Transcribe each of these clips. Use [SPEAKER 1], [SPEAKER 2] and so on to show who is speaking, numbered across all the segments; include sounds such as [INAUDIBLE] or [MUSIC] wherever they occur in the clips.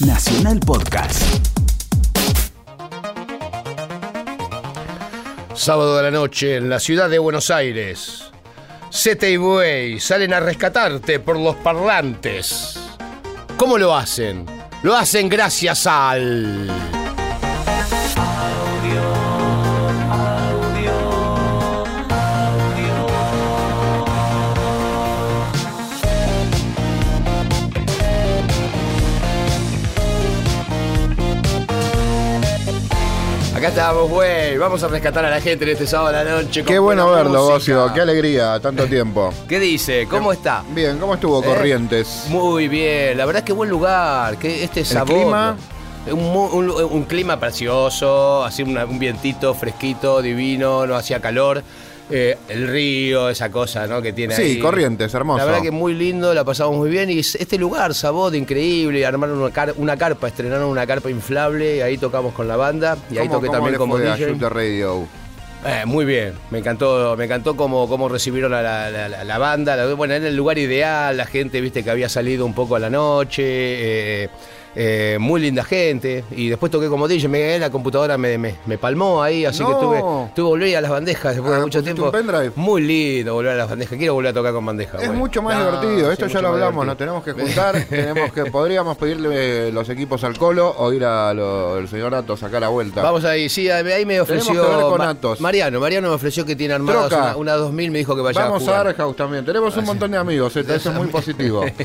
[SPEAKER 1] Nacional Podcast.
[SPEAKER 2] Sábado de la noche en la ciudad de Buenos Aires. Sete y Buey salen a rescatarte por los parlantes. ¿Cómo lo hacen? Lo hacen gracias al... Acá estamos, güey. Vamos a rescatar a la gente en este sábado de la noche.
[SPEAKER 3] Qué bueno verlo. Bocio. Qué alegría, tanto [LAUGHS] tiempo.
[SPEAKER 2] ¿Qué dice? ¿Cómo está?
[SPEAKER 3] Bien, ¿cómo estuvo
[SPEAKER 2] ¿Eh?
[SPEAKER 3] Corrientes?
[SPEAKER 2] Muy bien, la verdad es que buen lugar, que este sabor.
[SPEAKER 3] clima?
[SPEAKER 2] Un, mu- un- un clima precioso, así un vientito fresquito, divino, no hacía calor. Eh, el río, esa cosa, ¿no? Que tiene
[SPEAKER 3] Sí,
[SPEAKER 2] ahí.
[SPEAKER 3] Corrientes, hermoso.
[SPEAKER 2] La verdad que muy lindo, la pasamos muy bien. Y es- este lugar, Sabot, increíble. Armaron una, car- una carpa, estrenaron una carpa inflable. Y ahí tocamos con la banda. Y ahí
[SPEAKER 3] ¿Cómo-
[SPEAKER 2] toqué también como DJ.
[SPEAKER 3] Radio?
[SPEAKER 2] Eh, muy bien, me encantó, me encantó cómo, cómo recibieron a la, la- la- la banda. Bueno, era el lugar ideal, la gente, viste, que había salido un poco a la noche. eh, eh, muy linda gente. Y después toqué como DJ, me quedé la computadora, me, me- me palmó ahí, así que
[SPEAKER 3] No.
[SPEAKER 2] tuve, tuve que volver a las bandejas después de
[SPEAKER 3] Ah,
[SPEAKER 2] mucho
[SPEAKER 3] ¿pusiste
[SPEAKER 2] tiempo. Muy lindo volver a las bandejas. Quiero volver a tocar con bandeja.
[SPEAKER 3] Es mucho más
[SPEAKER 2] No,
[SPEAKER 3] divertido,
[SPEAKER 2] sí,
[SPEAKER 3] esto ya
[SPEAKER 2] mucho
[SPEAKER 3] lo hablamos, nos tenemos que juntar, [LAUGHS] tenemos que, podríamos pedirle los equipos al Colo o ir al señor Atos a sacar la vuelta.
[SPEAKER 2] Vamos ahí, sí, ahí me ofreció.
[SPEAKER 3] Tenemos que ver con
[SPEAKER 2] Ma-
[SPEAKER 3] Atos.
[SPEAKER 2] Mariano, Mariano me ofreció que tiene armadas
[SPEAKER 3] Troca.
[SPEAKER 2] una, una 2000, me dijo que vaya
[SPEAKER 3] Vamos
[SPEAKER 2] a jugar.
[SPEAKER 3] a Arhaus también, tenemos un montón de amigos, eso es muy positivo. [LAUGHS]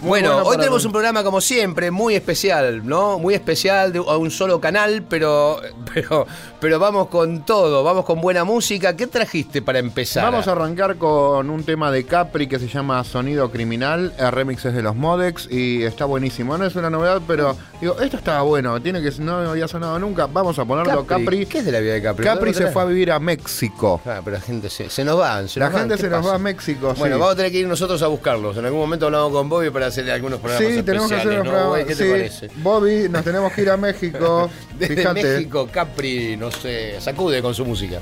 [SPEAKER 3] Muy
[SPEAKER 2] Bueno,
[SPEAKER 3] bueno
[SPEAKER 2] hoy tenemos un programa como siempre, muy especial, ¿no? Muy especial, de a un solo canal, pero, pero, pero vamos con todo, vamos con buena música. ¿Qué trajiste para empezar?
[SPEAKER 3] Vamos a arrancar con un tema de Capri que se llama Sonido Criminal, el remix es de los Modex y está buenísimo. No es una novedad, pero digo, esto estaba bueno, tiene que no había sonado nunca. Vamos a ponerlo Capri.
[SPEAKER 2] ¿Qué es de la vida de Capri?
[SPEAKER 3] Capri
[SPEAKER 2] ¿No lo
[SPEAKER 3] se fue a vivir a México.
[SPEAKER 2] Ah, pero la gente se, se nos. Se
[SPEAKER 3] La
[SPEAKER 2] nos
[SPEAKER 3] gente
[SPEAKER 2] ¿Qué
[SPEAKER 3] se nos va a México,
[SPEAKER 2] Bueno,
[SPEAKER 3] sí.
[SPEAKER 2] vamos a tener que ir nosotros a buscarlos. En algún momento hablamos con Bobby para hacerle algunos programas
[SPEAKER 3] Sí, tenemos que hacer
[SPEAKER 2] especiales,
[SPEAKER 3] un
[SPEAKER 2] ¿no,
[SPEAKER 3] programa. Bobby, nos tenemos que ir a México. [LAUGHS]
[SPEAKER 2] Desde
[SPEAKER 3] Fíjate.
[SPEAKER 2] México, Capri, no sé, sacude con su música.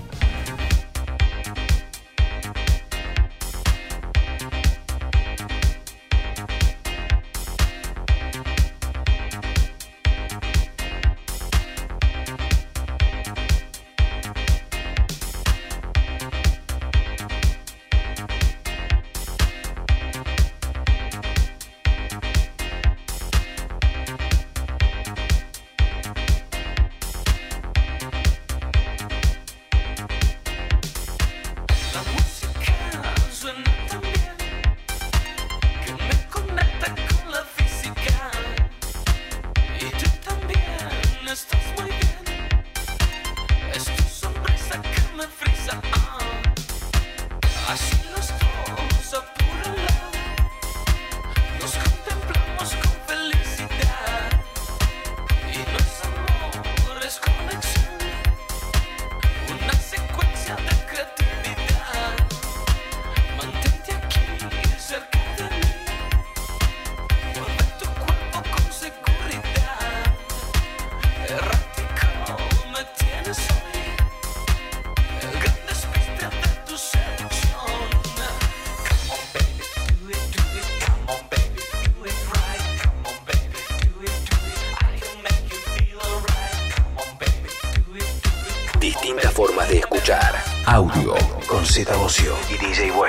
[SPEAKER 1] Bocio y DJ Way.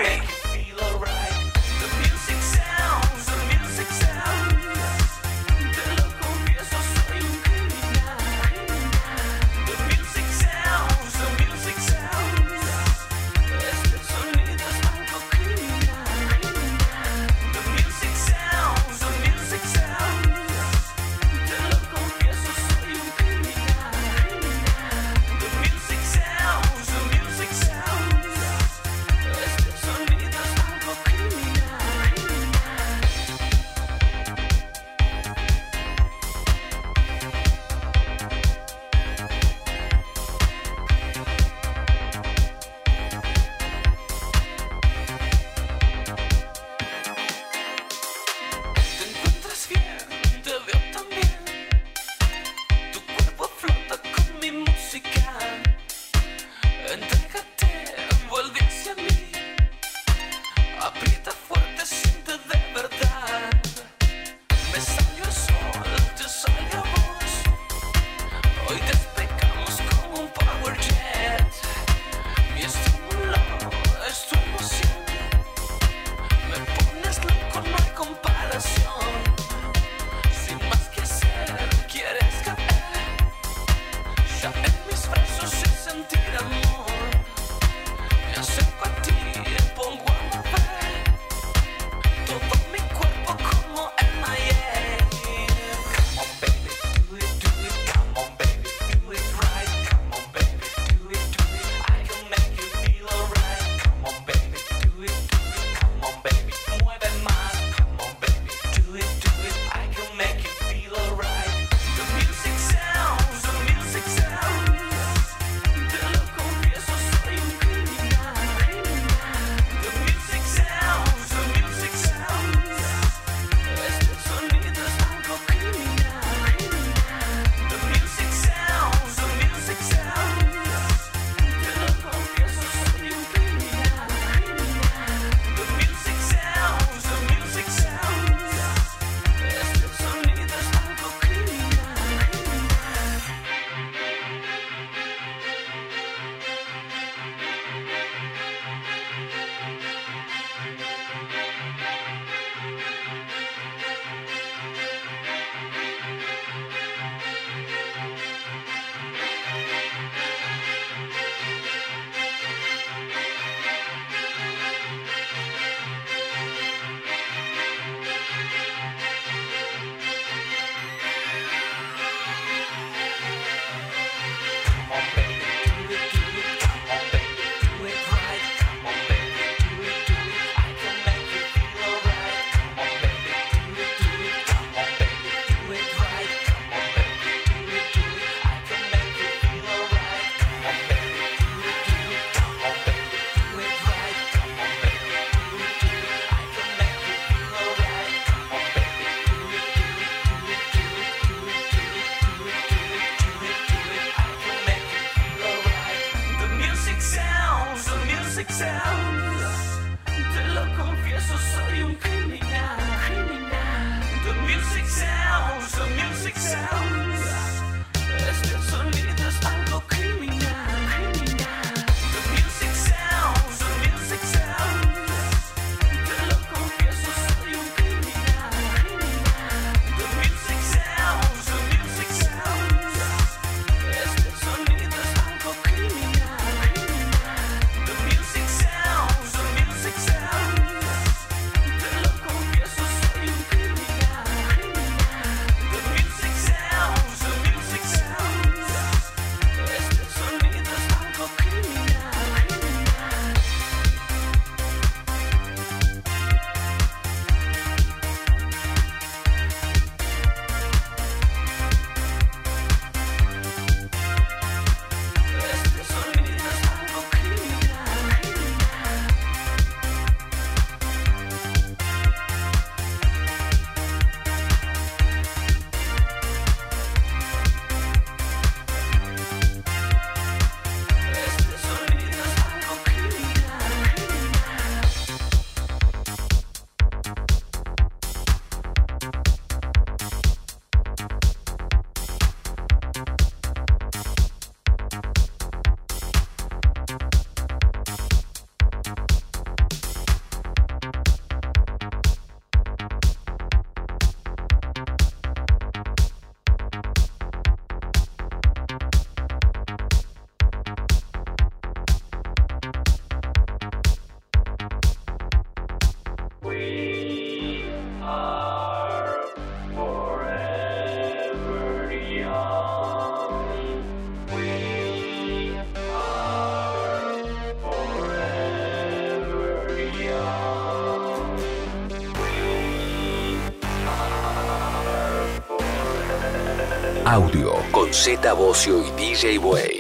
[SPEAKER 4] Con Z Bocio y DJ Way.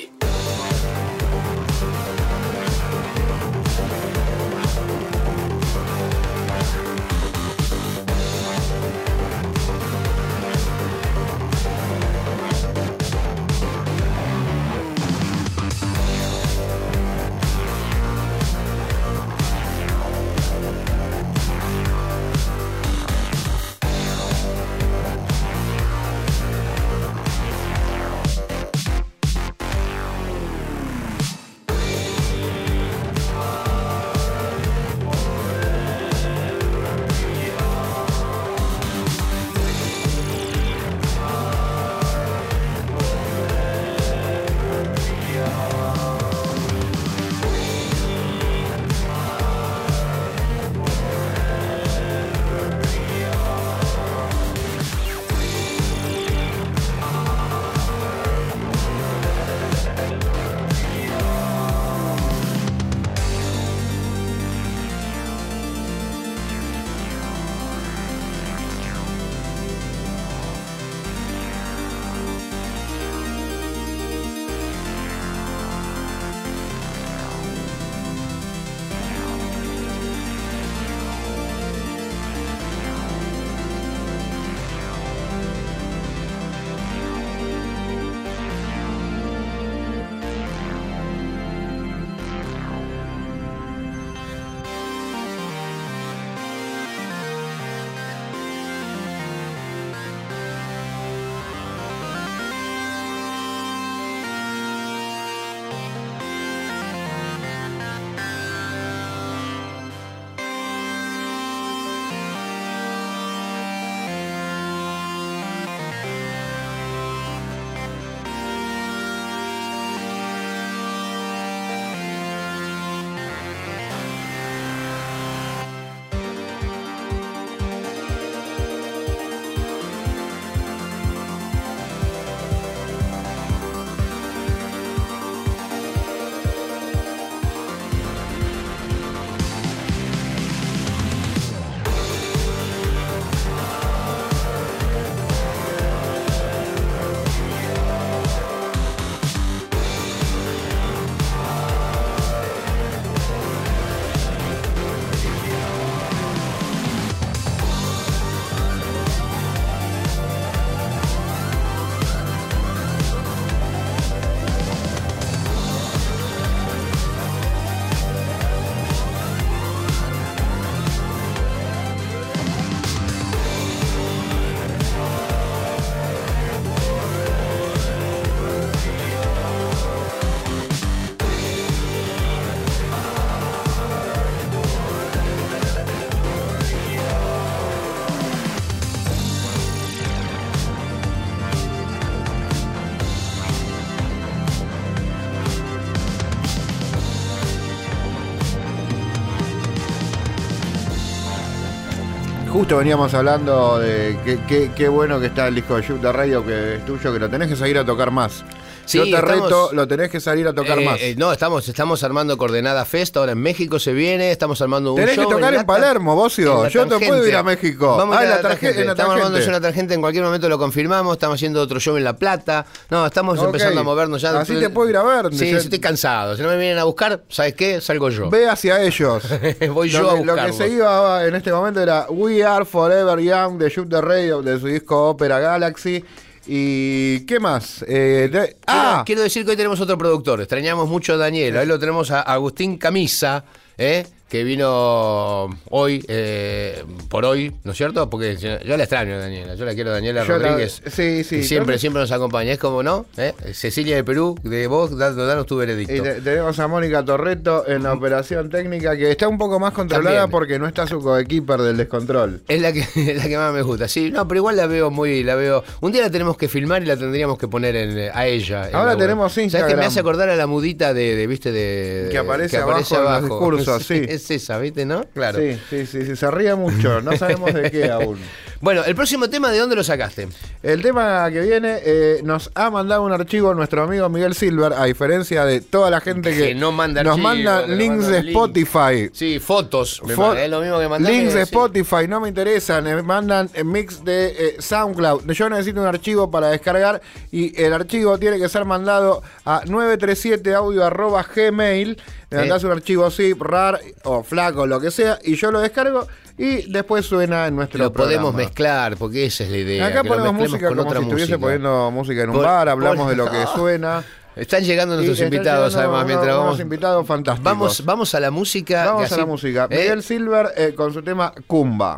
[SPEAKER 3] Justo veníamos hablando de qué bueno que está el disco de Shoot the Radio que es tuyo, que lo tenés que salir a tocar más.
[SPEAKER 2] Sí,
[SPEAKER 3] Yo te
[SPEAKER 2] estamos-
[SPEAKER 3] reto, lo tenés que salir a tocar
[SPEAKER 2] Eh,
[SPEAKER 3] más.
[SPEAKER 2] eh, no, estamos, estamos armando Coordenada Fest, ahora en México se viene, estamos armando un
[SPEAKER 3] Tenés que tocar en Palermo,
[SPEAKER 2] en la
[SPEAKER 3] Yo te puedo ir a México.
[SPEAKER 2] Vamos
[SPEAKER 3] Ah,
[SPEAKER 2] a ir
[SPEAKER 3] en
[SPEAKER 2] a
[SPEAKER 3] la
[SPEAKER 2] la
[SPEAKER 3] tarje-
[SPEAKER 2] tangente.
[SPEAKER 3] en la
[SPEAKER 2] Estamos armando una tangente, en cualquier momento lo confirmamos, estamos haciendo otro show en La Plata. No, estamos empezando a movernos ya.
[SPEAKER 3] Así te puedo ir a ver.
[SPEAKER 2] Sí,
[SPEAKER 3] Yo-
[SPEAKER 2] sí, estoy cansado. Si no me vienen a buscar, ¿sabes qué? Salgo yo.
[SPEAKER 3] Ve hacia ellos. [LAUGHS]
[SPEAKER 2] Voy yo
[SPEAKER 3] lo,
[SPEAKER 2] a
[SPEAKER 3] que, lo que
[SPEAKER 2] buscarlos.
[SPEAKER 3] se iba en este momento era We Are Forever Young de Shoot the Radio de su disco Opera Galaxy. ¿Y qué más? Eh, de- ah,
[SPEAKER 2] quiero decir que hoy tenemos otro productor. Extrañamos mucho a Daniel. Ahí lo tenemos a Agustín Camisa, ¿eh? Que vino hoy, eh, por hoy, ¿no es cierto? Porque yo, la extraño Daniela. Yo la quiero Daniela
[SPEAKER 3] Yo la-
[SPEAKER 2] Rodríguez.
[SPEAKER 3] sí, sí.
[SPEAKER 2] que siempre, siempre nos acompaña. Es como, ¿no? ¿Eh? Cecilia de Perú, de vos, danos, danos tu veredicto.
[SPEAKER 3] y te- tenemos a Mónica Torreto en la operación técnica que está un poco más controlada
[SPEAKER 2] También.
[SPEAKER 3] porque no está su coequiper del descontrol.
[SPEAKER 2] Es la que [LAUGHS] es la que más me gusta. Sí, no, pero igual la veo muy, la veo. Un día la tenemos que filmar y la tendríamos que poner en, a ella. en
[SPEAKER 3] Ahora tenemos
[SPEAKER 2] ¿Sabes que me
[SPEAKER 3] Instagram.
[SPEAKER 2] hace acordar a la mudita de, de, viste, de.
[SPEAKER 3] Que aparece abajo en los discursos, [LAUGHS] sí.
[SPEAKER 2] Es esa, ¿viste, no? Claro.
[SPEAKER 3] Sí, sí, sí, sí, se ríe mucho, no sabemos de qué aún. [LAUGHS]
[SPEAKER 2] Bueno, el próximo tema, ¿de dónde lo sacaste?
[SPEAKER 3] El tema que viene eh, nos ha mandado un archivo nuestro amigo Miguel Silver, a diferencia de toda la gente que,
[SPEAKER 2] Que no manda
[SPEAKER 3] nos
[SPEAKER 2] archivo,
[SPEAKER 3] manda links
[SPEAKER 2] manda
[SPEAKER 3] de
[SPEAKER 2] link.
[SPEAKER 3] Spotify.
[SPEAKER 2] Sí, fotos. me
[SPEAKER 3] Fo-
[SPEAKER 2] manda, es lo mismo que mandarme,
[SPEAKER 3] Links de
[SPEAKER 2] sí.
[SPEAKER 3] Spotify, no me interesan, me mandan eh, mix de eh, SoundCloud. Yo necesito un archivo para descargar y el archivo tiene que ser mandado a 937audio arroba gmail. Me
[SPEAKER 2] Eh.
[SPEAKER 3] mandás un archivo zip, rar o flaco, lo que sea, y yo lo descargo y después suena en nuestro
[SPEAKER 2] Lo podemos mezclar, porque esa es la idea.
[SPEAKER 3] Acá ponemos música como si estuviese poniendo música en un
[SPEAKER 2] Pon-
[SPEAKER 3] bar, hablamos
[SPEAKER 2] pon-
[SPEAKER 3] de lo que [LAUGHS] suena.
[SPEAKER 2] Están llegando nuestros
[SPEAKER 3] están
[SPEAKER 2] invitados,
[SPEAKER 3] llegando
[SPEAKER 2] además,
[SPEAKER 3] unos-
[SPEAKER 2] mientras
[SPEAKER 3] unos
[SPEAKER 2] vamos.
[SPEAKER 3] invitados fantásticos.
[SPEAKER 2] Vamos, vamos a la música.
[SPEAKER 3] Vamos a
[SPEAKER 2] así-
[SPEAKER 3] la música.
[SPEAKER 2] ¿eh?
[SPEAKER 3] Miguel Silver eh, con su tema Kumba.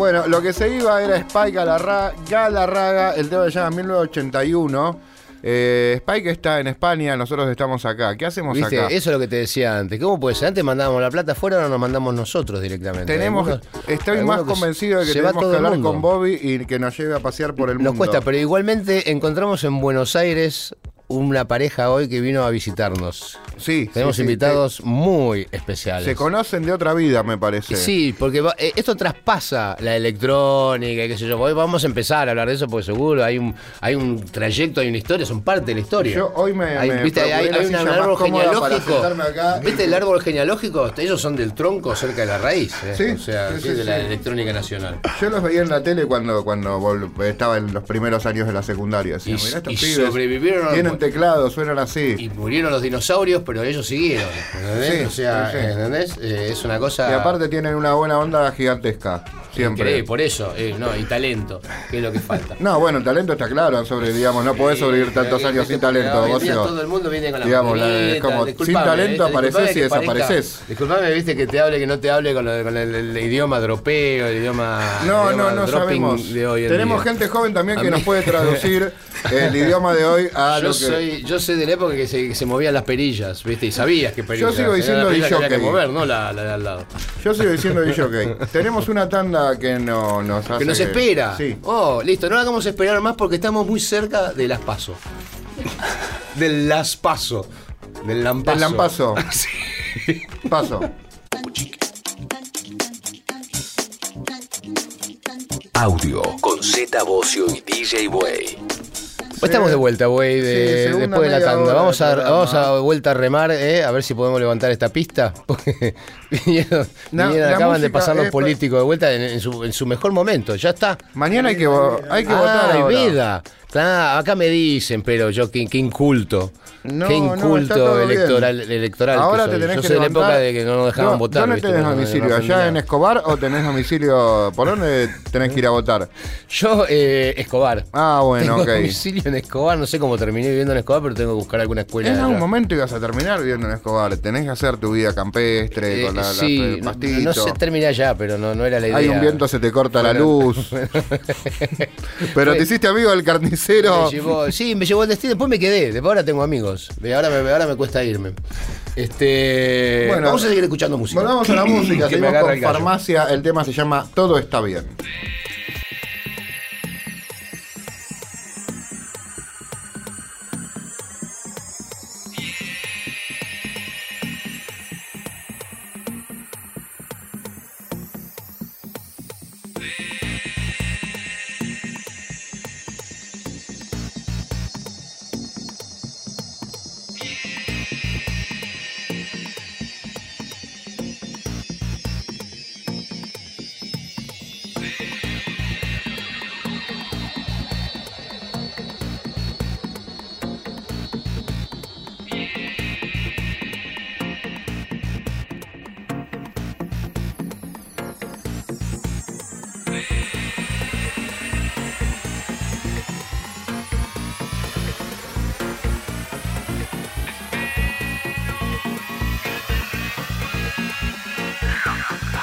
[SPEAKER 3] Bueno, lo que se iba era Spike Galarra- Galarraga, el tema se llama 1981. Eh, Spike está en España, nosotros estamos acá. ¿Qué hacemos
[SPEAKER 2] ¿Viste?
[SPEAKER 3] acá?
[SPEAKER 2] Eso es lo que te decía antes. ¿Cómo puede ser? Antes mandábamos la plata afuera, ahora nos mandamos nosotros directamente.
[SPEAKER 3] Tenemos,
[SPEAKER 2] Algunos-
[SPEAKER 3] estoy más convencido de que tenemos que hablar con Bobby y que nos lleve a pasear por el mundo.
[SPEAKER 2] Nos cuesta, pero igualmente encontramos en Buenos Aires una pareja hoy que vino a visitarnos.
[SPEAKER 3] Sí,
[SPEAKER 2] Tenemos
[SPEAKER 3] sí, sí,
[SPEAKER 2] invitados muy
[SPEAKER 3] te-
[SPEAKER 2] especiales.
[SPEAKER 3] se conocen de otra vida, me parece.
[SPEAKER 2] Sí, porque va- eh, esto traspasa la electrónica y qué sé yo. Hoy vamos a empezar a hablar de eso porque seguro hay un, hay un trayecto, hay una historia, son parte de la historia.
[SPEAKER 3] Yo hoy me-
[SPEAKER 2] Hay,
[SPEAKER 3] me
[SPEAKER 2] ¿viste? Hay, un árbol genealógico. ¿Viste el árbol genealógico? Ellos son del tronco cerca de la raíz. eh.
[SPEAKER 3] Sí,
[SPEAKER 2] O sea,
[SPEAKER 3] sí,
[SPEAKER 2] de la electrónica nacional.
[SPEAKER 3] Yo los veía en la tele cuando, cuando estaba en los primeros años de la secundaria. Decía,
[SPEAKER 2] Y-
[SPEAKER 3] "Mirá estos
[SPEAKER 2] y
[SPEAKER 3] pibes,
[SPEAKER 2] sobrevivieron
[SPEAKER 3] Tienen teclado, suenan así.
[SPEAKER 2] Y murieron los dinosaurios, pero ellos siguieron. ¿Entendés?
[SPEAKER 3] Sí,
[SPEAKER 2] o sea,
[SPEAKER 3] sí.
[SPEAKER 2] ¿entendés? Eh, es una cosa.
[SPEAKER 3] Y aparte tienen una buena onda gigantesca. Siempre.
[SPEAKER 2] Increíble, por eso, eh, no, y talento, que es lo que falta.
[SPEAKER 3] No, bueno, el talento está claro, sobre, digamos, no podés sobrevivir tantos
[SPEAKER 2] Eh,
[SPEAKER 3] años sin talento. vos,
[SPEAKER 2] todo el mundo viene con la
[SPEAKER 3] digamos, la- como sin talento
[SPEAKER 2] ¿viste?
[SPEAKER 3] apareces y desapareces.
[SPEAKER 2] Disculpame, viste, que te hable, que no te hable con, lo- con el, el idioma dropeo, el idioma.
[SPEAKER 3] No,
[SPEAKER 2] el
[SPEAKER 3] no,
[SPEAKER 2] idioma
[SPEAKER 3] no sabemos.
[SPEAKER 2] de hoy en
[SPEAKER 3] Tenemos
[SPEAKER 2] día.
[SPEAKER 3] gente joven también
[SPEAKER 2] A
[SPEAKER 3] que
[SPEAKER 2] mí-
[SPEAKER 3] nos puede traducir [LAUGHS] el idioma de hoy a
[SPEAKER 2] Yo
[SPEAKER 3] lo que.
[SPEAKER 2] soy, yo soy de la época que se, que se movían las perillas, ¿viste? Y sabías que perillas.
[SPEAKER 3] sigo
[SPEAKER 2] Era
[SPEAKER 3] diciendo
[SPEAKER 2] mover, no la, la.
[SPEAKER 3] Yo sigo diciendo DJ. Tenemos una tanda que no, nos hace.
[SPEAKER 2] Que nos espera.
[SPEAKER 3] Sí.
[SPEAKER 2] Oh, listo, no la hagamos esperar más porque estamos muy cerca de las paso. Del las paso. Del lampazo.
[SPEAKER 3] El lampazo. [LAUGHS]
[SPEAKER 2] Sí.
[SPEAKER 3] Paso.
[SPEAKER 4] Audio con Z Bocio y DJ Way.
[SPEAKER 2] Pues estamos de vuelta, güey, de- después de la tanda.
[SPEAKER 3] hora
[SPEAKER 2] Vamos a, vamos a vuelta a remar, eh, a ver si podemos levantar esta pista. [LAUGHS] Porque vinieron, vinieron, acaban de pasar los
[SPEAKER 3] es-
[SPEAKER 2] políticos de vuelta en, en su, en su mejor momento. Ya está.
[SPEAKER 3] Mañana hay que, hay que votar
[SPEAKER 2] Ah,
[SPEAKER 3] ahora.
[SPEAKER 2] vida. Acá me dicen, pero yo qué, qué inculto.
[SPEAKER 3] No,
[SPEAKER 2] qué inculto
[SPEAKER 3] bien.
[SPEAKER 2] electoral, electoral que
[SPEAKER 3] Ahora
[SPEAKER 2] soy.
[SPEAKER 3] te tenés
[SPEAKER 2] Yo
[SPEAKER 3] que
[SPEAKER 2] soy de la
[SPEAKER 3] levantar-
[SPEAKER 2] época de que no nos dejaban
[SPEAKER 3] No,
[SPEAKER 2] votar.
[SPEAKER 3] ¿Dónde tenés domicilio? ¿Allá en Escobar o tenés domicilio? ¿Por dónde tenés que ir a votar?
[SPEAKER 2] Yo, eh, Escobar.
[SPEAKER 3] Ah, bueno,
[SPEAKER 2] tengo
[SPEAKER 3] ok.
[SPEAKER 2] domicilio en Escobar, no sé cómo terminé viviendo en Escobar, pero tengo que buscar alguna escuela.
[SPEAKER 3] En algún momento ibas a terminar viviendo en Escobar. Tenés que hacer tu vida campestre
[SPEAKER 2] Eh,
[SPEAKER 3] con la, la-
[SPEAKER 2] sí,
[SPEAKER 3] el
[SPEAKER 2] no,
[SPEAKER 3] pastito.
[SPEAKER 2] no sé, terminé allá, pero no, no era la idea.
[SPEAKER 3] Hay un viento, se te corta la luz. [LAUGHS] Pero te hiciste amigo del carnicero.
[SPEAKER 2] Me llevó- sí, me llevó el destino, después me quedé, después ahora tengo amigos. Ahora me, ahora me cuesta irme. Este,
[SPEAKER 3] Bueno,
[SPEAKER 2] vamos a seguir escuchando música.
[SPEAKER 3] Volvamos a la [CLEARS THROAT] música. Seguimos con
[SPEAKER 2] el
[SPEAKER 3] farmacia. El tema se llama Todo está bien.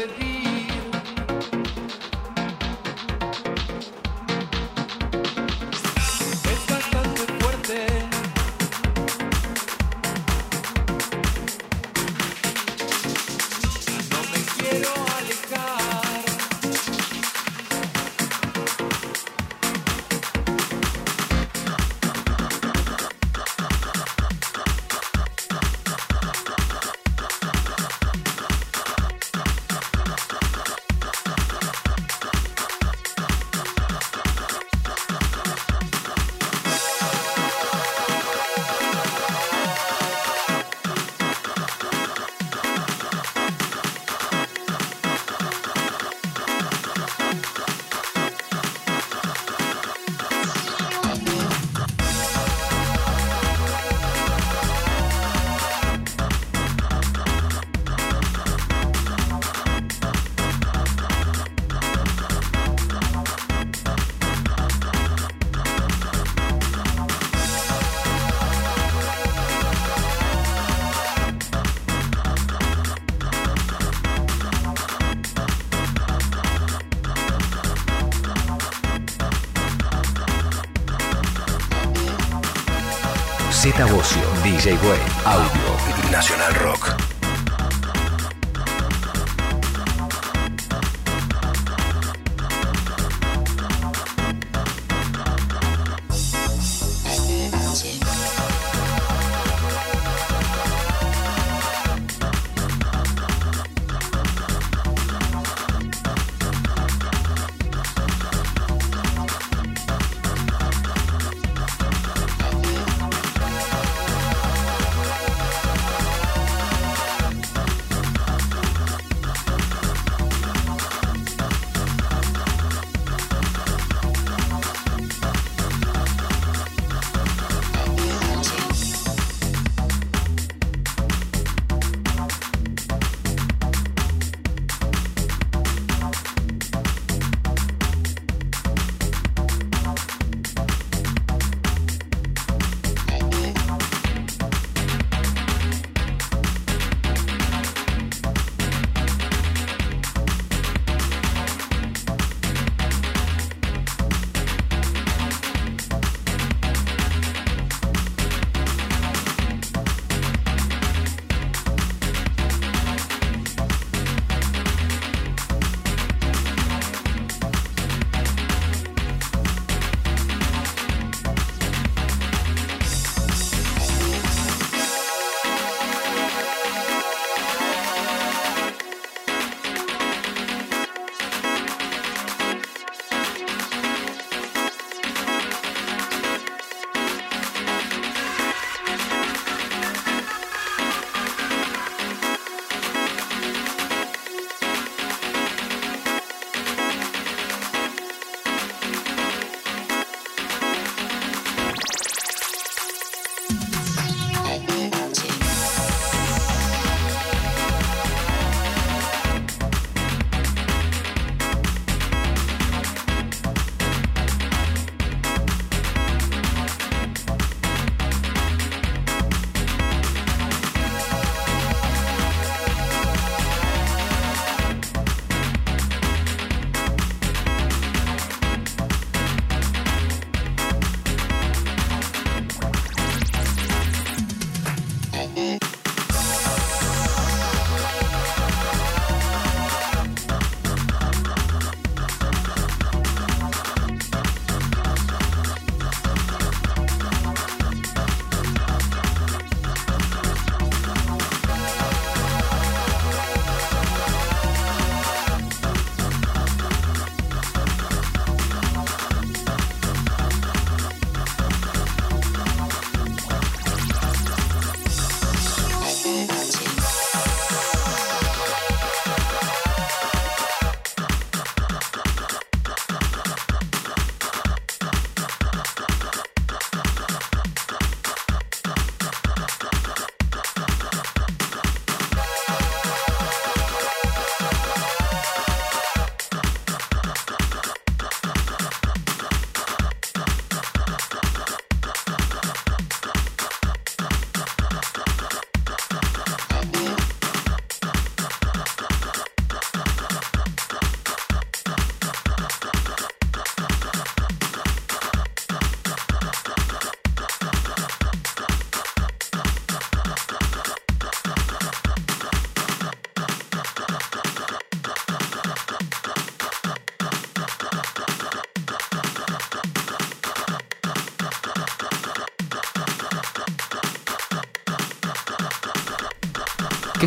[SPEAKER 1] Quiero despedir.
[SPEAKER 4] Bocio, DJ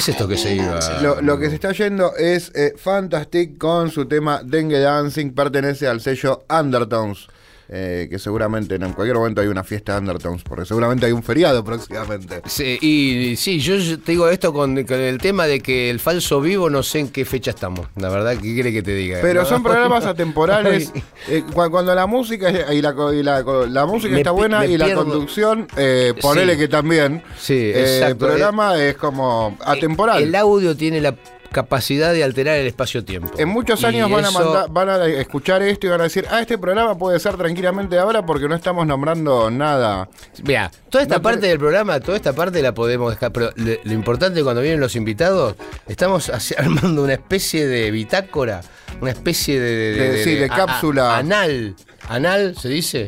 [SPEAKER 2] es esto que se iba?
[SPEAKER 3] Lo, lo que se está yendo es eh, Fantastic con su tema Dengue Dancing, pertenece al sello Undertones. eh, que seguramente en cualquier momento hay una fiesta de Undertones, porque seguramente hay un feriado próximamente.
[SPEAKER 2] Sí, y sí, yo te digo esto con, con el tema de que el falso vivo no sé en qué fecha estamos. La verdad, ¿qué quiere que te diga?
[SPEAKER 3] Pero
[SPEAKER 2] ¿no?
[SPEAKER 3] son programas [LAUGHS] atemporales. Eh, cu- cuando la música y la, y la, la música
[SPEAKER 2] Me
[SPEAKER 3] está buena y la
[SPEAKER 2] pierdo.
[SPEAKER 3] conducción, eh, ponele
[SPEAKER 2] Sí.
[SPEAKER 3] que también.
[SPEAKER 2] Sí,
[SPEAKER 3] eh,
[SPEAKER 2] exacto.
[SPEAKER 3] El programa es como atemporal.
[SPEAKER 2] El audio tiene la capacidad de alterar el espacio-tiempo.
[SPEAKER 3] En muchos años van a,
[SPEAKER 2] eso-
[SPEAKER 3] mandar- van a escuchar esto y van a decir, ah, este programa puede ser tranquilamente ahora porque no estamos nombrando nada.
[SPEAKER 2] Mira, toda esta
[SPEAKER 3] No,
[SPEAKER 2] parte del programa, toda esta parte la podemos dejar, pero le- lo importante cuando vienen los invitados, estamos así [LAUGHS] armando una especie de bitácora, una especie de...
[SPEAKER 3] De- sí, de
[SPEAKER 2] a- a-
[SPEAKER 3] cápsula.
[SPEAKER 2] anal. ¿Anal se dice?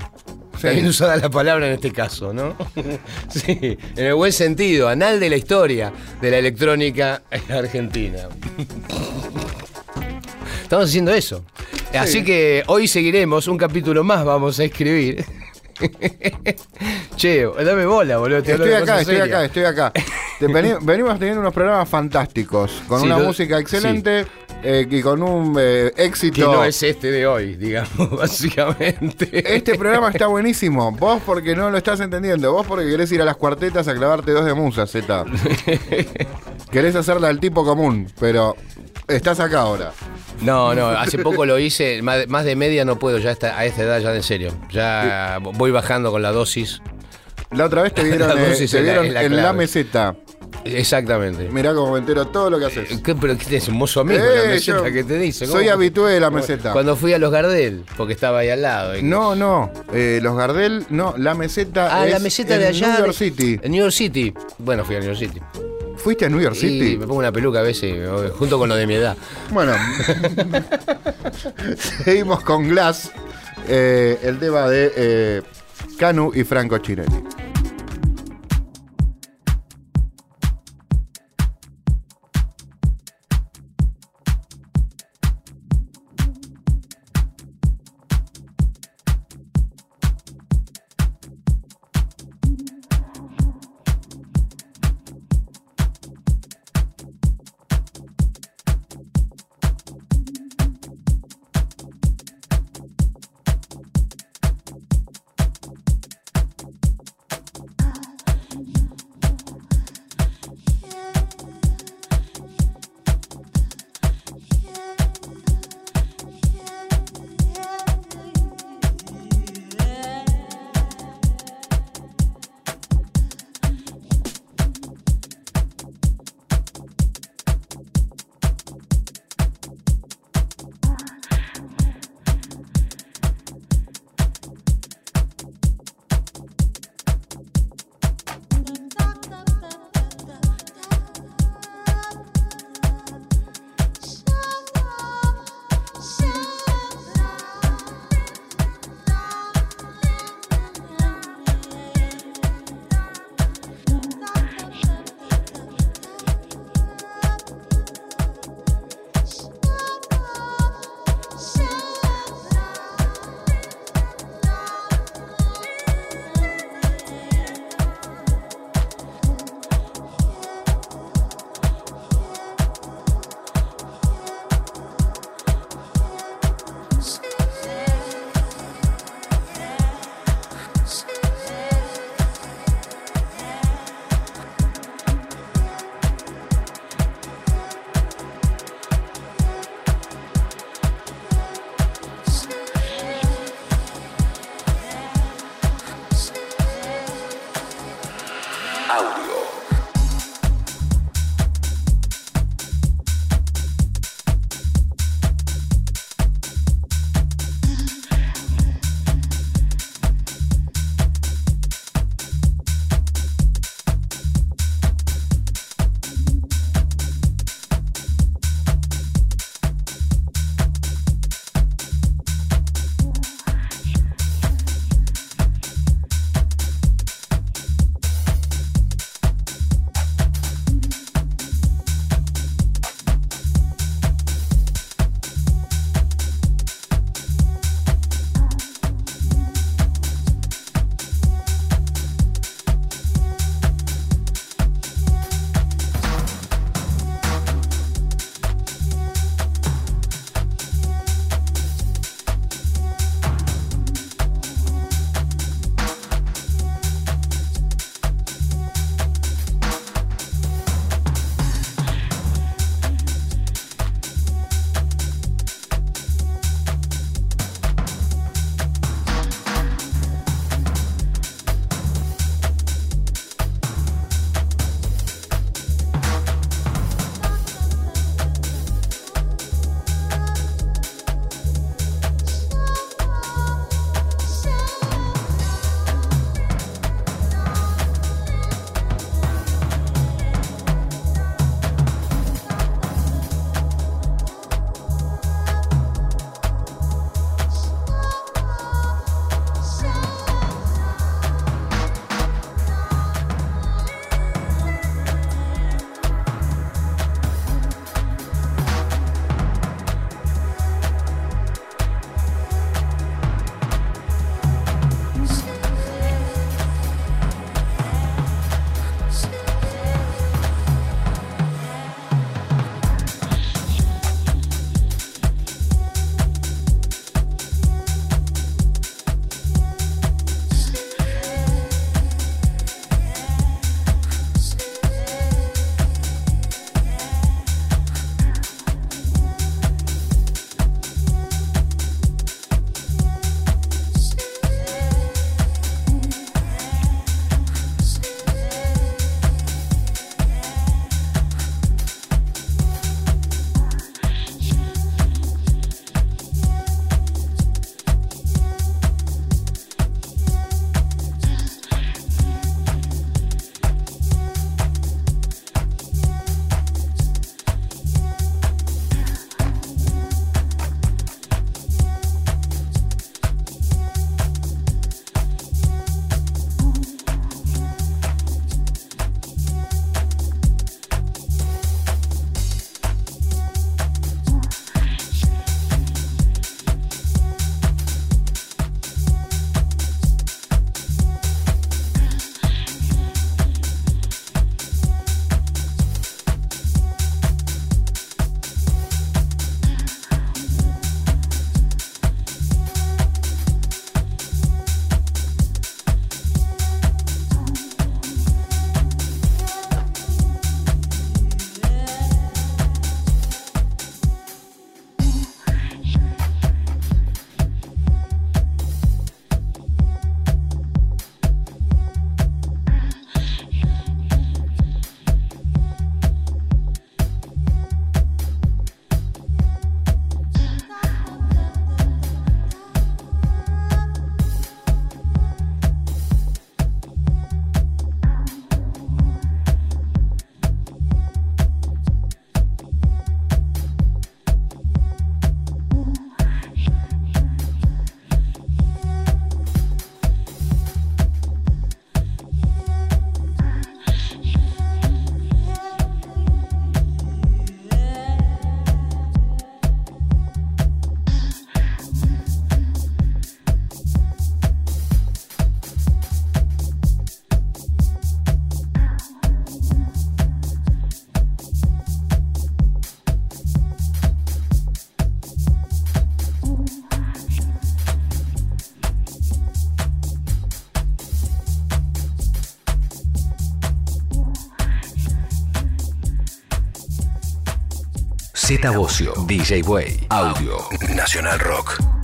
[SPEAKER 2] Está bien usada la palabra en este caso, ¿no? [LAUGHS] sí, en el buen sentido, anal de la historia de la electrónica argentina. Estamos haciendo eso. Así que hoy seguiremos, un capítulo más vamos a escribir. [LAUGHS] che, dame bola, boludo.
[SPEAKER 3] Estoy acá, estoy acá, estoy acá. Te- [LAUGHS] venimos teniendo unos programas fantásticos, con
[SPEAKER 2] Sí,
[SPEAKER 3] una
[SPEAKER 2] lo-
[SPEAKER 3] música excelente eh, y con un eh,
[SPEAKER 2] Que
[SPEAKER 3] éxito.
[SPEAKER 2] no es este de hoy, digamos, [LAUGHS] básicamente.
[SPEAKER 3] Este programa está buenísimo. Vos porque no lo estás entendiendo. Vos porque querés ir a las cuartetas a clavarte dos de musa, Z. querés hacerla al tipo común, pero estás acá ahora.
[SPEAKER 2] No, no, hace poco lo hice, más de, más de media no puedo, ya está- a esta edad ya en serio. Ya voy bajando con la dosis.
[SPEAKER 3] La otra vez te [LAUGHS] vieron,
[SPEAKER 2] La
[SPEAKER 3] eh, te
[SPEAKER 2] la-
[SPEAKER 3] en la meseta.
[SPEAKER 2] Exactamente.
[SPEAKER 3] Mirá cómo me entero todo lo que haces.
[SPEAKER 2] ¿Qué, ¿Pero qué tenés? ¿Un mozo amigo
[SPEAKER 3] Eh,
[SPEAKER 2] la meseta
[SPEAKER 3] yo
[SPEAKER 2] que te dice?
[SPEAKER 3] Soy habitué de la meseta.
[SPEAKER 2] Cuando fui a los Gardel, porque estaba ahí al lado.
[SPEAKER 3] No, no. eh, los Gardel, no. La meseta
[SPEAKER 2] Ah,
[SPEAKER 3] es
[SPEAKER 2] la meseta
[SPEAKER 3] en
[SPEAKER 2] de allá.
[SPEAKER 3] New York City.
[SPEAKER 2] En New York City. Bueno, fui a New York City.
[SPEAKER 3] ¿Fuiste a New York
[SPEAKER 2] Y
[SPEAKER 3] City?
[SPEAKER 2] me pongo una peluca a veces, junto con lo de mi edad.
[SPEAKER 3] Bueno. [LAUGHS] [LAUGHS] Seguimos con Glass. eh, el tema de eh, Canu y Franco Chirelli.
[SPEAKER 4] Bocio, DJ Way, Audio, Nacional Rock.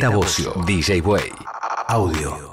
[SPEAKER 4] Z Bocio, DJ Way, Audio.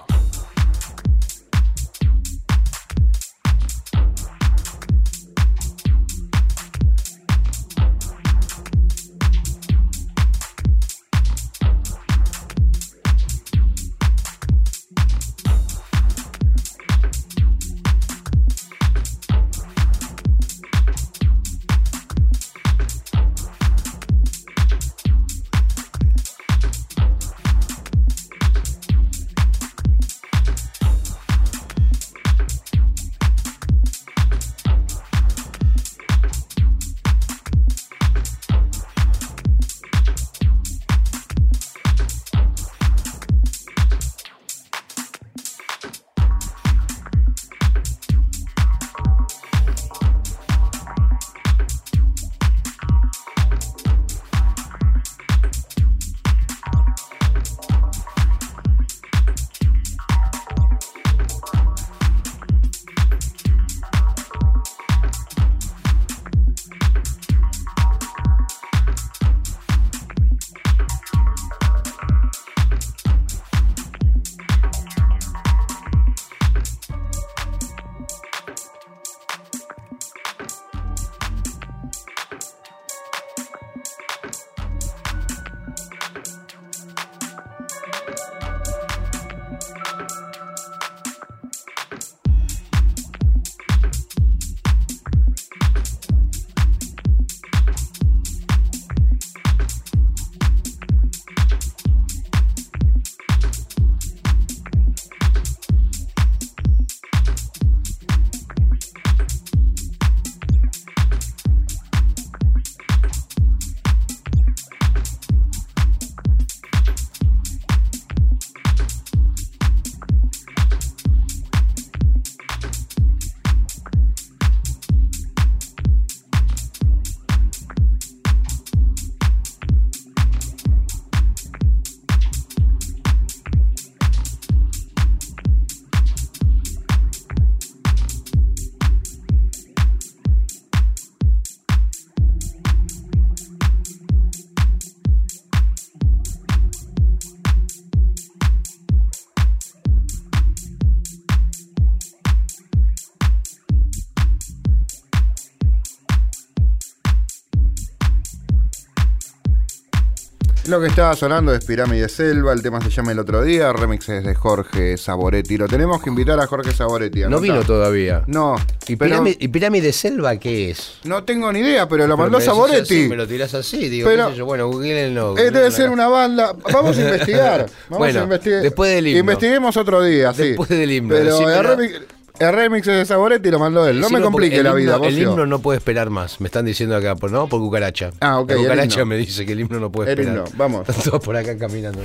[SPEAKER 3] Lo que estaba sonando es Pirámide Selva, el tema se llama El Otro Día, remix es de Jorge Saboretti. Lo tenemos que invitar a Jorge Saboretti.
[SPEAKER 2] No vino todavía.
[SPEAKER 3] No,
[SPEAKER 2] ¿Y
[SPEAKER 3] pero
[SPEAKER 2] pirámide, ¿Y pirámide selva qué es?
[SPEAKER 3] no tengo ni idea, pero lo
[SPEAKER 2] Pero
[SPEAKER 3] mandó
[SPEAKER 2] me
[SPEAKER 3] Saboretti.
[SPEAKER 2] así, me lo tirás así, digo,
[SPEAKER 3] Pero-
[SPEAKER 2] yo, bueno, googleenlo.
[SPEAKER 3] Eh, debe ser una banda. Vamos a [LAUGHS] investigar. Vamos
[SPEAKER 2] Bueno,
[SPEAKER 3] a investigar.
[SPEAKER 2] después del himno.
[SPEAKER 3] Investiguemos otro día, sí.
[SPEAKER 2] Después del himno,
[SPEAKER 3] Pero
[SPEAKER 2] decime
[SPEAKER 3] el remix, el es de Saboretti y lo mandó él. No me complique la
[SPEAKER 2] el
[SPEAKER 3] vida,
[SPEAKER 2] El himno no puede esperar más, me están diciendo acá, por, no, por cucaracha.
[SPEAKER 3] Ah, ok,
[SPEAKER 2] La
[SPEAKER 3] el
[SPEAKER 2] cucaracha me dice que el himno no puede
[SPEAKER 3] El
[SPEAKER 2] esperar.
[SPEAKER 3] himno, vamos.
[SPEAKER 2] Están [LAUGHS] todos por acá caminando.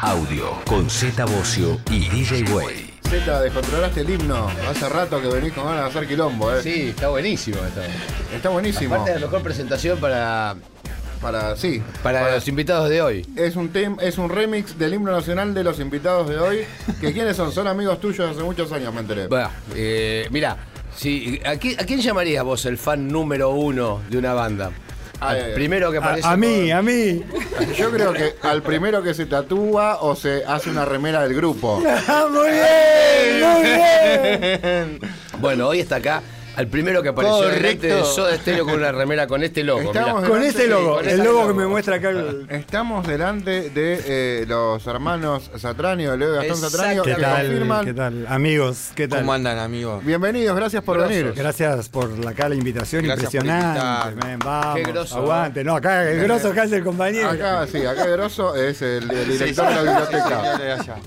[SPEAKER 4] Audio con Z Bocio y DJ Way.
[SPEAKER 3] Z, descontrolaste el himno. Hace rato que venís con ganas de hacer quilombo, ¿eh?
[SPEAKER 2] Sí, está buenísimo esto.
[SPEAKER 3] Está buenísimo.
[SPEAKER 2] Aparte de la mejor presentación para,
[SPEAKER 3] Para, sí.
[SPEAKER 2] para los invitados de hoy.
[SPEAKER 3] Es un tem, es un remix del himno nacional de los invitados de hoy. Que [LAUGHS] quiénes son? Son amigos tuyos hace muchos años, me enteré.
[SPEAKER 2] Va, eh, mira, si, ¿a, quién, a quién llamarías vos el fan número uno de una banda?
[SPEAKER 3] Ay,
[SPEAKER 2] Al
[SPEAKER 3] ay, ay.
[SPEAKER 2] primero que aparece.
[SPEAKER 5] A, a mí, a mí.
[SPEAKER 3] Yo creo que al primero que se tatúa o se hace una remera del grupo. [LAUGHS]
[SPEAKER 5] Ah, muy bien, muy bien. [LAUGHS]
[SPEAKER 2] Bueno, hoy está acá. Al primero que apareció delante de Soda Stereo con una remera con este logo.
[SPEAKER 3] Estamos.
[SPEAKER 5] Con
[SPEAKER 3] de-
[SPEAKER 5] logo,
[SPEAKER 2] con
[SPEAKER 5] el
[SPEAKER 2] ese
[SPEAKER 5] logo que me muestra acá. el-
[SPEAKER 3] Estamos delante de eh, los hermanos Satranio, Leo y Gastón. Satranio,
[SPEAKER 5] ¿Qué tal?
[SPEAKER 3] confirman.
[SPEAKER 5] ¿Qué tal? Amigos, ¿qué tal?
[SPEAKER 6] ¿Cómo andan, amigos?
[SPEAKER 3] Bienvenidos, gracias por
[SPEAKER 2] Grosos.
[SPEAKER 3] venir.
[SPEAKER 5] Gracias por la, acá la invitación,
[SPEAKER 6] Gracias
[SPEAKER 5] impresionante. vamos,
[SPEAKER 2] Qué groso,
[SPEAKER 5] aguante. No, acá el grosso acá es el compañero.
[SPEAKER 3] Acá, sí, acá Grosso es el, el director de la biblioteca.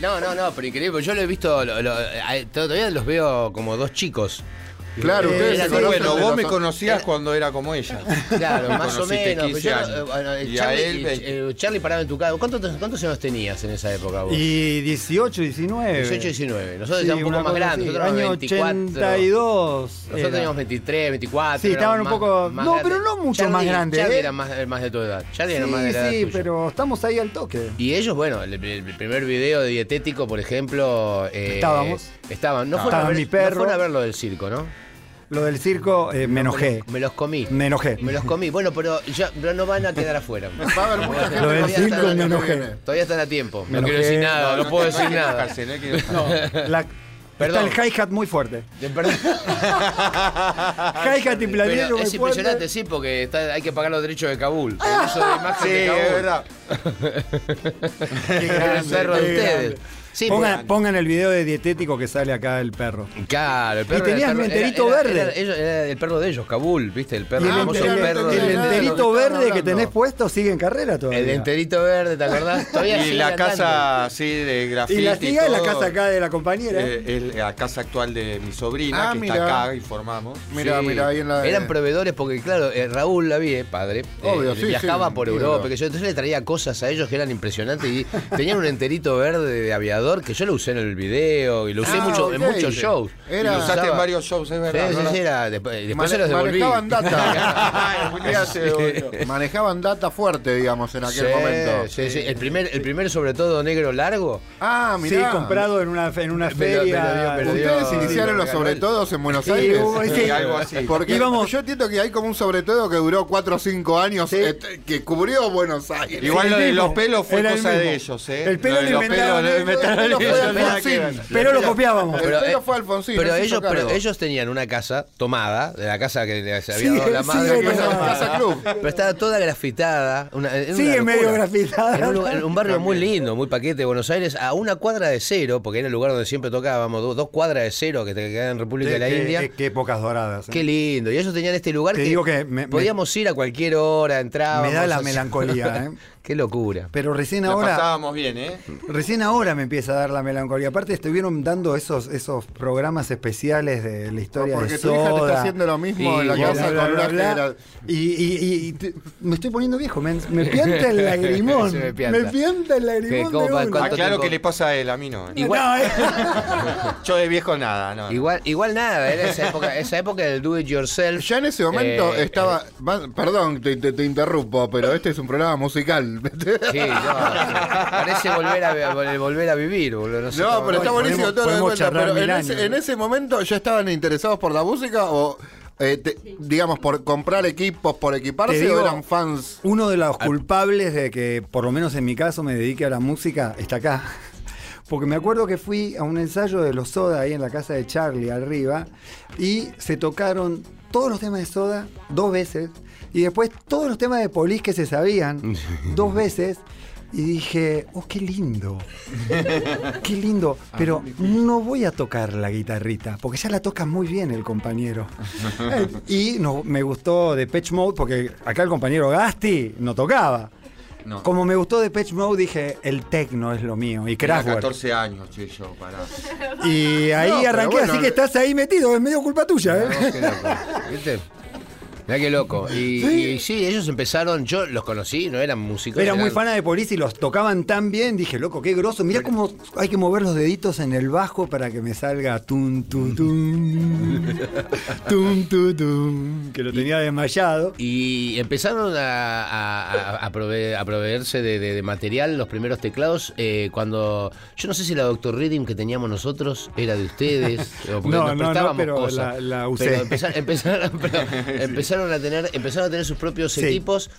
[SPEAKER 2] No, no, no, pero increíble. Yo lo he visto, lo- lo- eh, todavía los veo como dos chicos.
[SPEAKER 3] Claro,
[SPEAKER 5] Eh,
[SPEAKER 3] ustedes
[SPEAKER 2] era
[SPEAKER 3] se
[SPEAKER 2] sí,
[SPEAKER 3] conocen
[SPEAKER 6] Bueno, vos me conocías cuando era como ella. [LAUGHS]
[SPEAKER 2] Claro, más o menos.
[SPEAKER 6] 15
[SPEAKER 2] pero yo eh, bueno, eh,
[SPEAKER 6] Y a
[SPEAKER 2] Charlie,
[SPEAKER 6] él,
[SPEAKER 2] y-
[SPEAKER 6] 20.
[SPEAKER 2] eh, Charlie paraba en tu casa. ¿Cuántos, ¿Cuántos años tenías en esa época vos?
[SPEAKER 5] Y 18, 19.
[SPEAKER 2] 18, 19. Nosotros
[SPEAKER 5] Sí,
[SPEAKER 2] ya un poco más grandes. Nosotros
[SPEAKER 5] Año
[SPEAKER 2] 24.
[SPEAKER 5] 82.
[SPEAKER 2] Nosotros
[SPEAKER 5] era.
[SPEAKER 2] teníamos 23, 24.
[SPEAKER 5] Sí, estaban un poco-
[SPEAKER 2] más
[SPEAKER 5] no,
[SPEAKER 2] grandes.
[SPEAKER 5] pero no mucho
[SPEAKER 2] Charlie-
[SPEAKER 5] más grandes,
[SPEAKER 2] Charlie
[SPEAKER 5] ¿eh?
[SPEAKER 2] era más, más de tu edad. Charlie
[SPEAKER 5] Sí,
[SPEAKER 2] era más de la edad
[SPEAKER 5] sí,
[SPEAKER 2] tuya.
[SPEAKER 5] pero estamos ahí al toque.
[SPEAKER 2] Y ellos, bueno, el, el primer video de dietético, por ejemplo. eh,
[SPEAKER 5] Estábamos.
[SPEAKER 2] Estaban. No fueron,
[SPEAKER 5] Estaba
[SPEAKER 2] a ver, no fueron a ver lo del circo, ¿no?
[SPEAKER 5] Lo del circo, eh, me enojé.
[SPEAKER 2] Me los comí.
[SPEAKER 5] Me enojé.
[SPEAKER 2] Me los comí. Bueno, pero ya pero no van a quedar afuera. [LAUGHS]
[SPEAKER 3] Va a haber mucha gente
[SPEAKER 5] Lo del circo me enojé.
[SPEAKER 3] viene.
[SPEAKER 2] Todavía están a tiempo.
[SPEAKER 5] Me
[SPEAKER 2] No quiero
[SPEAKER 5] enojé.
[SPEAKER 2] decir nada, no, puedo decir nada.
[SPEAKER 5] La-
[SPEAKER 2] Perdón.
[SPEAKER 5] Está el hi-hat muy fuerte.
[SPEAKER 2] De verdad. [LAUGHS]
[SPEAKER 5] Hi-hat y
[SPEAKER 2] Pero
[SPEAKER 5] planero muy
[SPEAKER 2] es impresionante,
[SPEAKER 5] fuerte.
[SPEAKER 2] sí, porque está- hay que pagar los derechos de Kabul. El uso de imagen
[SPEAKER 6] Sí,
[SPEAKER 2] de Kabul.
[SPEAKER 6] es verdad. [LAUGHS]
[SPEAKER 5] Qué
[SPEAKER 2] El perro de
[SPEAKER 5] qué
[SPEAKER 2] ustedes.
[SPEAKER 5] grande.
[SPEAKER 2] Sí,
[SPEAKER 5] pongan,
[SPEAKER 2] porque-
[SPEAKER 5] pongan el video de dietético que sale acá el perro.
[SPEAKER 2] Claro, el perro.
[SPEAKER 5] Y tenías
[SPEAKER 2] el perro-
[SPEAKER 5] mi enterito
[SPEAKER 2] era- era-
[SPEAKER 5] verde.
[SPEAKER 2] era- el perro de ellos, Kabul, ¿viste? El perro. El
[SPEAKER 5] el,
[SPEAKER 2] famoso perro
[SPEAKER 5] el
[SPEAKER 2] de-
[SPEAKER 3] enterito
[SPEAKER 5] verde que tenés puesto sigue en carrera todavía.
[SPEAKER 2] El enterito verde, ¿te acordás? [LAUGHS] Todavía
[SPEAKER 6] Y la casa así de grafiti.
[SPEAKER 5] y la siga es la casa acá de la compañera.
[SPEAKER 6] eh, es la casa actual de mi sobrina,
[SPEAKER 3] Ah,
[SPEAKER 6] que está acá, informamos.
[SPEAKER 3] Mira,
[SPEAKER 2] Sí.
[SPEAKER 3] mira, ahí en la.
[SPEAKER 2] Eran proveedores porque, claro, eh, Raúl Lavie, padre, eh,
[SPEAKER 3] Obvio, sí,
[SPEAKER 2] viajaba
[SPEAKER 3] sí,
[SPEAKER 2] por. Europa, que yo entonces le traía cosas a ellos que eran impresionantes y tenían un enterito verde de aviador que yo lo usé en el video y lo usé
[SPEAKER 3] Ah,
[SPEAKER 2] mucho,
[SPEAKER 3] ok.
[SPEAKER 2] en muchos shows.
[SPEAKER 3] Era-
[SPEAKER 6] Y lo usaste en varios shows, es
[SPEAKER 2] Sí,
[SPEAKER 6] verdad.
[SPEAKER 2] sí,
[SPEAKER 6] ¿no?
[SPEAKER 2] sí, era, después, después
[SPEAKER 3] Mane-
[SPEAKER 2] se los devolví.
[SPEAKER 3] manejaban data. [LAUGHS]
[SPEAKER 6] Se.
[SPEAKER 3] Manejaban data fuerte, digamos, en aquel
[SPEAKER 2] Sí,
[SPEAKER 3] momento.
[SPEAKER 2] sí, sí. El primer, el primer sobre todo negro largo.
[SPEAKER 3] Ah,
[SPEAKER 5] sí,
[SPEAKER 3] mirá.
[SPEAKER 5] comprado en una, en una
[SPEAKER 2] dio,
[SPEAKER 5] feria.
[SPEAKER 2] lo dio.
[SPEAKER 3] Ustedes
[SPEAKER 2] Sí,
[SPEAKER 3] iniciaron
[SPEAKER 2] sí,
[SPEAKER 3] los
[SPEAKER 2] sí.
[SPEAKER 3] sobre todos en Buenos
[SPEAKER 5] Sí,
[SPEAKER 3] Aires.
[SPEAKER 5] hubo- sí.
[SPEAKER 6] Sí, algo así.
[SPEAKER 3] Porque
[SPEAKER 5] Íbamos-
[SPEAKER 3] yo entiendo que hay como un sobre todo que duró 4 o 5 años
[SPEAKER 5] Sí.
[SPEAKER 3] eh, que cubrió Buenos Aires.
[SPEAKER 6] Igual
[SPEAKER 5] Sí,
[SPEAKER 6] lo de los pelos fue cosa de ellos, ¿eh?
[SPEAKER 5] El pelo
[SPEAKER 6] Lo de
[SPEAKER 5] lo
[SPEAKER 6] los
[SPEAKER 5] inventaron
[SPEAKER 3] pelo fue. Alfonsín.
[SPEAKER 5] Pero lo copiábamos.
[SPEAKER 3] El
[SPEAKER 2] Pero,
[SPEAKER 3] pelo
[SPEAKER 2] eh,
[SPEAKER 3] fue Alfonsín.
[SPEAKER 2] pero
[SPEAKER 3] él se
[SPEAKER 2] ellos, pero ellos tenían una casa tomada, de la casa que les había
[SPEAKER 5] Sí,
[SPEAKER 2] dado la
[SPEAKER 5] sí,
[SPEAKER 2] madre.
[SPEAKER 3] Casa Club.
[SPEAKER 2] Pero estaba toda grafitada. Locura.
[SPEAKER 5] medio grafitada.
[SPEAKER 2] En un, lugar- en un barrio muy lindo, muy paquete de Buenos Aires, a una cuadra de cero, porque era el lugar donde siempre tocábamos, dos, dos cuadras de cero que te quedan en República de la
[SPEAKER 5] Qué-
[SPEAKER 2] India.
[SPEAKER 5] qué- qué épocas doradas. ¿eh?
[SPEAKER 2] Qué lindo. Y ellos tenían este lugar
[SPEAKER 5] Te
[SPEAKER 2] que,
[SPEAKER 5] digo que me- me-
[SPEAKER 2] podíamos ir a cualquier hora, entrábamos.
[SPEAKER 5] Me da la [LAUGHS] melancolía, ¿eh?
[SPEAKER 2] Qué locura.
[SPEAKER 5] Pero recién
[SPEAKER 6] La
[SPEAKER 5] ahora.
[SPEAKER 6] pasábamos bien, ¿eh?
[SPEAKER 5] Recién ahora me empieza a dar la melancolía. Aparte estuvieron dando esos esos programas especiales de la historia
[SPEAKER 3] Porque
[SPEAKER 5] de
[SPEAKER 3] tu hija te
[SPEAKER 5] Soda.
[SPEAKER 3] está haciendo lo mismo
[SPEAKER 2] Sí,
[SPEAKER 3] en la casa
[SPEAKER 5] bla,
[SPEAKER 3] con
[SPEAKER 5] bla,
[SPEAKER 3] una
[SPEAKER 5] bla.
[SPEAKER 3] genera-
[SPEAKER 5] Y, y- y te- me estoy poniendo viejo, me, me pianta el [LAUGHS] lagrimón.
[SPEAKER 2] Me
[SPEAKER 5] me,
[SPEAKER 2] pianta.
[SPEAKER 5] el lagrimón.
[SPEAKER 2] ¿Qué? ¿Cómo
[SPEAKER 5] de
[SPEAKER 2] tiempo?
[SPEAKER 6] que le pasa a él, a mí no. ¿eh?
[SPEAKER 2] Igual-
[SPEAKER 5] No, eh. [LAUGHS]
[SPEAKER 6] Yo de viejo nada, no.
[SPEAKER 2] Igual, igual nada, era esa época, esa época del do it yourself.
[SPEAKER 3] Ya en ese momento
[SPEAKER 2] Eh,
[SPEAKER 3] estaba. Perdón, te, te- te interrumpo, pero este es un programa musical. [LAUGHS]
[SPEAKER 2] Sí, no, parece volver a, vol- volver a vivir, boludo. No, sé
[SPEAKER 3] No,
[SPEAKER 2] cómo-
[SPEAKER 3] pero está
[SPEAKER 5] Podemos-
[SPEAKER 3] buenísimo todo lo
[SPEAKER 5] charlar
[SPEAKER 3] Pero en ese,
[SPEAKER 5] años.
[SPEAKER 3] en ese momento ya estaban interesados por la música o, eh, te- digamos, por comprar equipos, por equiparse,
[SPEAKER 5] digo-
[SPEAKER 3] o eran fans?
[SPEAKER 5] Uno de los culpables de que, por lo menos en mi caso, me dedique a la música está acá. [LAUGHS] Porque me acuerdo que fui a un ensayo de los Soda ahí en la casa de Charlie arriba y se tocaron todos los temas de Soda dos veces y después todos los temas de Police que se sabían [LAUGHS] dos veces y dije, oh, qué lindo, qué lindo, pero no voy a tocar la guitarrita porque ya la toca muy bien el compañero. [LAUGHS] Y no, me gustó de Patch Mode porque acá el compañero Gasti no tocaba.
[SPEAKER 6] No.
[SPEAKER 5] Como me gustó de Patch Mode, dije, el tecno es lo mío. Y Kraftwerk.
[SPEAKER 6] 14 años, che, yo, pará.
[SPEAKER 5] Y ahí
[SPEAKER 3] No,
[SPEAKER 5] arranqué,
[SPEAKER 3] bueno,
[SPEAKER 5] así que estás ahí metido, es medio culpa tuya, ¿eh?
[SPEAKER 2] No. ¿Viste? [LAUGHS] Mirá qué loco. Y
[SPEAKER 5] Sí.
[SPEAKER 2] y sí, ellos empezaron, yo los conocí, no eran músicos.
[SPEAKER 5] Era muy
[SPEAKER 2] eran-
[SPEAKER 5] fana de Police y los tocaban tan bien, dije, loco, qué groso. Mirá cómo hay que mover los deditos en el bajo para que me salga tum, tu, tum, [LAUGHS] tum, tu, tum, que lo tenía desmayado.
[SPEAKER 2] Y empezaron a, a- a- a prove- a proveerse de, de- de material los primeros teclados eh, cuando. Yo no sé si la Doctor Reading que teníamos nosotros era de ustedes. [LAUGHS] o porque
[SPEAKER 5] No,
[SPEAKER 2] nos
[SPEAKER 5] no, no, pero
[SPEAKER 2] cosas.
[SPEAKER 5] la- la usé. [LAUGHS]
[SPEAKER 2] Pero empezar- empezaron, pero empezaron a tener, empezaron a tener sus propios
[SPEAKER 5] Sí.
[SPEAKER 2] equipos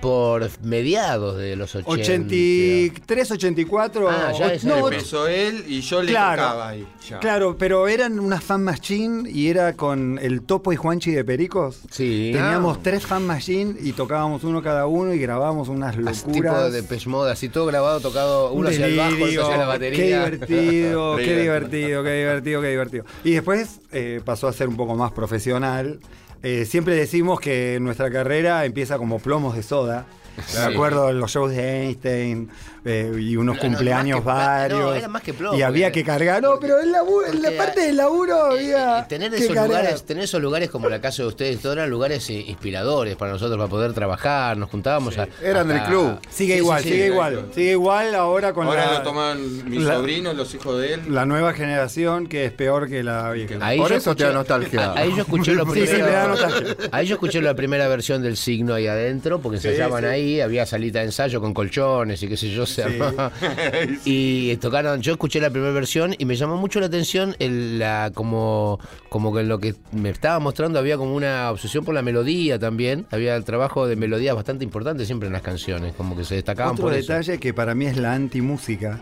[SPEAKER 2] por mediados de los 80.
[SPEAKER 5] 83, 84.
[SPEAKER 2] Ah, ya esa
[SPEAKER 5] no.
[SPEAKER 6] Empezó él y yo le
[SPEAKER 5] Claro,
[SPEAKER 6] tocaba ahí. ya.
[SPEAKER 5] claro, pero eran unas fan machine y era con el Topo y Juanchi de Pericos.
[SPEAKER 2] Sí.
[SPEAKER 5] Teníamos
[SPEAKER 2] Ah.
[SPEAKER 5] tres fan machine y tocábamos uno cada uno y grabábamos unas
[SPEAKER 2] Así tipo
[SPEAKER 5] locuras.
[SPEAKER 2] de Depeche Mode, así todo grabado, tocado,
[SPEAKER 5] Un
[SPEAKER 2] uno hacia el bajo, otro hacia la batería.
[SPEAKER 5] Qué divertido, [LAUGHS] qué
[SPEAKER 6] divertido.
[SPEAKER 5] divertido, qué divertido, qué divertido. Y después eh, pasó a ser un poco más profesional. Eh, siempre decimos que nuestra carrera empieza como plomos de soda.
[SPEAKER 2] Sí.
[SPEAKER 5] Me acuerdo de los shows de Einstein eh, y unos
[SPEAKER 2] No, no,
[SPEAKER 5] cumpleaños varios.
[SPEAKER 2] no, era más que plomo,
[SPEAKER 5] Y había que cargar. No, pero en, la
[SPEAKER 2] porque,
[SPEAKER 5] parte del laburo había.
[SPEAKER 2] eh, tener, esos
[SPEAKER 5] cargar.
[SPEAKER 2] lugares, tener esos lugares como la casa de ustedes, todos eran lugares eh, inspiradores para nosotros, para poder trabajar, nos juntábamos a...
[SPEAKER 3] Eran del club.
[SPEAKER 5] Sigue
[SPEAKER 2] Sí,
[SPEAKER 5] igual,
[SPEAKER 2] sí, sí.
[SPEAKER 5] sigue igual. Sigue igual ahora con
[SPEAKER 6] Ahora
[SPEAKER 5] la,
[SPEAKER 6] lo toman mis
[SPEAKER 5] la-
[SPEAKER 6] sobrinos, los hijos de él.
[SPEAKER 5] la nueva generación que es peor que la vieja.
[SPEAKER 2] Ahí
[SPEAKER 3] Por eso te da nostalgia.
[SPEAKER 2] Ahí yo escuché lo
[SPEAKER 5] Sí, sí, me da
[SPEAKER 2] primero.
[SPEAKER 5] nostalgia.
[SPEAKER 2] ahí yo escuché la primera versión del signo ahí adentro, porque ensayaban ahí, había salita de ensayo con colchones y qué sé yo, se armaba. [LAUGHS] Y tocaron, yo escuché la primera versión y me llamó mucho la atención el, la como, como que en lo que me estaba mostrando había como una obsesión por la melodía también. Había el trabajo de melodía bastante importante siempre en las canciones, como que se destacaban
[SPEAKER 5] Otro
[SPEAKER 2] por eso.
[SPEAKER 5] detalle que para mí es la antimúsica,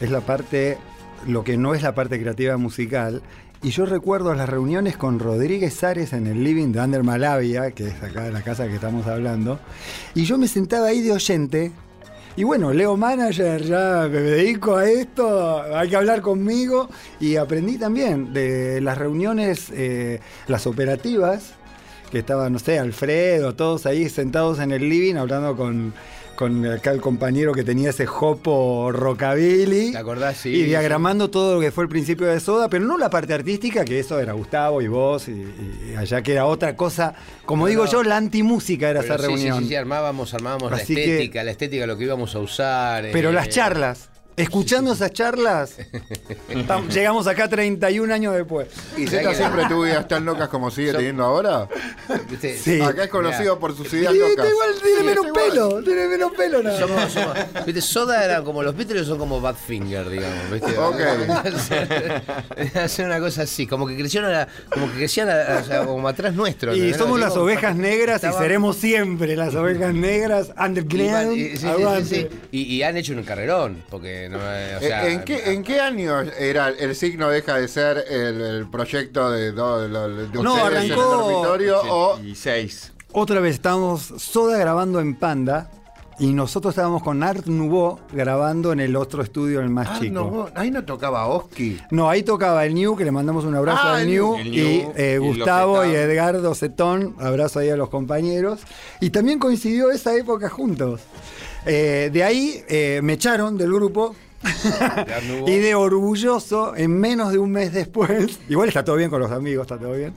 [SPEAKER 5] es la parte, lo que no es la parte creativa musical. Y yo recuerdo las reuniones con Rodríguez Ares en el living de Ander Malavia, que es acá la casa que estamos hablando, y yo me sentaba ahí de oyente. Y bueno, Leo Manager, ya me dedico a esto, hay que hablar conmigo. Y aprendí también de las reuniones, eh, las operativas, que estaba, no sé, Alfredo, todos ahí sentados en el living hablando con, con acá el compañero que tenía ese jopo rockabilly.
[SPEAKER 2] ¿Te acordás? Sí,
[SPEAKER 5] y diagramando todo lo que fue el principio de Soda, pero no la parte artística, que eso era Gustavo y vos, y, y allá que era otra cosa. Como
[SPEAKER 2] No,
[SPEAKER 5] digo
[SPEAKER 2] no.
[SPEAKER 5] yo, la antimúsica era
[SPEAKER 2] Pero
[SPEAKER 5] esa
[SPEAKER 2] sí, sí,
[SPEAKER 5] reunión.
[SPEAKER 2] Sí, sí, armábamos, armábamos
[SPEAKER 5] Así
[SPEAKER 2] la
[SPEAKER 5] que-
[SPEAKER 2] estética, la estética, lo que íbamos a usar.
[SPEAKER 5] Pero
[SPEAKER 2] eh,
[SPEAKER 5] las charlas, escuchando esas charlas, tam- [LAUGHS] llegamos acá 31 años después.
[SPEAKER 3] ¿Y
[SPEAKER 2] ¿Sabés
[SPEAKER 3] Z
[SPEAKER 2] que-
[SPEAKER 3] siempre tuvo ideas tan locas como sigue
[SPEAKER 2] Son-
[SPEAKER 3] teniendo ahora?
[SPEAKER 5] Sí.
[SPEAKER 3] Acá es conocido por sus ideas
[SPEAKER 5] Sí,
[SPEAKER 3] locas.
[SPEAKER 5] igual tiene
[SPEAKER 3] Sí,
[SPEAKER 5] menos
[SPEAKER 3] está igual.
[SPEAKER 5] pelo, tiene menos pelo nada.
[SPEAKER 2] Somos, somos- ¿viste? Soda eran como los Beatles son como Badfinger, digamos, ¿viste?
[SPEAKER 3] Ok. [LAUGHS]
[SPEAKER 2] Hacer una cosa así, como que crecieron a la- como que crecían a- o sea, como atrás nuestro.
[SPEAKER 5] Y somos las ovejas negras y seremos siempre las ovejas negras. Underground,
[SPEAKER 2] y, sí, sí, sí,
[SPEAKER 5] aguante.
[SPEAKER 2] sí. Y- y han hecho un carrerón, porque no, eh, o sea,
[SPEAKER 3] ¿En, qué, ¿En qué año era el signo deja de ser el, el proyecto de, do- de, de
[SPEAKER 5] No,
[SPEAKER 3] ustedes en el
[SPEAKER 5] arrancó-
[SPEAKER 3] dormitorio o
[SPEAKER 6] 86.
[SPEAKER 5] Otra vez estábamos Soda grabando en Panda y nosotros estábamos con Art Nouveau grabando en el otro estudio, el más chico.
[SPEAKER 3] ahí no tocaba Oski.
[SPEAKER 5] No, ahí tocaba el New, que le mandamos un abrazo
[SPEAKER 3] Ah,
[SPEAKER 5] al New.
[SPEAKER 6] El
[SPEAKER 5] y eh,
[SPEAKER 6] y
[SPEAKER 5] Gustavo y
[SPEAKER 6] Zetón.
[SPEAKER 5] Edgardo Cetón, abrazo ahí a los compañeros. Y también coincidió esa época juntos. Eh, de ahí eh, me echaron del grupo. [LAUGHS] y de orgulloso, en menos de un mes después, [LAUGHS] igual está todo bien con los amigos, está todo bien.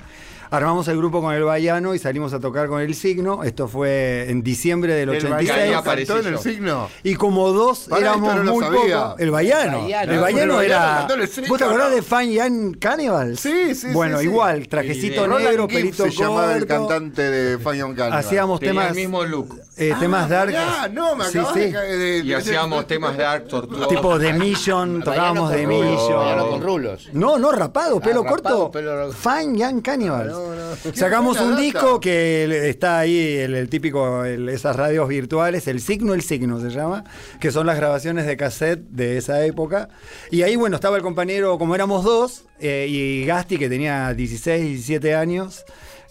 [SPEAKER 5] Armamos el grupo con el Baiano y salimos a tocar con el signo. Esto fue en diciembre del
[SPEAKER 3] El
[SPEAKER 5] 86.
[SPEAKER 6] Baiano
[SPEAKER 3] Baiano
[SPEAKER 6] aparecí
[SPEAKER 3] cantó en el signo.
[SPEAKER 5] Y como dos
[SPEAKER 3] Pará,
[SPEAKER 5] éramos
[SPEAKER 3] no
[SPEAKER 5] muy pocos. El Baiano. El Baiano era.
[SPEAKER 3] el signo,
[SPEAKER 5] ¿Vos te acordás
[SPEAKER 3] ¿no?
[SPEAKER 5] de Fan Yan Cannibal?
[SPEAKER 3] Sí, sí,
[SPEAKER 5] Bueno,
[SPEAKER 3] sí, sí.
[SPEAKER 5] igual, trajecito
[SPEAKER 6] Y de
[SPEAKER 5] negro, pelito
[SPEAKER 3] se llamaba el
[SPEAKER 5] corto.
[SPEAKER 3] cantante de Fire Cannibal.
[SPEAKER 5] Hacíamos
[SPEAKER 6] Tenía
[SPEAKER 5] temas.
[SPEAKER 6] el mismo look.
[SPEAKER 5] eh, temas dark.
[SPEAKER 3] Ah, no, me
[SPEAKER 5] Sí, sí.
[SPEAKER 3] de, de-
[SPEAKER 6] Y
[SPEAKER 3] de-
[SPEAKER 6] hacíamos temas dark, tortura.
[SPEAKER 5] Tipo The Mission, tocábamos The Mission.
[SPEAKER 2] con rulos.
[SPEAKER 5] No, no, rapado, pelo
[SPEAKER 2] rapado,
[SPEAKER 5] corto.
[SPEAKER 2] pelo-
[SPEAKER 5] Fan Yan Cannibal.
[SPEAKER 2] No, no. [LAUGHS]
[SPEAKER 5] Sacamos un
[SPEAKER 3] data.
[SPEAKER 5] disco que está ahí, el, el típico, el- esas radios virtuales, el signo, el signo se llama, que son las grabaciones de cassette de esa época. Y ahí, bueno, estaba el compañero, como éramos dos, eh, y Gasti, que tenía 16, 17 años,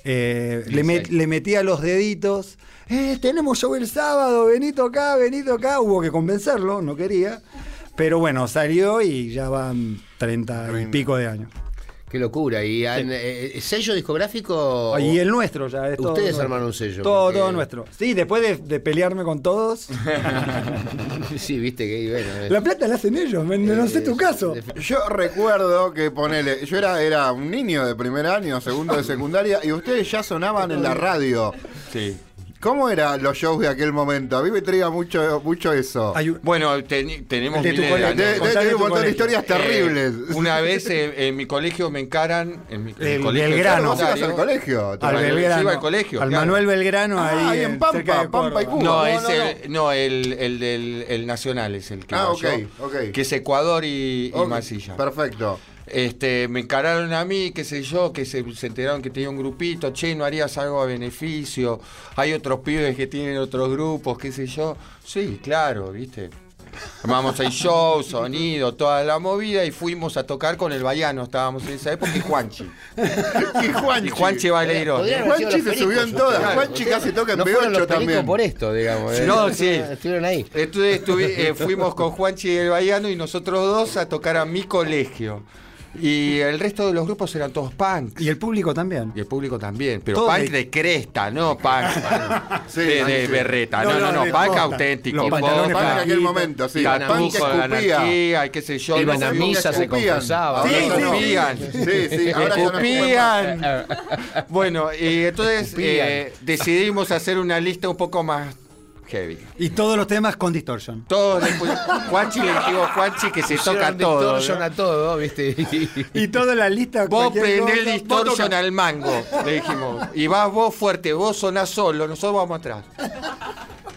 [SPEAKER 5] eh, le, met-
[SPEAKER 2] 16.
[SPEAKER 5] le metía los deditos. Eh, tenemos show el sábado, venito acá, venito acá. Hubo que convencerlo, no quería. Pero bueno, salió y ya van 30 y pico de años.
[SPEAKER 2] Qué locura. ¿Y han- eh, sello discográfico?
[SPEAKER 5] Y el nuestro ya es todo
[SPEAKER 2] Ustedes
[SPEAKER 5] nuestro.
[SPEAKER 2] armaron un sello,
[SPEAKER 5] Todo,
[SPEAKER 2] porque-
[SPEAKER 5] todo nuestro. Sí, después de, de pelearme con todos. [LAUGHS]
[SPEAKER 2] sí, viste que bueno. eh.
[SPEAKER 5] la plata la hacen ellos, me- no sé tu caso.
[SPEAKER 3] Yo recuerdo que ponele, yo era, era un niño de primer año, segundo de secundaria, y ustedes ya sonaban en la radio.
[SPEAKER 6] Sí.
[SPEAKER 3] ¿Cómo eran los shows de aquel momento? A mí me traía mucho, mucho eso.
[SPEAKER 5] Un-
[SPEAKER 6] Bueno, teni- tenemos
[SPEAKER 5] De
[SPEAKER 6] miles
[SPEAKER 5] colegio.
[SPEAKER 6] de
[SPEAKER 3] debe tener un montón de historias terribles.
[SPEAKER 6] Eh, una vez eh, en mi colegio me encaran. En mi, en
[SPEAKER 5] El
[SPEAKER 6] mi colegio
[SPEAKER 5] Belgrano.
[SPEAKER 3] ¿Vos ibas
[SPEAKER 6] secundario.
[SPEAKER 3] al colegio?
[SPEAKER 5] al Belgrano.
[SPEAKER 6] iba al colegio,
[SPEAKER 5] Al
[SPEAKER 6] claro.
[SPEAKER 5] Manuel Belgrano,
[SPEAKER 3] Ah,
[SPEAKER 5] ahí,
[SPEAKER 3] ahí en Pampa,
[SPEAKER 5] cerca de
[SPEAKER 3] Pampa y. Cuba.
[SPEAKER 6] No,
[SPEAKER 3] No,
[SPEAKER 6] es
[SPEAKER 3] no,
[SPEAKER 6] el, no, el, el del el Nacional es el que
[SPEAKER 3] Ah, ok,
[SPEAKER 6] yo,
[SPEAKER 3] ok.
[SPEAKER 6] que es Ecuador y, y
[SPEAKER 3] Ok,
[SPEAKER 6] Masilla.
[SPEAKER 3] Perfecto.
[SPEAKER 6] Este, me encararon a mí, qué sé yo, que se, se enteraron que tenía un grupito, che, no harías algo a beneficio, hay otros pibes que tienen otros grupos, qué sé yo. Sí, claro, viste. Armamos el show, sonido, toda la movida y fuimos a tocar con el Baiano, estábamos en esa época y Juanchi. [LAUGHS]
[SPEAKER 3] Y Juanchi.
[SPEAKER 6] Y Juanchi Baleirón.
[SPEAKER 3] Juanchi se subió en todas.
[SPEAKER 2] ustedes.
[SPEAKER 3] Juanchi casi toca en
[SPEAKER 2] no fueron los
[SPEAKER 3] B8
[SPEAKER 2] pericos
[SPEAKER 3] también.
[SPEAKER 2] por esto, digamos. eh.
[SPEAKER 6] No, sí. [LAUGHS]
[SPEAKER 2] Estuvieron ahí.
[SPEAKER 6] Entonces estuvi- eh, fuimos con Juanchi y el Baiano y nosotros dos a tocar a mi colegio. Y el resto de los grupos eran todos punk.
[SPEAKER 5] Y el público también.
[SPEAKER 6] Y el público también, pero
[SPEAKER 5] Todos
[SPEAKER 6] punk
[SPEAKER 5] de-
[SPEAKER 6] de, cresta, no [LAUGHS] punk
[SPEAKER 3] Sí,
[SPEAKER 6] de, de
[SPEAKER 3] sí.
[SPEAKER 6] berreta,
[SPEAKER 5] No,
[SPEAKER 6] no, no,
[SPEAKER 5] no,
[SPEAKER 6] no,
[SPEAKER 5] de
[SPEAKER 6] punk
[SPEAKER 5] posta.
[SPEAKER 6] auténtico.
[SPEAKER 5] Los pantalones
[SPEAKER 3] Punk en aquel momento, sí.
[SPEAKER 6] Tatujo,
[SPEAKER 3] Punk que escupía.
[SPEAKER 6] anarquía, y qué sé yo.
[SPEAKER 2] Iban a misa, se
[SPEAKER 3] escupían.
[SPEAKER 2] confesaba.
[SPEAKER 3] Ahora
[SPEAKER 6] Sí.
[SPEAKER 3] Sí, sí, ahora
[SPEAKER 6] Escupían. Bueno, y entonces eh, decidimos hacer una lista un poco más heavy.
[SPEAKER 5] Y todos los temas con distortion.
[SPEAKER 6] Todos después, Juanchi le dijo Juanchi que se
[SPEAKER 2] Pusieron
[SPEAKER 6] toca todo.
[SPEAKER 2] distortion
[SPEAKER 6] ¿no?
[SPEAKER 2] a todo, ¿viste?
[SPEAKER 5] Y toda la lista.
[SPEAKER 6] Vos prendés el distortion al mango, le dijimos. Y vas vos fuerte, vos sonás solo, nosotros vamos atrás.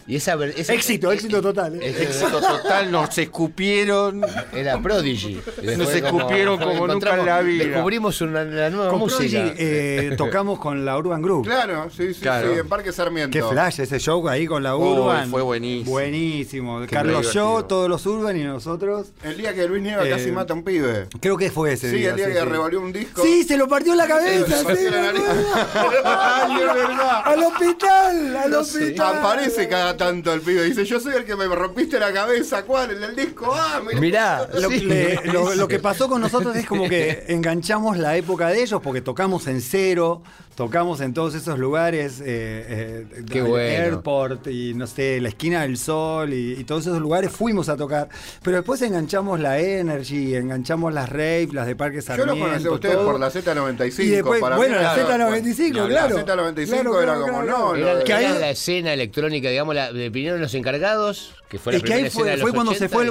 [SPEAKER 2] Y esa, ver- esa-
[SPEAKER 5] Éxito, éxito total. ¿eh?
[SPEAKER 6] Éxito total, nos escupieron.
[SPEAKER 2] Era Prodigy.
[SPEAKER 6] Nos escupieron como nunca en la vida.
[SPEAKER 2] Descubrimos una, la nueva
[SPEAKER 5] Con
[SPEAKER 2] música.
[SPEAKER 5] Prodigy, eh, [LAUGHS] tocamos con la Urban Group.
[SPEAKER 3] Claro, sí, sí,
[SPEAKER 6] Claro.
[SPEAKER 3] sí, en Parque Sarmiento.
[SPEAKER 5] Qué flash ese show ahí con la
[SPEAKER 6] Oh,
[SPEAKER 5] Urban.
[SPEAKER 6] fue buenísimo.
[SPEAKER 5] Buenísimo.
[SPEAKER 6] Qué
[SPEAKER 5] Carlos. Yo, todos los Urban y nosotros.
[SPEAKER 3] El día que Luis Nieva
[SPEAKER 5] Eh,
[SPEAKER 3] casi mata a un pibe.
[SPEAKER 5] Creo que fue ese
[SPEAKER 3] Sí,
[SPEAKER 5] día.
[SPEAKER 3] el día
[SPEAKER 5] sí,
[SPEAKER 3] que
[SPEAKER 5] sí.
[SPEAKER 3] revolvió un disco.
[SPEAKER 5] Sí, se lo partió en la cabeza.
[SPEAKER 3] se
[SPEAKER 5] sí,
[SPEAKER 3] la nariz. [LAUGHS]
[SPEAKER 5] Al hospital, al hospital.
[SPEAKER 3] Aparece cada tanto el pibe. Dice, yo soy el que me rompiste la cabeza. ¿Cuál? El del disco. Ah, mirá.
[SPEAKER 2] Mirá,
[SPEAKER 5] Lo,
[SPEAKER 2] sí.
[SPEAKER 5] le- lo- lo que pasó con nosotros es como que [LAUGHS] enganchamos la época de ellos porque tocamos en cero, tocamos en todos esos lugares, eh, eh,
[SPEAKER 2] Qué
[SPEAKER 5] el
[SPEAKER 2] bueno.
[SPEAKER 5] Airport y no sé, la esquina del sol y, y todos esos lugares fuimos a tocar. Pero después enganchamos la Energy, enganchamos las rave, las de Parque
[SPEAKER 3] Yo
[SPEAKER 5] Sarmiento.
[SPEAKER 3] lo conocí a ustedes
[SPEAKER 5] todo.
[SPEAKER 3] por la Z95.
[SPEAKER 5] Y después,
[SPEAKER 3] para
[SPEAKER 5] bueno,
[SPEAKER 3] mí
[SPEAKER 5] la
[SPEAKER 3] era-
[SPEAKER 5] Z95,
[SPEAKER 3] La
[SPEAKER 5] claro.
[SPEAKER 3] Z95
[SPEAKER 5] Claro,
[SPEAKER 3] era
[SPEAKER 5] claro,
[SPEAKER 3] como,
[SPEAKER 5] claro,
[SPEAKER 3] no,
[SPEAKER 2] Era,
[SPEAKER 5] que
[SPEAKER 2] era
[SPEAKER 5] ahí-
[SPEAKER 2] la escena electrónica, digamos, la, de- vinieron los encargados, que fue la
[SPEAKER 5] Es que ahí fue,
[SPEAKER 2] los
[SPEAKER 5] fue cuando se
[SPEAKER 2] 80,
[SPEAKER 5] fue el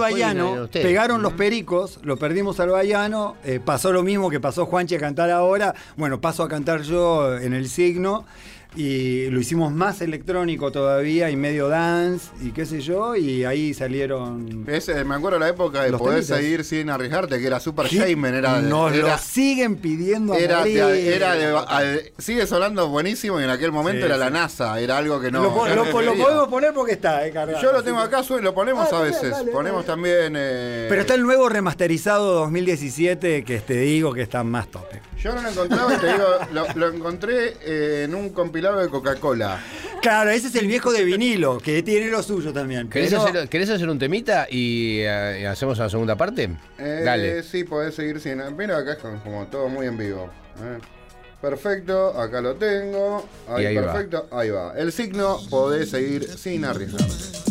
[SPEAKER 2] ustedes.
[SPEAKER 5] pegaron los pericos, lo perdimos al Baiano, eh, pasó lo mismo que pasó Juanchi a cantar ahora, bueno, paso a cantar yo en el signo, y lo hicimos más electrónico todavía, y medio dance, y qué sé yo, y ahí salieron...
[SPEAKER 3] Ese, me acuerdo la época de poder seguir sin arriesgarte, que era Super Shaman. Era,
[SPEAKER 5] Nos
[SPEAKER 3] era,
[SPEAKER 5] lo siguen pidiendo a
[SPEAKER 3] era,
[SPEAKER 5] morir.
[SPEAKER 3] de- era de- al- sigue sonando buenísimo y en aquel momento
[SPEAKER 5] Sí,
[SPEAKER 3] era
[SPEAKER 5] sí.
[SPEAKER 3] la NASA, era algo que no.
[SPEAKER 5] lo, podemos poner porque está, eh, cargado.
[SPEAKER 3] Yo lo tengo acá, lo ponemos
[SPEAKER 5] Ah,
[SPEAKER 3] a veces.
[SPEAKER 5] dale,
[SPEAKER 3] ponemos
[SPEAKER 5] dale.
[SPEAKER 3] también. eh,
[SPEAKER 5] Pero está el nuevo remasterizado 2017 que te digo que está más tope.
[SPEAKER 3] Yo no lo encontraba te digo, lo, encontré eh, en un compilado de Coca-Cola.
[SPEAKER 5] Claro, ese es el viejo de vinilo, que tiene lo suyo también.
[SPEAKER 2] ¿Querés,
[SPEAKER 5] pero-
[SPEAKER 2] hacer, querés hacer un temita y eh, hacemos la segunda parte?
[SPEAKER 3] Eh,
[SPEAKER 2] Dale.
[SPEAKER 3] Sí, podés seguir sin. Mira, acá es como, todo muy en vivo. eh. Perfecto, acá lo tengo. Ahí,
[SPEAKER 2] Y ahí va.
[SPEAKER 3] perfecto, ahí va. El signo podés seguir sin arriesgarte.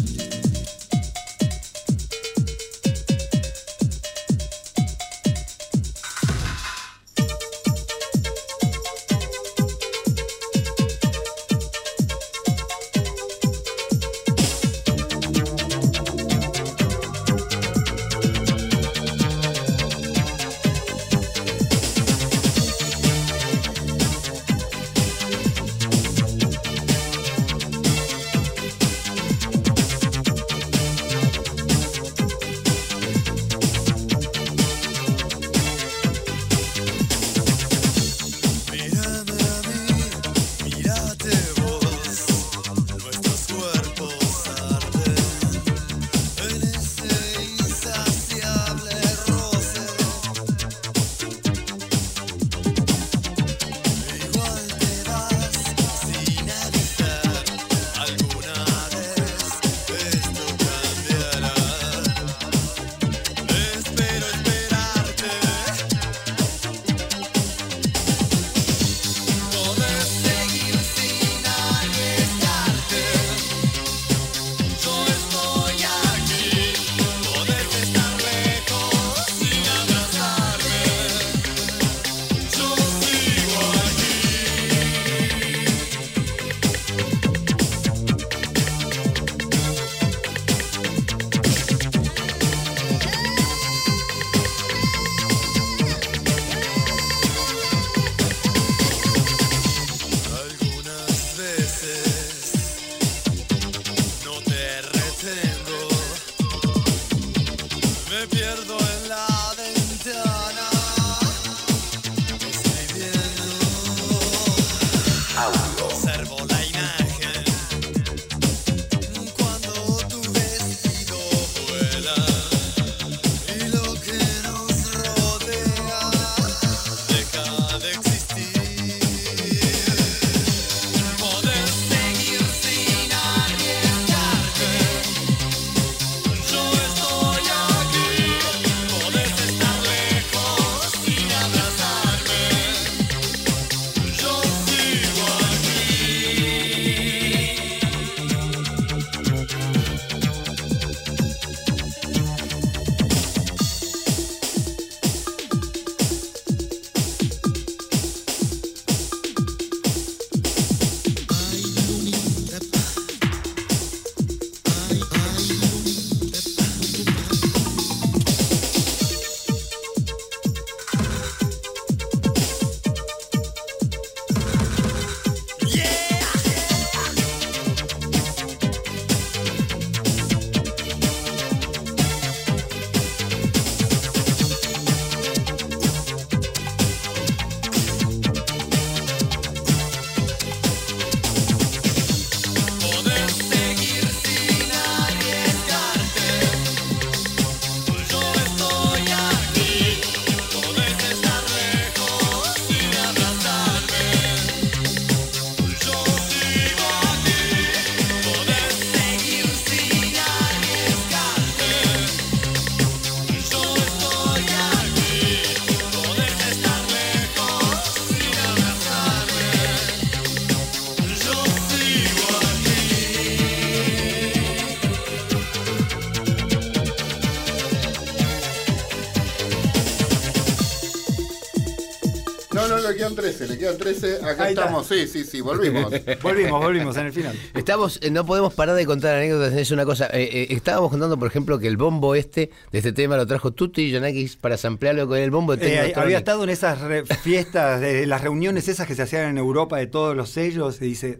[SPEAKER 3] 13, le quedan 13. Acá
[SPEAKER 5] Ahí está.
[SPEAKER 3] estamos, sí, sí, sí, volvimos. [LAUGHS]
[SPEAKER 5] Volvimos, volvimos en el final.
[SPEAKER 2] Estamos, eh, no podemos parar de contar anécdotas, es una cosa. eh, eh, estábamos contando, por ejemplo, que el bombo este de este tema lo trajo Tutti Yonakis para samplearlo con el bombo de
[SPEAKER 5] Eh, había estado en esas re- fiestas, de las reuniones esas que se hacían en Europa de todos los sellos, y dice,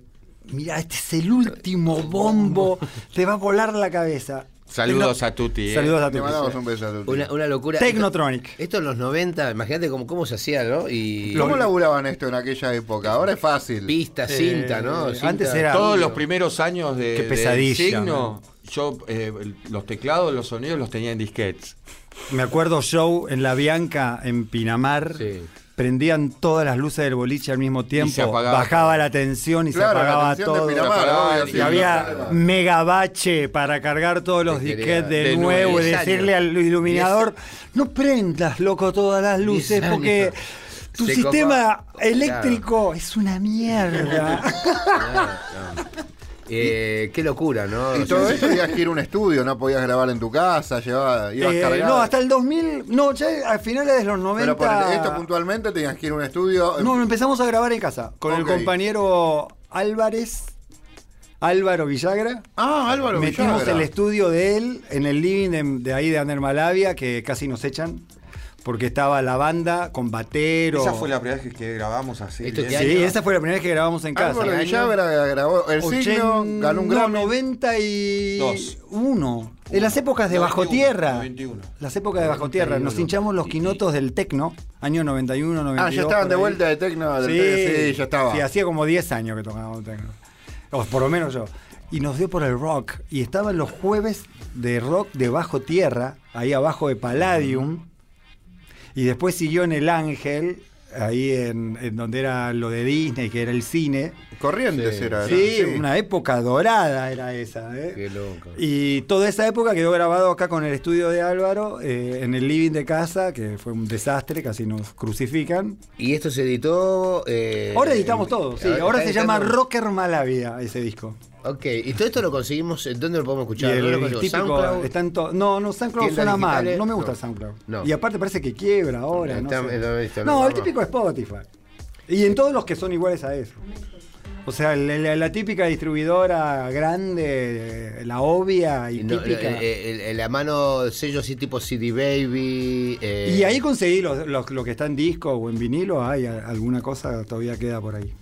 [SPEAKER 5] mira, este es el último bombo, te va a volar la cabeza.
[SPEAKER 6] Saludos a Tuti. eh.
[SPEAKER 5] Saludos a
[SPEAKER 3] Le
[SPEAKER 5] tu
[SPEAKER 3] mandamos un beso a Tuti.
[SPEAKER 2] Una, una locura.
[SPEAKER 5] Technotronic.
[SPEAKER 2] Esto, esto en los 90, imagínate cómo, cómo se hacía, ¿no? Y
[SPEAKER 3] ¿Cómo laburaban esto en aquella época? Ahora es fácil.
[SPEAKER 2] pista, cinta, ¿no?
[SPEAKER 5] Eh,
[SPEAKER 2] Cinta.
[SPEAKER 5] antes era-
[SPEAKER 6] Todos los primeros años de,
[SPEAKER 5] Qué pesadilla,
[SPEAKER 6] signo, yo eh, los teclados, los sonidos los tenía en disquetes.
[SPEAKER 5] Me acuerdo show en La Bianca, en Pinamar.
[SPEAKER 2] Sí.
[SPEAKER 5] Prendían todas las luces del boliche al mismo tiempo,
[SPEAKER 6] apagaba
[SPEAKER 5] bajaba la tensión y
[SPEAKER 3] Claro,
[SPEAKER 5] se apagaba todo.
[SPEAKER 3] Pinamar,
[SPEAKER 6] apagaba, y
[SPEAKER 5] había megabache para cargar todos los
[SPEAKER 2] Te
[SPEAKER 5] disquetes de,
[SPEAKER 6] de
[SPEAKER 5] nuevo. y decirle al iluminador, no prendas, loco, todas las luces porque tu
[SPEAKER 2] Se
[SPEAKER 5] sistema
[SPEAKER 2] copó.
[SPEAKER 5] eléctrico es una mierda. [LAUGHS]
[SPEAKER 2] Eh, qué locura, ¿no?
[SPEAKER 3] Y todo esto tenías que ir a un estudio, no podías grabar en tu casa, llevaba, ibas
[SPEAKER 5] Eh,
[SPEAKER 3] cargado.
[SPEAKER 5] no, hasta el 2000, no, ya a finales de los 90.
[SPEAKER 3] Pero por esto puntualmente tenías que ir a un estudio.
[SPEAKER 5] No, empezamos a grabar en casa con el compañero Álvarez, Álvaro Villagra.
[SPEAKER 3] Ah, Álvaro
[SPEAKER 5] Metimos
[SPEAKER 3] Villagra.
[SPEAKER 5] el estudio de él en el living de, de ahí de Ander Malavia, que casi nos echan, porque estaba la banda con batero.
[SPEAKER 6] Esa fue la primera vez que grabamos así.
[SPEAKER 2] ¿Esto
[SPEAKER 6] bien.
[SPEAKER 2] qué
[SPEAKER 5] Sí,
[SPEAKER 2] año?
[SPEAKER 5] esa fue la primera vez que grabamos en casa.
[SPEAKER 3] Álvaro Villagra grabó el signo, ganó un Grammy.
[SPEAKER 5] 91. En las épocas de Bajo
[SPEAKER 6] 91,
[SPEAKER 5] Tierra.
[SPEAKER 6] 91.
[SPEAKER 5] Las épocas de Bajo Tierra. Nos hinchamos los quinotos del tecno, año 91, 92.
[SPEAKER 3] Ah, ya estaban de vuelta de Tecno. del Tecno, Sí, ya estaba.
[SPEAKER 5] Sí, hacía como 10 años que tocábamos tecno. O por lo menos yo. Y nos dio por el rock. Y estaban los jueves de rock de Bajo Tierra, ahí abajo de Palladium. Y después siguió en El Ángel, ahí en, en donde era lo de Disney, que era el cine.
[SPEAKER 3] Corrientes era.
[SPEAKER 5] Sí, una época dorada era esa. ¿eh?
[SPEAKER 2] Qué loco.
[SPEAKER 5] Y toda esa época quedó grabado acá con el estudio de Álvaro, eh, en el living de casa, que fue un desastre, casi nos crucifican.
[SPEAKER 2] Y esto se editó. eh,
[SPEAKER 5] Ahora editamos
[SPEAKER 2] en-
[SPEAKER 5] todo, sí.
[SPEAKER 2] Ahora
[SPEAKER 5] se llama Rocker Malavia ese disco.
[SPEAKER 2] Ok, y todo esto lo conseguimos. ¿En dónde lo podemos
[SPEAKER 5] Y
[SPEAKER 2] escuchar?
[SPEAKER 5] el,
[SPEAKER 2] ¿No lo conseguimos?
[SPEAKER 5] típico
[SPEAKER 2] SoundCloud?
[SPEAKER 5] está en to- No, no, SoundCloud
[SPEAKER 2] ¿Tiendas
[SPEAKER 5] suena mal.
[SPEAKER 2] digitales?
[SPEAKER 5] No me gusta
[SPEAKER 2] No.
[SPEAKER 5] el SoundCloud.
[SPEAKER 2] No.
[SPEAKER 5] Y aparte parece que quiebra ahora. No,
[SPEAKER 2] Está-
[SPEAKER 5] sé. No, el típico Spotify. Y en todos los que son iguales a eso. O sea, la, la- la típica distribuidora grande, la obvia y,
[SPEAKER 2] no,
[SPEAKER 5] típica.
[SPEAKER 2] eh, el- la mano sello así tipo CD Baby. eh,
[SPEAKER 5] Y ahí conseguí los- los- lo que está en disco o en vinilo, hay alguna cosa todavía queda por ahí.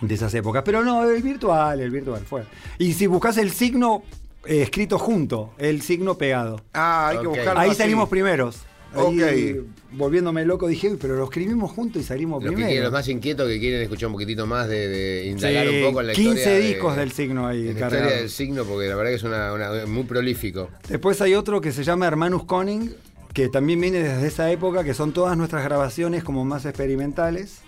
[SPEAKER 5] De esas épocas. Pero no, el virtual, el virtual fue. Y si buscas el signo, eh, escrito junto, el signo pegado.
[SPEAKER 3] Ah, hay que buscarlo
[SPEAKER 5] Ahí
[SPEAKER 3] así.
[SPEAKER 5] salimos primeros. Ahí,
[SPEAKER 3] Ok.
[SPEAKER 5] volviéndome loco, dije, "Uy, pero lo escribimos juntos y salimos
[SPEAKER 2] Los, que quieren,
[SPEAKER 5] primero.
[SPEAKER 2] los más inquietos que quieren escuchar un poquitito más de, de indagar
[SPEAKER 5] Sí,
[SPEAKER 2] un poco en la
[SPEAKER 5] 15
[SPEAKER 2] historia. de-
[SPEAKER 5] discos del signo ahí
[SPEAKER 2] en la historia del signo, porque la verdad que es una, una- muy prolífico.
[SPEAKER 5] Después hay otro que se llama Hermanus Conning, que también viene desde esa época, que son todas nuestras grabaciones como más experimentales,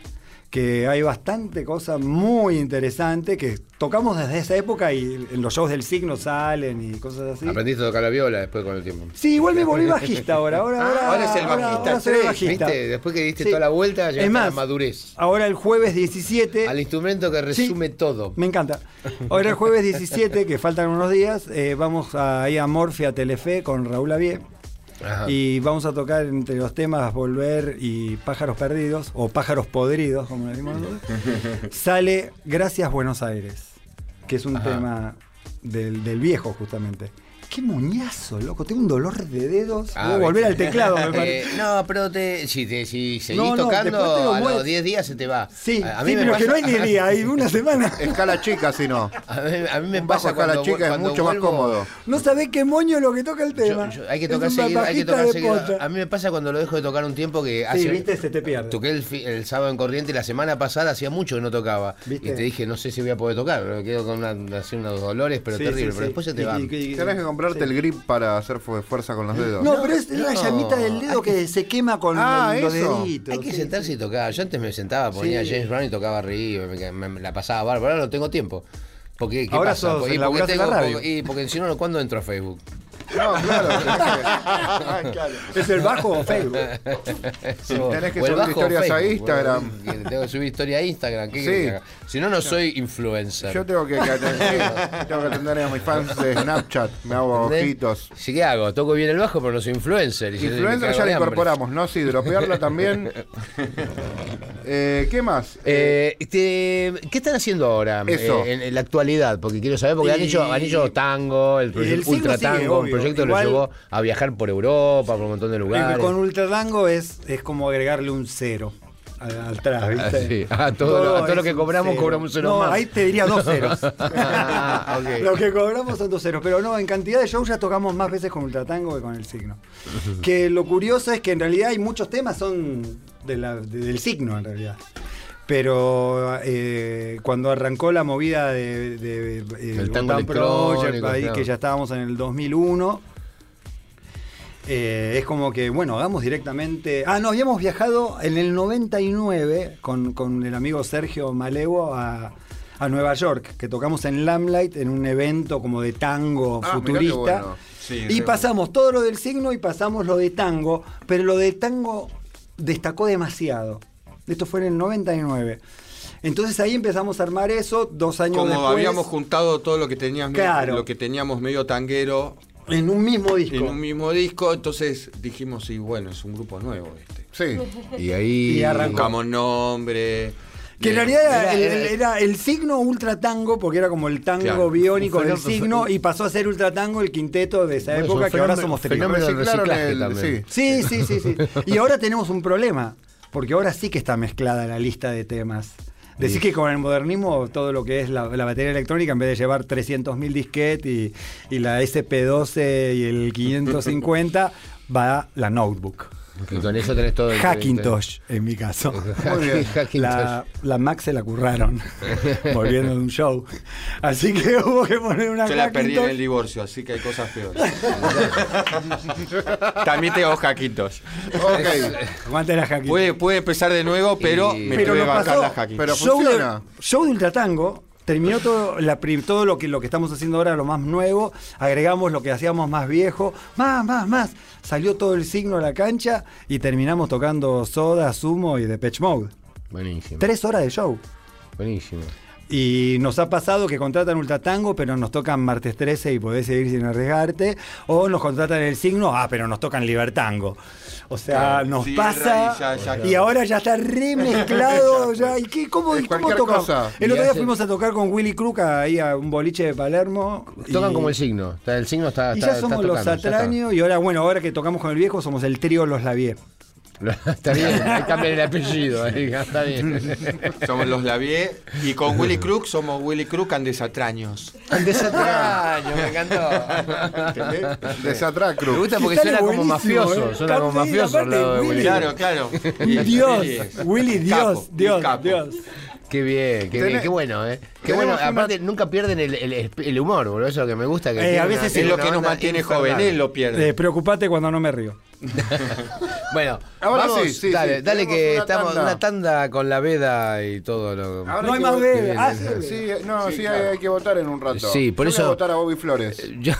[SPEAKER 5] que hay bastante cosa muy interesante que tocamos desde esa época y en los shows del signo salen y cosas así.
[SPEAKER 2] Aprendiste a tocar la viola después con el tiempo.
[SPEAKER 5] Sí, igual me volví bajista ahora. Ahora, ahora,
[SPEAKER 6] ahora es el bajista
[SPEAKER 5] ahora soy el
[SPEAKER 6] tres,
[SPEAKER 5] bajista.
[SPEAKER 2] ¿Viste? Después que diste
[SPEAKER 5] Sí.
[SPEAKER 2] toda la vuelta, llegaste
[SPEAKER 5] Es
[SPEAKER 2] a la madurez.
[SPEAKER 5] Ahora el jueves 17.
[SPEAKER 2] Al instrumento que resume todo.
[SPEAKER 5] Me encanta. Ahora el jueves 17, que faltan unos días, eh, vamos a ir a Morfia Telefe con Raúl Avie.
[SPEAKER 2] Ajá.
[SPEAKER 5] Y vamos a tocar entre los temas Volver y Pájaros Perdidos, o Pájaros Podridos, como le decimos nosotros. [LAUGHS] Sale Gracias Buenos Aires, que es un
[SPEAKER 2] Ajá.
[SPEAKER 5] tema del, del viejo justamente. Qué moñazo, loco. Tengo un dolor de dedos.
[SPEAKER 2] Ah,
[SPEAKER 5] Voy a volver al teclado, me [LAUGHS] parece.
[SPEAKER 2] Eh, no, pero te, si, te, si seguís
[SPEAKER 5] No, no,
[SPEAKER 2] tocando, a los 10 días se te va.
[SPEAKER 5] Sí,
[SPEAKER 2] a, a
[SPEAKER 5] sí,
[SPEAKER 2] mí me
[SPEAKER 5] pero que no hay ni [LAUGHS] día, hay una semana. [LAUGHS]
[SPEAKER 3] Escala chica, si no.
[SPEAKER 2] A mí, a mí me pasa
[SPEAKER 3] a escala
[SPEAKER 2] cuando,
[SPEAKER 3] chica es
[SPEAKER 2] cuando
[SPEAKER 3] mucho más cómodo.
[SPEAKER 5] No sabés qué moño lo que toca el tema.
[SPEAKER 2] yo- hay que
[SPEAKER 5] Es
[SPEAKER 2] tocar seguido, hay que tocar seguido. A mí me pasa cuando lo dejo de tocar un tiempo que
[SPEAKER 5] Sí,
[SPEAKER 2] hace,
[SPEAKER 5] viste, se te pierde.
[SPEAKER 2] Toqué el, el sábado en Corriente y la semana pasada hacía mucho que no tocaba.
[SPEAKER 5] ¿Viste?
[SPEAKER 2] Y te dije, no sé si voy a poder tocar. Me quedo con una, así unos dolores, pero
[SPEAKER 5] Sí,
[SPEAKER 2] terrible.
[SPEAKER 5] sí,
[SPEAKER 2] pero
[SPEAKER 5] sí.
[SPEAKER 2] después se te va.
[SPEAKER 5] Y- y-
[SPEAKER 3] comprarte
[SPEAKER 5] sí.
[SPEAKER 3] el grip para hacer fu- fuerza con los dedos.
[SPEAKER 5] No, pero es la
[SPEAKER 2] no.
[SPEAKER 5] llamita del dedo que se quema con
[SPEAKER 3] Ah,
[SPEAKER 5] los
[SPEAKER 3] eso.
[SPEAKER 5] deditos.
[SPEAKER 2] Hay que
[SPEAKER 5] sí,
[SPEAKER 2] sentarse
[SPEAKER 5] sí.
[SPEAKER 2] y tocar. Yo antes me sentaba, ponía
[SPEAKER 5] Sí.
[SPEAKER 2] James Brown y tocaba arriba, me, me- me la pasaba bárbaro. Ahora no tengo tiempo. Porque, ¿qué
[SPEAKER 5] Ahora
[SPEAKER 2] pasa?
[SPEAKER 5] sos-
[SPEAKER 2] Porque- porque- y porque si no, ¿cuándo entro a Facebook?
[SPEAKER 3] No, claro. tenés que- [LAUGHS]
[SPEAKER 5] ¿Es el bajo o Facebook?
[SPEAKER 3] Tenés que subir historias a Instagram.
[SPEAKER 2] bueno, Tengo que subir historia a Instagram. ¿qué
[SPEAKER 3] Sí.
[SPEAKER 2] que? Si no, no soy influencer.
[SPEAKER 3] Yo tengo que, que atender, sí, tengo que atender a mis fans de Snapchat. Me hago
[SPEAKER 2] ¿Entendés?
[SPEAKER 3] ojitos.
[SPEAKER 2] Sí, ¿qué hago? Toco bien el bajo, pero no soy influencer. Y
[SPEAKER 3] Influencer ya
[SPEAKER 2] hambre.
[SPEAKER 3] incorporamos, ¿no? Sí, dropearla también. [LAUGHS] Eh, ¿Qué más?
[SPEAKER 2] Eh, este, ¿Qué están haciendo ahora
[SPEAKER 3] Eso.
[SPEAKER 2] eh, en, en la actualidad? Porque quiero saber, porque han hecho, han hecho tango, el proyecto
[SPEAKER 5] el
[SPEAKER 2] Ultra Tango. Proyecto
[SPEAKER 5] Igual-
[SPEAKER 2] lo llevó a viajar por Europa, por un montón de lugares.
[SPEAKER 5] Con Ultratango es, es como agregarle un cero al- atrás, ¿viste?
[SPEAKER 2] Ah, sí. Ah, todo lo- a todo lo que cobramos,
[SPEAKER 5] cero.
[SPEAKER 2] cobramos un cero
[SPEAKER 5] no,
[SPEAKER 2] más.
[SPEAKER 5] ahí te diría dos ceros. [LAUGHS]
[SPEAKER 2] Ah, ok.
[SPEAKER 5] Lo que cobramos son dos ceros. Pero no, en cantidad de shows ya tocamos más veces con Ultratango que con el signo. que lo curioso es que en realidad hay muchos temas son de la- de- del signo en realidad. Pero eh, cuando arrancó la movida de, de, eh,
[SPEAKER 2] El tango
[SPEAKER 5] Urban Project,
[SPEAKER 2] electrónico,
[SPEAKER 5] ahí
[SPEAKER 2] claro.
[SPEAKER 5] que ya estábamos en el 2001, eh, es como que, bueno, hagamos directamente. Ah, no, habíamos viajado en el 99 con, con el amigo Sergio Malevo a, a Nueva York, que tocamos en Lamplight en un evento como de tango
[SPEAKER 3] Ah,
[SPEAKER 5] futurista.
[SPEAKER 3] bueno.
[SPEAKER 6] Sí,
[SPEAKER 5] y pasamos todo lo del signo y pasamos lo de tango, pero lo de tango destacó demasiado. Esto fue en el 99. Entonces ahí empezamos a armar eso, dos años
[SPEAKER 6] Como
[SPEAKER 5] después,
[SPEAKER 6] habíamos juntado todo lo que teníamos,
[SPEAKER 5] Claro.
[SPEAKER 6] lo que teníamos medio tanguero
[SPEAKER 5] en un mismo disco.
[SPEAKER 6] en un mismo disco, entonces dijimos, sí, bueno, es un grupo nuevo este.
[SPEAKER 3] Sí.
[SPEAKER 2] Y ahí. [LAUGHS]
[SPEAKER 5] Y.
[SPEAKER 6] Buscamos nombre.
[SPEAKER 5] Que en
[SPEAKER 6] bien.
[SPEAKER 5] realidad era,
[SPEAKER 2] Era-
[SPEAKER 5] el,
[SPEAKER 2] era-
[SPEAKER 5] el- era el signo ultra tango, porque era como el tango
[SPEAKER 6] Claro.
[SPEAKER 5] biónico del signo, y pasó a ser ultra tango el quinteto de esa época, que ahora somos
[SPEAKER 3] sí.
[SPEAKER 5] Sí, sí, sí, sí. [LAUGHS] Y ahora tenemos un problema, porque ahora sí que está mezclada la lista de temas. Decir que con el modernismo todo lo que es la, la batería electrónica, en vez de llevar 300.000 disquetes y, y la SP12 y el 550, va la notebook.
[SPEAKER 2] Y con eso tenés todo el.
[SPEAKER 5] Hackintosh, en mi caso. [LAUGHS]
[SPEAKER 3] Muy bien.
[SPEAKER 2] Hackintosh.
[SPEAKER 5] La, la Mac se la curraron, [LAUGHS] volviendo de un show. Así que hubo que poner una
[SPEAKER 6] Yo la perdí en
[SPEAKER 5] Hackintosh.
[SPEAKER 6] el divorcio, así que hay cosas peores. También tengo jaquitos.
[SPEAKER 3] Ok.
[SPEAKER 5] Aguante la Hackintosh.
[SPEAKER 6] Puede, puede empezar de nuevo, pero
[SPEAKER 2] Y-
[SPEAKER 6] me
[SPEAKER 5] Pero
[SPEAKER 6] puede bajar
[SPEAKER 5] pasó.
[SPEAKER 6] la jaquitos.
[SPEAKER 3] Pero
[SPEAKER 5] show, de,
[SPEAKER 3] funciona.
[SPEAKER 5] show de Ultratango. Terminó todo, la, todo lo, que, lo que estamos haciendo ahora, lo más nuevo. Agregamos lo que hacíamos más viejo. Más, más, más. Salió todo el signo a la cancha y terminamos tocando Soda, Sumo y Depeche Mode.
[SPEAKER 2] Buenísimo.
[SPEAKER 5] Tres horas de show.
[SPEAKER 2] Buenísimo.
[SPEAKER 5] Y nos ha pasado que contratan Ultratango, pero nos tocan martes 13 y podés seguir sin arriesgarte. O nos contratan el signo, ah, pero nos tocan Libertango. O sea,
[SPEAKER 6] Claro,
[SPEAKER 5] nos pasa.
[SPEAKER 6] y ya- ya-
[SPEAKER 5] y ahora ya está remezclado. [LAUGHS] ya, ¿Y qué, cómo,
[SPEAKER 3] Es
[SPEAKER 5] cómo tocamos?
[SPEAKER 3] cosa.
[SPEAKER 5] El
[SPEAKER 2] Y
[SPEAKER 5] otro día fuimos a tocar con Willy Crook ahí a un boliche de Palermo.
[SPEAKER 2] Tocan
[SPEAKER 5] y-
[SPEAKER 2] como el signo. El signo está.
[SPEAKER 5] Y
[SPEAKER 2] está-
[SPEAKER 5] ya somos
[SPEAKER 2] está
[SPEAKER 5] los
[SPEAKER 2] tocando, ya está.
[SPEAKER 5] Satraños y ahora, bueno, ahora que tocamos con el viejo somos el trío Los Lavie. [LAUGHS]
[SPEAKER 2] está bien, ahí cambian el apellido. ahí, Está bien. [LAUGHS]
[SPEAKER 6] Somos los Lavier y con Willy Crook somos Willy Crook and Desatraños.
[SPEAKER 2] Desatraño, me [LAUGHS] encantó.
[SPEAKER 3] ¿Entendés?
[SPEAKER 2] Me
[SPEAKER 3] Desatracru.
[SPEAKER 2] gusta porque suena como mafioso,
[SPEAKER 5] ¿eh?
[SPEAKER 2] suena como mafioso al
[SPEAKER 5] aparte,
[SPEAKER 2] lado de
[SPEAKER 5] Willy.
[SPEAKER 2] Willy.
[SPEAKER 6] Claro, claro. Y-
[SPEAKER 5] Dios, Willy, Dios, Dios. Dios.
[SPEAKER 2] Qué bien, qué
[SPEAKER 3] Tenés-
[SPEAKER 2] bien, qué bueno, ¿eh? Qué bueno,
[SPEAKER 3] una-
[SPEAKER 2] aparte nunca pierden el, el- el humor, boludo, eso es lo que me gusta. Que
[SPEAKER 5] Eh, a veces.
[SPEAKER 6] Es lo que nos mantiene joven, él lo pierde.
[SPEAKER 5] Eh, preocupate cuando no me río. [LAUGHS]
[SPEAKER 2] Bueno,
[SPEAKER 3] Ahora
[SPEAKER 2] vamos,
[SPEAKER 3] sí, sí,
[SPEAKER 2] dale,
[SPEAKER 3] sí,
[SPEAKER 2] dale que
[SPEAKER 3] una
[SPEAKER 2] estamos
[SPEAKER 3] tanda.
[SPEAKER 2] una tanda con la veda y todo lo
[SPEAKER 3] Ahora
[SPEAKER 5] No hay más bebé. Ah,
[SPEAKER 2] Sí,
[SPEAKER 3] no, sí, hay, hay que votar en un rato.
[SPEAKER 2] Sí, por
[SPEAKER 3] Yo
[SPEAKER 2] eso-
[SPEAKER 3] Voy a votar a Bobby Flores. [LAUGHS]
[SPEAKER 2] Yo-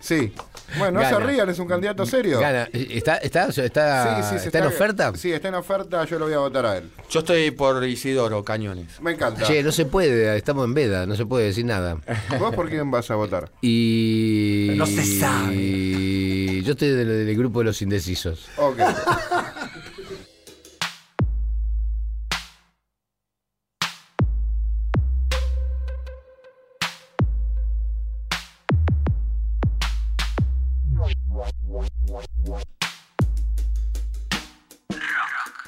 [SPEAKER 3] Sí. Bueno, no se rían, es un candidato serio.
[SPEAKER 2] Gana. ¿Está, está, está,
[SPEAKER 3] Sí, sí,
[SPEAKER 2] está en oferta?
[SPEAKER 3] Sí, está en oferta, yo lo voy a votar a él.
[SPEAKER 6] Yo estoy por Isidoro, Cañones.
[SPEAKER 3] Me encanta.
[SPEAKER 2] Che, no se puede, estamos en veda, no se puede decir nada. [LAUGHS]
[SPEAKER 3] ¿Vos por quién vas a votar?
[SPEAKER 2] Y.
[SPEAKER 5] No se sabe.
[SPEAKER 2] Y yo estoy del, del grupo de los indecisos.
[SPEAKER 3] Ok. [LAUGHS]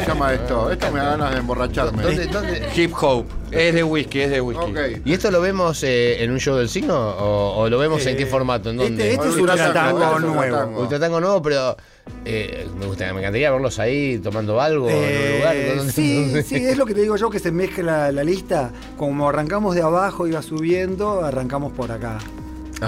[SPEAKER 3] Se llama esto? Esto me da ganas de emborracharme.
[SPEAKER 2] ¿Dónde, dónde?
[SPEAKER 6] Hip Hop. Es de whisky, es de whisky.
[SPEAKER 3] Ok.
[SPEAKER 2] ¿Y esto lo vemos eh, en un show del signo o, o lo vemos en qué formato? ¿En dónde?
[SPEAKER 5] este- este es
[SPEAKER 3] Ultra
[SPEAKER 5] un
[SPEAKER 3] tango,
[SPEAKER 5] tango nuevo.
[SPEAKER 3] tango.
[SPEAKER 2] Ultratango nuevo, pero eh, me, gusta, me encantaría verlos ahí tomando algo en
[SPEAKER 5] Eh,
[SPEAKER 2] un lugar. ¿dónde- [LAUGHS]
[SPEAKER 5] sí,
[SPEAKER 2] dónde?
[SPEAKER 5] sí, es lo que te digo yo, que se mezcla la lista. Como arrancamos de abajo y va subiendo, arrancamos por acá.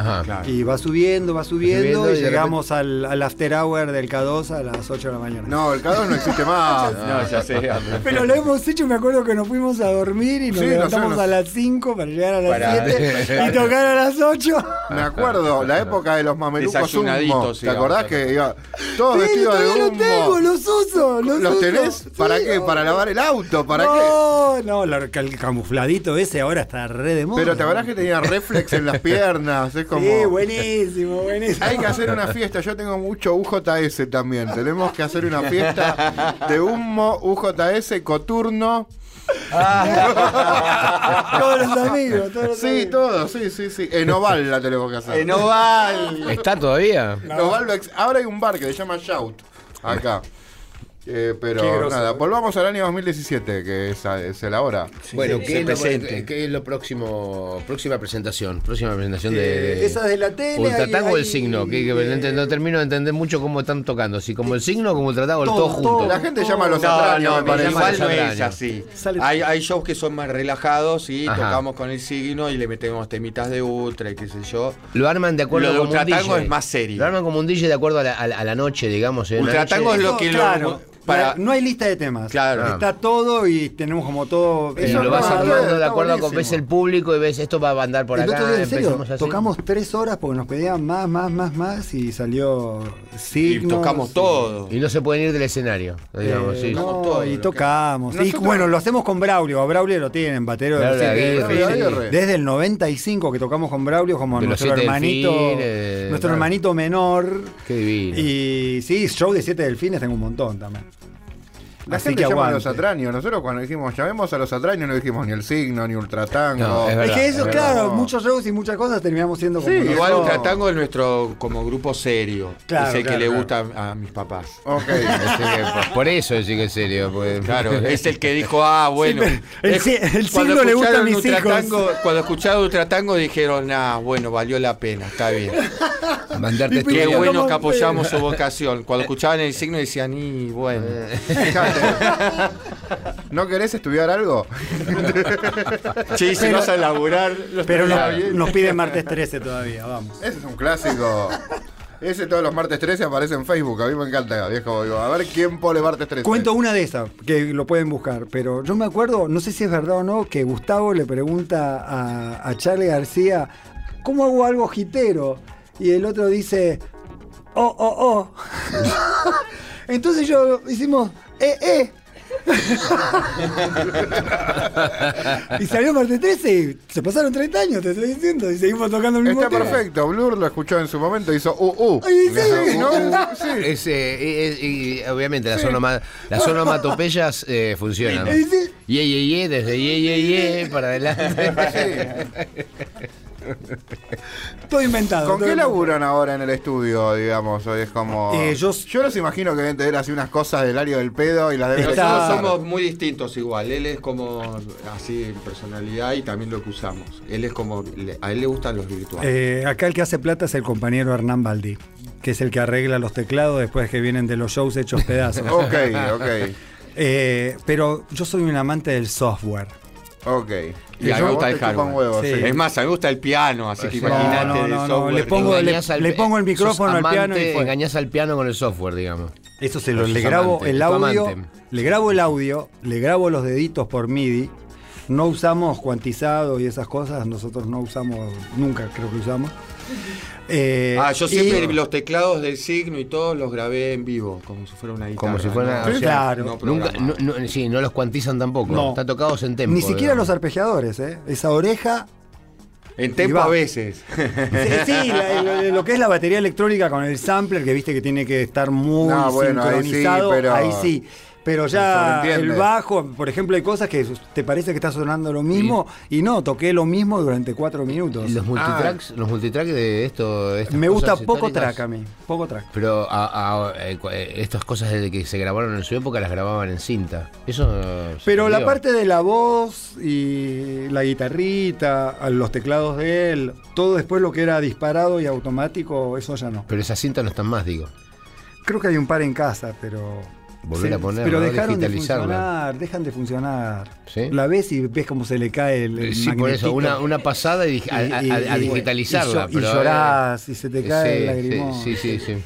[SPEAKER 2] Ajá.
[SPEAKER 5] Y va subiendo, va subiendo,
[SPEAKER 2] subiendo
[SPEAKER 5] y,
[SPEAKER 2] y
[SPEAKER 5] llegamos al, al after hour del K2 a las 8 de la mañana.
[SPEAKER 3] No, el K2 no existe más. [LAUGHS]
[SPEAKER 6] No, ya sé.
[SPEAKER 5] Pero lo hemos hecho, me acuerdo que nos fuimos a dormir y nos
[SPEAKER 3] Sí, no sé,
[SPEAKER 5] levantamos
[SPEAKER 3] no-
[SPEAKER 5] a las 5 para llegar a las
[SPEAKER 6] Para-
[SPEAKER 5] 7 [LAUGHS] y tocar a las 8.
[SPEAKER 3] Me acuerdo, la época de los mamelucos humo. ¿Te acordás que iba todos
[SPEAKER 5] Sí,
[SPEAKER 3] vestidos de humo?
[SPEAKER 5] los tengo, los uso. ¿Los,
[SPEAKER 3] ¿Los
[SPEAKER 5] uso.
[SPEAKER 3] tenés? ¿Para
[SPEAKER 5] Sí,
[SPEAKER 3] qué? ¿Para lavar el auto? ¿Para qué?
[SPEAKER 5] no, no, el camufladito ese ahora está re de moda.
[SPEAKER 3] Pero te acordás que tenía reflex en las piernas. Es es como.
[SPEAKER 5] Sí, buenísimo, buenísimo.
[SPEAKER 3] Hay que hacer una fiesta, yo tengo mucho UJS también. Tenemos que hacer una fiesta de humo, UJS, coturno.
[SPEAKER 5] Todos los amigos, todos los
[SPEAKER 3] Sí,
[SPEAKER 5] amigos.
[SPEAKER 3] todo, sí, sí, sí. En Oval la tenemos que hacer.
[SPEAKER 6] En Oval.
[SPEAKER 2] ¿Está todavía?
[SPEAKER 3] Oval lo ex- Ahora hay un bar que se llama Shout, acá. Eh, pero nada, volvamos al año 2017, que es, es el ahora.
[SPEAKER 2] Bueno,
[SPEAKER 6] se
[SPEAKER 2] ¿qué, es lo,
[SPEAKER 6] presente.
[SPEAKER 2] qué es lo próximo? Próxima presentación. Próxima presentación de.
[SPEAKER 5] Eh,
[SPEAKER 2] de
[SPEAKER 5] esa de la tele,
[SPEAKER 2] Ultratango o el signo. Que, que no,
[SPEAKER 5] eh,
[SPEAKER 2] termino de entender mucho cómo están tocando. Si como el signo o como Ultratango, el
[SPEAKER 5] Todo,
[SPEAKER 2] todo junto.
[SPEAKER 5] todo.
[SPEAKER 3] La gente llama a los
[SPEAKER 6] No,
[SPEAKER 3] atraños,
[SPEAKER 6] no,
[SPEAKER 3] me
[SPEAKER 6] igual no es así. Hay, hay shows que son más relajados y
[SPEAKER 2] Ajá.
[SPEAKER 6] tocamos con el signo y le metemos temitas de ultra y qué sé yo.
[SPEAKER 2] Lo arman de acuerdo
[SPEAKER 6] Lo
[SPEAKER 2] como un
[SPEAKER 6] Ultratango
[SPEAKER 2] DJ.
[SPEAKER 6] es más serio.
[SPEAKER 2] Lo arman como un DJ de acuerdo a la, a la- a la noche, digamos.
[SPEAKER 6] Ultratango es lo
[SPEAKER 5] No,
[SPEAKER 6] que lo-
[SPEAKER 5] claro,
[SPEAKER 6] para-
[SPEAKER 5] no hay lista de temas.
[SPEAKER 6] Claro.
[SPEAKER 5] Está todo y tenemos como todo.
[SPEAKER 2] Y
[SPEAKER 3] Eso
[SPEAKER 2] lo vas armando de acuerdo cómo ves el público y ves esto va a andar por
[SPEAKER 5] el
[SPEAKER 2] acá.
[SPEAKER 5] otro día, en serio,
[SPEAKER 2] así.
[SPEAKER 5] tocamos tres horas porque nos pedían más, más, más, más y salió
[SPEAKER 6] Y
[SPEAKER 5] signos.
[SPEAKER 6] tocamos todo.
[SPEAKER 2] Y no se pueden ir del escenario. Digamos,
[SPEAKER 5] Eh,
[SPEAKER 2] sí.
[SPEAKER 5] no,
[SPEAKER 6] todo
[SPEAKER 5] y
[SPEAKER 6] que-
[SPEAKER 5] tocamos. Y
[SPEAKER 3] Nosotros-
[SPEAKER 5] bueno, lo hacemos con Braulio. A Braulio lo tienen, batero de
[SPEAKER 2] Braulio
[SPEAKER 5] siete
[SPEAKER 2] Aguirre,
[SPEAKER 5] delfines.
[SPEAKER 3] Aguirre.
[SPEAKER 5] Desde el 95 que tocamos con Braulio como
[SPEAKER 2] De
[SPEAKER 5] nuestro hermanito.
[SPEAKER 2] delfines,
[SPEAKER 5] nuestro
[SPEAKER 2] claro.
[SPEAKER 5] hermanito menor.
[SPEAKER 2] Qué divino.
[SPEAKER 5] Y sí, show de siete delfines tengo un montón también.
[SPEAKER 3] La
[SPEAKER 5] Así
[SPEAKER 3] gente
[SPEAKER 5] que
[SPEAKER 3] llama a los atraños. Nosotros cuando dijimos llamemos a los atraños no dijimos ni el signo, ni ultratango.
[SPEAKER 2] No, es
[SPEAKER 5] Es que eso,
[SPEAKER 2] es verdad.
[SPEAKER 5] claro, muchos shows y muchas cosas terminamos siendo como.
[SPEAKER 3] Sí,
[SPEAKER 5] nosotros.
[SPEAKER 6] Igual
[SPEAKER 3] No.
[SPEAKER 6] Ultratango es nuestro como grupo serio.
[SPEAKER 5] Claro,
[SPEAKER 6] es el
[SPEAKER 5] claro,
[SPEAKER 6] que le gusta a, a mis papás.
[SPEAKER 3] Ok. [LAUGHS]
[SPEAKER 2] Que, [LAUGHS] por- eso sí que es serio. porque-
[SPEAKER 6] Claro, [LAUGHS] es el que dijo, ah, bueno.
[SPEAKER 5] el
[SPEAKER 6] Es-
[SPEAKER 5] signo le gusta a mis hijos.
[SPEAKER 6] Ultratango- Cuando escucharon Ultratango dijeron, nah, bueno, valió la pena, está bien.
[SPEAKER 2] Mandarte
[SPEAKER 6] Qué bueno
[SPEAKER 5] ¿cómo
[SPEAKER 6] que apoyamos su vocación. Cuando escuchaban el signo decían, y bueno.
[SPEAKER 3] ¿No querés estudiar algo?
[SPEAKER 6] Sí, si vas a laburar,
[SPEAKER 5] Pero no- nos piden martes 13 todavía, vamos.
[SPEAKER 3] Ese es un clásico. Ese todos los martes 13 aparece en Facebook. A mí me encanta, viejo. Digo, a ver quién pone martes 13.
[SPEAKER 5] Cuento una de esas, que lo pueden buscar, pero yo me acuerdo, no sé si es verdad o no, que Gustavo le pregunta a, a Charlie García, ¿cómo hago algo jitero? Y el otro dice, oh, oh, oh. [LAUGHS] Entonces yo hicimos, eh, eh. [LAUGHS] y salió martes 13 y se pasaron 30 años, te estoy diciendo, y seguimos tocando el mismo
[SPEAKER 3] Está
[SPEAKER 5] tema.
[SPEAKER 3] perfecto. Blur lo escuchó en su momento. Hizo uh, uh.
[SPEAKER 5] Ay, sí, ¿no? [LAUGHS]
[SPEAKER 3] uh, uh, sí.
[SPEAKER 2] Es, eh, es- y obviamente las, onoma- las [LAUGHS] onomatopeyas eh, funcionan.
[SPEAKER 5] Sí, sí.
[SPEAKER 2] Ye, ye, ye, desde ye, ye, ye para adelante.
[SPEAKER 5] Todo inventado.
[SPEAKER 3] ¿Con
[SPEAKER 5] todo
[SPEAKER 3] qué
[SPEAKER 5] inventado.
[SPEAKER 3] laburan ahora en el estudio, digamos? Es como...
[SPEAKER 5] Eh, yo-
[SPEAKER 3] yo los imagino que deben tener así unas cosas del área del pedo y las deben
[SPEAKER 5] Está-
[SPEAKER 6] somos muy distintos igual. Él es como así en personalidad y también lo que usamos. Él es como, a él le gustan los virtuales.
[SPEAKER 5] Eh, acá el que hace plata es el compañero Hernán Baldi, que es el que arregla los teclados después que vienen de los shows hechos pedazos. [LAUGHS]
[SPEAKER 3] Ok, ok,
[SPEAKER 5] Eh, pero yo soy un amante del software.
[SPEAKER 3] ok.
[SPEAKER 6] Y a mí me gusta el hardware.
[SPEAKER 5] Sí.
[SPEAKER 6] Es más, a mí me gusta el piano, así que
[SPEAKER 2] Sí.
[SPEAKER 6] imagínate
[SPEAKER 5] No, no,
[SPEAKER 6] de
[SPEAKER 5] no, no,
[SPEAKER 6] software.
[SPEAKER 5] le pongo- le-
[SPEAKER 2] Engañás al-
[SPEAKER 5] le pongo el micrófono al piano y fue.
[SPEAKER 2] Engañás al piano con el software, digamos.
[SPEAKER 5] Eso se lo le grabo
[SPEAKER 2] amante,
[SPEAKER 5] el audio, le grabo el audio, le grabo los deditos por MIDI. No usamos cuantizado y esas cosas, nosotros no usamos, nunca creo que usamos. Eh,
[SPEAKER 6] Ah, yo
[SPEAKER 5] y-
[SPEAKER 6] siempre los teclados del signo y todos los grabé en vivo, como si fuera una guitarra.
[SPEAKER 2] Como si fuera-
[SPEAKER 6] ¿no?
[SPEAKER 2] o sea,
[SPEAKER 5] Claro.
[SPEAKER 2] Nunca,
[SPEAKER 6] programado.
[SPEAKER 2] no, no- sí, no los cuantizan tampoco.
[SPEAKER 5] No.
[SPEAKER 2] Están tocados en tempo.
[SPEAKER 5] Ni siquiera
[SPEAKER 2] digamos.
[SPEAKER 5] los arpegiadores, ¿eh? Esa oreja
[SPEAKER 6] En tempo a veces.
[SPEAKER 5] Sí, sí, la- lo, lo que es la batería electrónica con el sampler, que viste que tiene que estar muy
[SPEAKER 3] No, bueno, ahí sí,
[SPEAKER 5] sincronizado, ahí sí,
[SPEAKER 3] pero-
[SPEAKER 5] ya el bajo, por ejemplo, hay cosas que te parece que está sonando lo mismo y no, toqué lo mismo durante cuatro minutos.
[SPEAKER 2] Y Los multitracks, los multitracks de esto. de
[SPEAKER 5] Me gusta poco track a mí, poco track.
[SPEAKER 2] Pero a- a- eh, eh, estas cosas desde que se grabaron en su época las grababan en cinta. Eso.
[SPEAKER 5] Pero la parte de la voz y la guitarrita, los teclados de él, todo después lo que era disparado y automático, eso ya no.
[SPEAKER 2] Pero esas cintas no están más, digo.
[SPEAKER 5] Creo que hay un par en casa, pero.
[SPEAKER 2] Volver a poner,
[SPEAKER 5] Pero dejaron de funcionar, dejan de funcionar.
[SPEAKER 2] ¿Sí?
[SPEAKER 5] La ves y ves cómo se le cae el. el
[SPEAKER 2] Sí, por eso, una, una pasada y, a, a-
[SPEAKER 5] Y- y-
[SPEAKER 2] a- a
[SPEAKER 5] y-
[SPEAKER 2] digitalizarla.
[SPEAKER 5] y, y
[SPEAKER 2] pero, eh,
[SPEAKER 5] llorás y se te cae
[SPEAKER 2] sí,
[SPEAKER 5] el lagrimón.
[SPEAKER 2] Sí, sí, sí.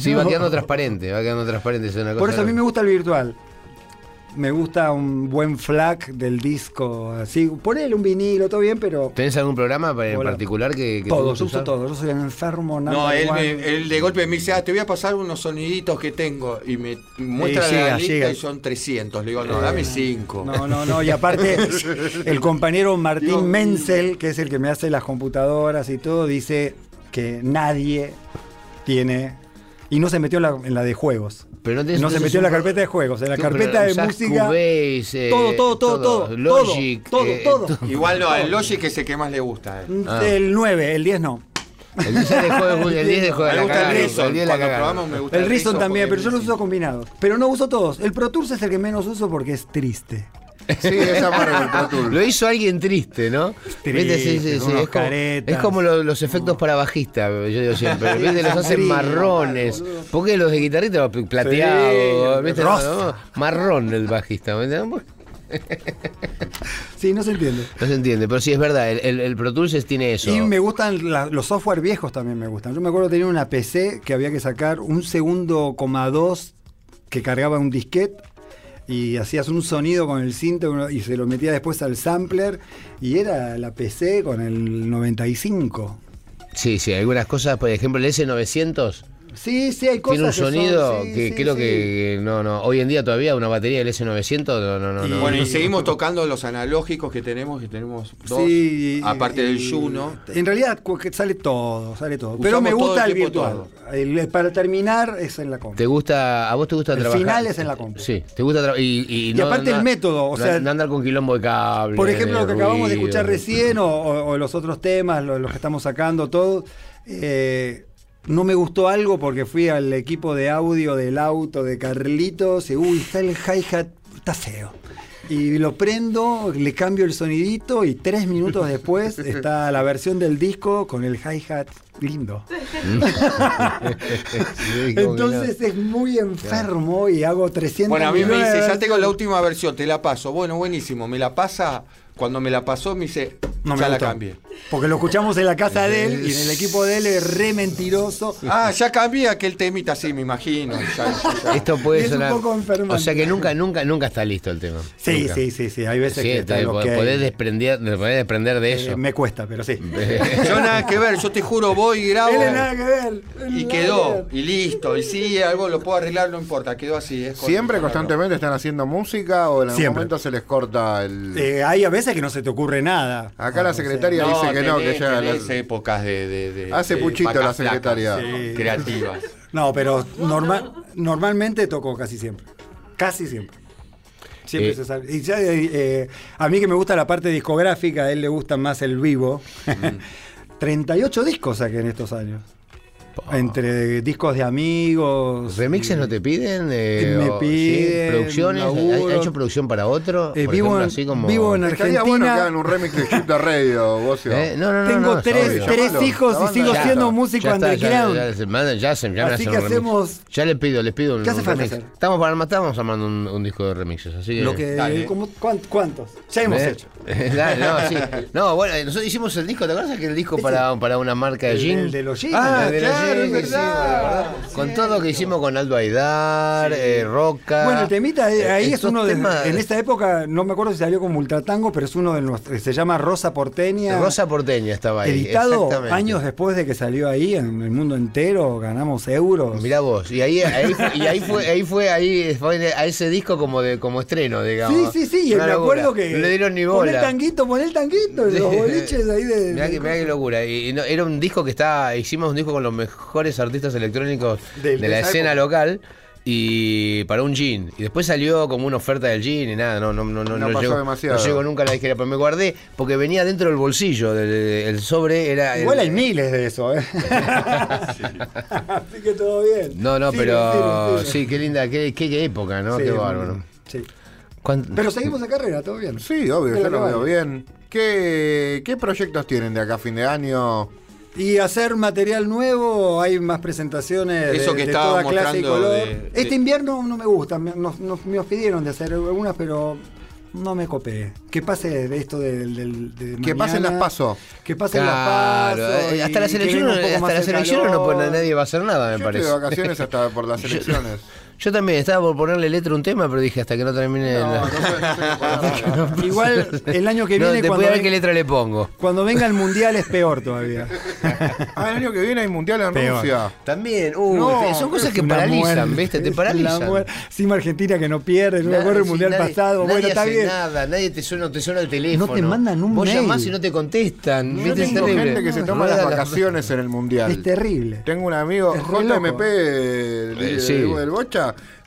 [SPEAKER 2] Sí, va quedando transparente, va quedando transparente. es una
[SPEAKER 5] Por
[SPEAKER 2] cosa-
[SPEAKER 5] eso a mí me gusta el virtual. Me gusta un buen flag del disco, así, ponele un vinilo, todo bien, pero
[SPEAKER 2] ¿Tenés algún programa en
[SPEAKER 5] Hola.
[SPEAKER 2] particular que, que te
[SPEAKER 5] todo,
[SPEAKER 2] guste
[SPEAKER 5] yo uso
[SPEAKER 2] usar?
[SPEAKER 5] todo, yo soy un enfermo,
[SPEAKER 6] No,
[SPEAKER 5] number
[SPEAKER 6] él, me- él de golpe me dice, ah, te voy a pasar unos soniditos que tengo. Y me muestra
[SPEAKER 5] llega,
[SPEAKER 6] la lista
[SPEAKER 5] llega.
[SPEAKER 6] y son 300. Le digo, no, dame 5.
[SPEAKER 5] No, no, no, y aparte [LAUGHS] el compañero Martín
[SPEAKER 6] Dios.
[SPEAKER 5] Menzel, que es el que me hace las computadoras y todo, dice que nadie tiene y no se metió en la, en la de juegos.
[SPEAKER 2] Pero no, tenés-
[SPEAKER 5] No se metió en la carpeta de juegos, en la
[SPEAKER 2] Tú,
[SPEAKER 5] carpeta de música.
[SPEAKER 2] Cubase, eh,
[SPEAKER 5] todo, todo, todo, todo,
[SPEAKER 2] Logic,
[SPEAKER 5] todo,
[SPEAKER 2] eh,
[SPEAKER 5] todo,
[SPEAKER 2] to-
[SPEAKER 5] todo.
[SPEAKER 6] Igual no, el Logic es el que más le gusta. a él.
[SPEAKER 2] Ah.
[SPEAKER 5] El 9, el 10 no.
[SPEAKER 2] El 10 de juego, el 10 de [LAUGHS] juego.
[SPEAKER 6] Me gusta el Reason.
[SPEAKER 2] el 10 la
[SPEAKER 6] Cuando
[SPEAKER 2] cagaron.
[SPEAKER 6] probamos me gusta
[SPEAKER 5] El Reason
[SPEAKER 6] Reason
[SPEAKER 5] también, pero yo los uso combinados. Pero no uso todos. El Pro Tools es el que menos uso porque es triste.
[SPEAKER 3] Sí, esa parte del Pro Tools.
[SPEAKER 2] Lo hizo alguien triste, ¿no?
[SPEAKER 5] Triste.
[SPEAKER 2] Sí, sí,
[SPEAKER 5] con
[SPEAKER 2] sí,
[SPEAKER 5] unos
[SPEAKER 2] Es como,
[SPEAKER 5] caretas.
[SPEAKER 2] es como lo- los efectos para bajista, yo digo siempre. ¿Viste? Los hacen marrones. Porque los de guitarrista plateados,
[SPEAKER 5] Sí,
[SPEAKER 2] ¿viste?
[SPEAKER 5] rosa.
[SPEAKER 2] No, no, marrón el bajista. ¿viste? [LAUGHS]
[SPEAKER 5] Sí, no se entiende.
[SPEAKER 2] No se entiende, pero sí es verdad, el, el, el Pro Tools es- tiene eso.
[SPEAKER 5] Y me gustan la- los software viejos también me gustan. Yo me acuerdo de tener una PC que había que sacar un segundo coma dos que cargaba un disquete y hacías un sonido con el cinto y se lo metía después al sampler y era la PC con el 95.
[SPEAKER 2] Sí, sí, algunas cosas, por ejemplo, el S900
[SPEAKER 5] Sí, sí, hay cosas
[SPEAKER 2] tiene un
[SPEAKER 5] que son-
[SPEAKER 2] sonido
[SPEAKER 5] sí,
[SPEAKER 2] que
[SPEAKER 5] sí,
[SPEAKER 2] creo
[SPEAKER 5] sí.
[SPEAKER 2] que no, no, hoy en día todavía una batería del S900 no, no, no.
[SPEAKER 5] Y-
[SPEAKER 2] no.
[SPEAKER 6] Bueno, y seguimos tocando los analógicos que tenemos, que tenemos dos,
[SPEAKER 5] Sí,
[SPEAKER 6] aparte del Juno.
[SPEAKER 5] En realidad sale todo, sale todo.
[SPEAKER 6] Usamos
[SPEAKER 5] Pero me
[SPEAKER 6] todo
[SPEAKER 5] gusta
[SPEAKER 6] el
[SPEAKER 5] el, virtual. El- el- para terminar es en la compu.
[SPEAKER 2] ¿Te gusta, a vos te gusta
[SPEAKER 5] El
[SPEAKER 2] trabajar?
[SPEAKER 5] final es en la compu.
[SPEAKER 2] Sí, te gusta trabajar. Y, y,
[SPEAKER 5] Y
[SPEAKER 2] no-
[SPEAKER 5] aparte el método, o sea-
[SPEAKER 2] no andar con quilombo de cable.
[SPEAKER 5] Por ejemplo, lo que acabamos de escuchar recién, o, o- o los otros temas, lo- los, que [LAUGHS] estamos sacando, todo. eh, no me gustó algo porque fui al equipo de audio del auto de Carlitos y, uy, está el hi-hat, está feo. Y lo prendo, le cambio el sonidito y tres minutos después [LAUGHS] está la versión del disco con el hi-hat lindo. [LAUGHS] [LAUGHS] Entonces es muy enfermo y hago 300
[SPEAKER 6] Bueno, a mí me dice, ya tengo la última versión, te la paso. Bueno, buenísimo, me la pasa. Cuando me la pasó, me dice,
[SPEAKER 5] No me
[SPEAKER 6] ya la cambié.
[SPEAKER 5] Porque lo escuchamos en la casa de él y en el equipo de él es re mentiroso.
[SPEAKER 6] Ah, ya cambié aquel temita, sí, me imagino. Ya- ya- ya.
[SPEAKER 2] Esto puede
[SPEAKER 5] es un
[SPEAKER 2] sonar.
[SPEAKER 5] poco enfermante.
[SPEAKER 2] O sea que nunca, nunca, nunca está listo el tema.
[SPEAKER 5] Sí,
[SPEAKER 2] Nunca.
[SPEAKER 5] sí, sí, sí. Hay veces
[SPEAKER 2] Sí,
[SPEAKER 5] que está ok.
[SPEAKER 2] podés desprender, podés desprender de
[SPEAKER 5] Eh,
[SPEAKER 2] eso.
[SPEAKER 5] me cuesta, pero sí. [LAUGHS]
[SPEAKER 6] Yo nada que ver, yo te juro, voy y grabo.
[SPEAKER 5] Él es nada que ver.
[SPEAKER 6] Y quedó,
[SPEAKER 5] que
[SPEAKER 6] y listo. Y si algo lo puedo arreglar, no importa, quedó así. es
[SPEAKER 3] ¿Siempre constantemente están haciendo música o en algún
[SPEAKER 5] Siempre.
[SPEAKER 3] momento se les corta el.
[SPEAKER 5] Eh, hay a veces que no se te ocurre nada.
[SPEAKER 3] Acá la
[SPEAKER 5] sea,
[SPEAKER 3] secretaria
[SPEAKER 6] No,
[SPEAKER 3] dice que no, que ya.
[SPEAKER 6] tenés
[SPEAKER 3] las-
[SPEAKER 6] épocas de, de- de-
[SPEAKER 3] Hace
[SPEAKER 6] de
[SPEAKER 3] puchito la secretaria.
[SPEAKER 6] flacas,
[SPEAKER 5] Sí.
[SPEAKER 6] creativas.
[SPEAKER 5] No, pero [LAUGHS] normal, normalmente toco casi siempre. Casi siempre. Siempre
[SPEAKER 2] Eh,
[SPEAKER 5] se sale. Y ya, eh, eh, a mí que me gusta la parte discográfica, a él le gusta más el vivo.
[SPEAKER 2] Mm.
[SPEAKER 5] 38 [LAUGHS] discos saqué en estos años. Entre discos de amigos.
[SPEAKER 2] ¿Remixes
[SPEAKER 5] y-
[SPEAKER 2] no te piden? Eh,
[SPEAKER 5] Me
[SPEAKER 2] o- sí,
[SPEAKER 5] piden,
[SPEAKER 2] ¿Producciones? ¿Ha-
[SPEAKER 5] laburo.
[SPEAKER 2] ¿Ha hecho producción para otro?
[SPEAKER 5] Eh, vivo,
[SPEAKER 2] ejemplo,
[SPEAKER 5] en,
[SPEAKER 2] así como...
[SPEAKER 5] vivo en
[SPEAKER 3] Estaría
[SPEAKER 5] Argentina.
[SPEAKER 3] bueno que hagan un remix de Chip de Radio, Bocio.
[SPEAKER 2] ¿Eh? No, no, no.
[SPEAKER 5] Tengo
[SPEAKER 2] no,
[SPEAKER 5] tres, hijos y sigo
[SPEAKER 3] ya
[SPEAKER 5] siendo músico
[SPEAKER 2] Ya está, ya,
[SPEAKER 5] underground.
[SPEAKER 2] ya, ya se- ya me
[SPEAKER 5] Así que hacemos-
[SPEAKER 2] Ya les pido, les pido un,
[SPEAKER 5] ¿Qué hace
[SPEAKER 2] un
[SPEAKER 5] falta
[SPEAKER 2] remix.
[SPEAKER 5] hacer?
[SPEAKER 2] Estamos, para, estamos armando un, un disco de remixes, así que...
[SPEAKER 5] Lo que,
[SPEAKER 6] Dale.
[SPEAKER 5] como- ¿cuán- ¿Cuántos? Ya hemos
[SPEAKER 2] ¿Eh?
[SPEAKER 5] hecho. [LAUGHS]
[SPEAKER 2] Dale, no, sí. [LAUGHS] No, bueno, nosotros hicimos el disco, ¿te acuerdas que el disco para, para una marca de jeans?
[SPEAKER 5] el de los jeans.
[SPEAKER 2] Ah, Con todo lo que hicimos con Aldo Aidar, eh, Roca.
[SPEAKER 5] Bueno, el temita eh, ahí es uno de.
[SPEAKER 2] temas-
[SPEAKER 5] En esta época, no me acuerdo si salió como Ultratango, pero es uno de nuestros. Se llama Rosa Porteña.
[SPEAKER 2] Rosa Porteña estaba ahí.
[SPEAKER 5] Editado
[SPEAKER 2] exactamente.
[SPEAKER 5] años después de que salió ahí en el mundo entero, ganamos euros.
[SPEAKER 2] Mirá vos, y ahí, ahí, fue, y ahí fue, ahí fue, ahí fue a ese disco como de como estreno,
[SPEAKER 5] Sí,
[SPEAKER 2] digamos.
[SPEAKER 5] sí, sí, y
[SPEAKER 2] Una
[SPEAKER 5] me
[SPEAKER 2] locura.
[SPEAKER 5] acuerdo que.
[SPEAKER 2] No le dieron ni
[SPEAKER 5] Pon el
[SPEAKER 2] bola.
[SPEAKER 5] tanguito, pon el tanguito, los boliches ahí de.
[SPEAKER 2] Mirá
[SPEAKER 5] de-
[SPEAKER 2] que, mirá qué locura. Y, y no- era un disco que está. Hicimos un disco con los mejores artistas electrónicos
[SPEAKER 5] De-
[SPEAKER 2] de,
[SPEAKER 5] de
[SPEAKER 2] la escena
[SPEAKER 5] época.
[SPEAKER 2] local. Y para un jean. Y después salió como una oferta del jean y nada, no, no, no, no,
[SPEAKER 3] No pasó
[SPEAKER 2] llegó,
[SPEAKER 3] demasiado.
[SPEAKER 2] no llegó nunca a la disquera, pero me guardé porque venía dentro del bolsillo. del- el sobre era.
[SPEAKER 5] Igual
[SPEAKER 2] el-
[SPEAKER 5] hay miles de eso, ¿eh? [LAUGHS] Así que todo bien.
[SPEAKER 2] No, no, pero sí, qué linda, qué, qué, qué época, ¿no?
[SPEAKER 5] Sí,
[SPEAKER 2] qué bárbaro.
[SPEAKER 5] sí.
[SPEAKER 2] ¿Cuán-
[SPEAKER 5] Pero seguimos en carrera, todo bien.
[SPEAKER 3] Sí, obvio, yo
[SPEAKER 5] lo
[SPEAKER 3] veo bien. ¿Qué, ¿Qué proyectos tienen de acá a fin de año?
[SPEAKER 5] Y hacer material nuevo, hay más presentaciones de,
[SPEAKER 6] Eso que
[SPEAKER 5] de
[SPEAKER 6] estaba
[SPEAKER 5] toda clase y color.
[SPEAKER 6] de- de-
[SPEAKER 5] Este invierno no me gusta, me, nos, nos- me pidieron de hacer algunas, pero no me copé. Que pase de esto del... del- de
[SPEAKER 3] Que pasen las paso.
[SPEAKER 5] Que pasen
[SPEAKER 2] Claro,
[SPEAKER 5] las pasos.
[SPEAKER 2] eh, hasta las elecciones, hasta las elecciones no nadie va a hacer nada, me
[SPEAKER 3] Yo estoy
[SPEAKER 2] parece.
[SPEAKER 3] de vacaciones hasta por las [LAUGHS] elecciones.
[SPEAKER 2] Yo también estaba por ponerle letra a un tema, pero dije hasta que no termine.
[SPEAKER 3] No,
[SPEAKER 2] la-
[SPEAKER 3] no no. [LAUGHS]
[SPEAKER 5] Igual el año que
[SPEAKER 2] No,
[SPEAKER 5] viene,
[SPEAKER 2] después
[SPEAKER 5] cuando,
[SPEAKER 2] a ver
[SPEAKER 5] ven-
[SPEAKER 2] qué letra le pongo.
[SPEAKER 5] cuando venga el mundial es peor todavía. [LAUGHS]
[SPEAKER 3] Ah, el año que viene hay mundial en
[SPEAKER 5] Peor.
[SPEAKER 3] Rusia.
[SPEAKER 2] También, uh,
[SPEAKER 3] No,
[SPEAKER 2] son cosas que paralizan,
[SPEAKER 5] muerte,
[SPEAKER 2] ¿viste? Te paralizan.
[SPEAKER 5] Encima Argentina que no pierde, yo me acuerdo el mundial
[SPEAKER 2] nadie-
[SPEAKER 5] pasado.
[SPEAKER 2] nadie
[SPEAKER 5] Bueno, está
[SPEAKER 2] hace
[SPEAKER 5] bien.
[SPEAKER 2] nada, nadie te suena, te suena el teléfono.
[SPEAKER 5] No te mandan un
[SPEAKER 2] Vos
[SPEAKER 5] mail.
[SPEAKER 2] llamás y no te contestan.
[SPEAKER 3] Yo
[SPEAKER 2] ¿viste? Es
[SPEAKER 3] tengo
[SPEAKER 2] terrible.
[SPEAKER 3] gente que se toma las
[SPEAKER 2] la-
[SPEAKER 3] vacaciones en el mundial.
[SPEAKER 5] Es terrible.
[SPEAKER 3] Tengo un amigo, JMP, del, del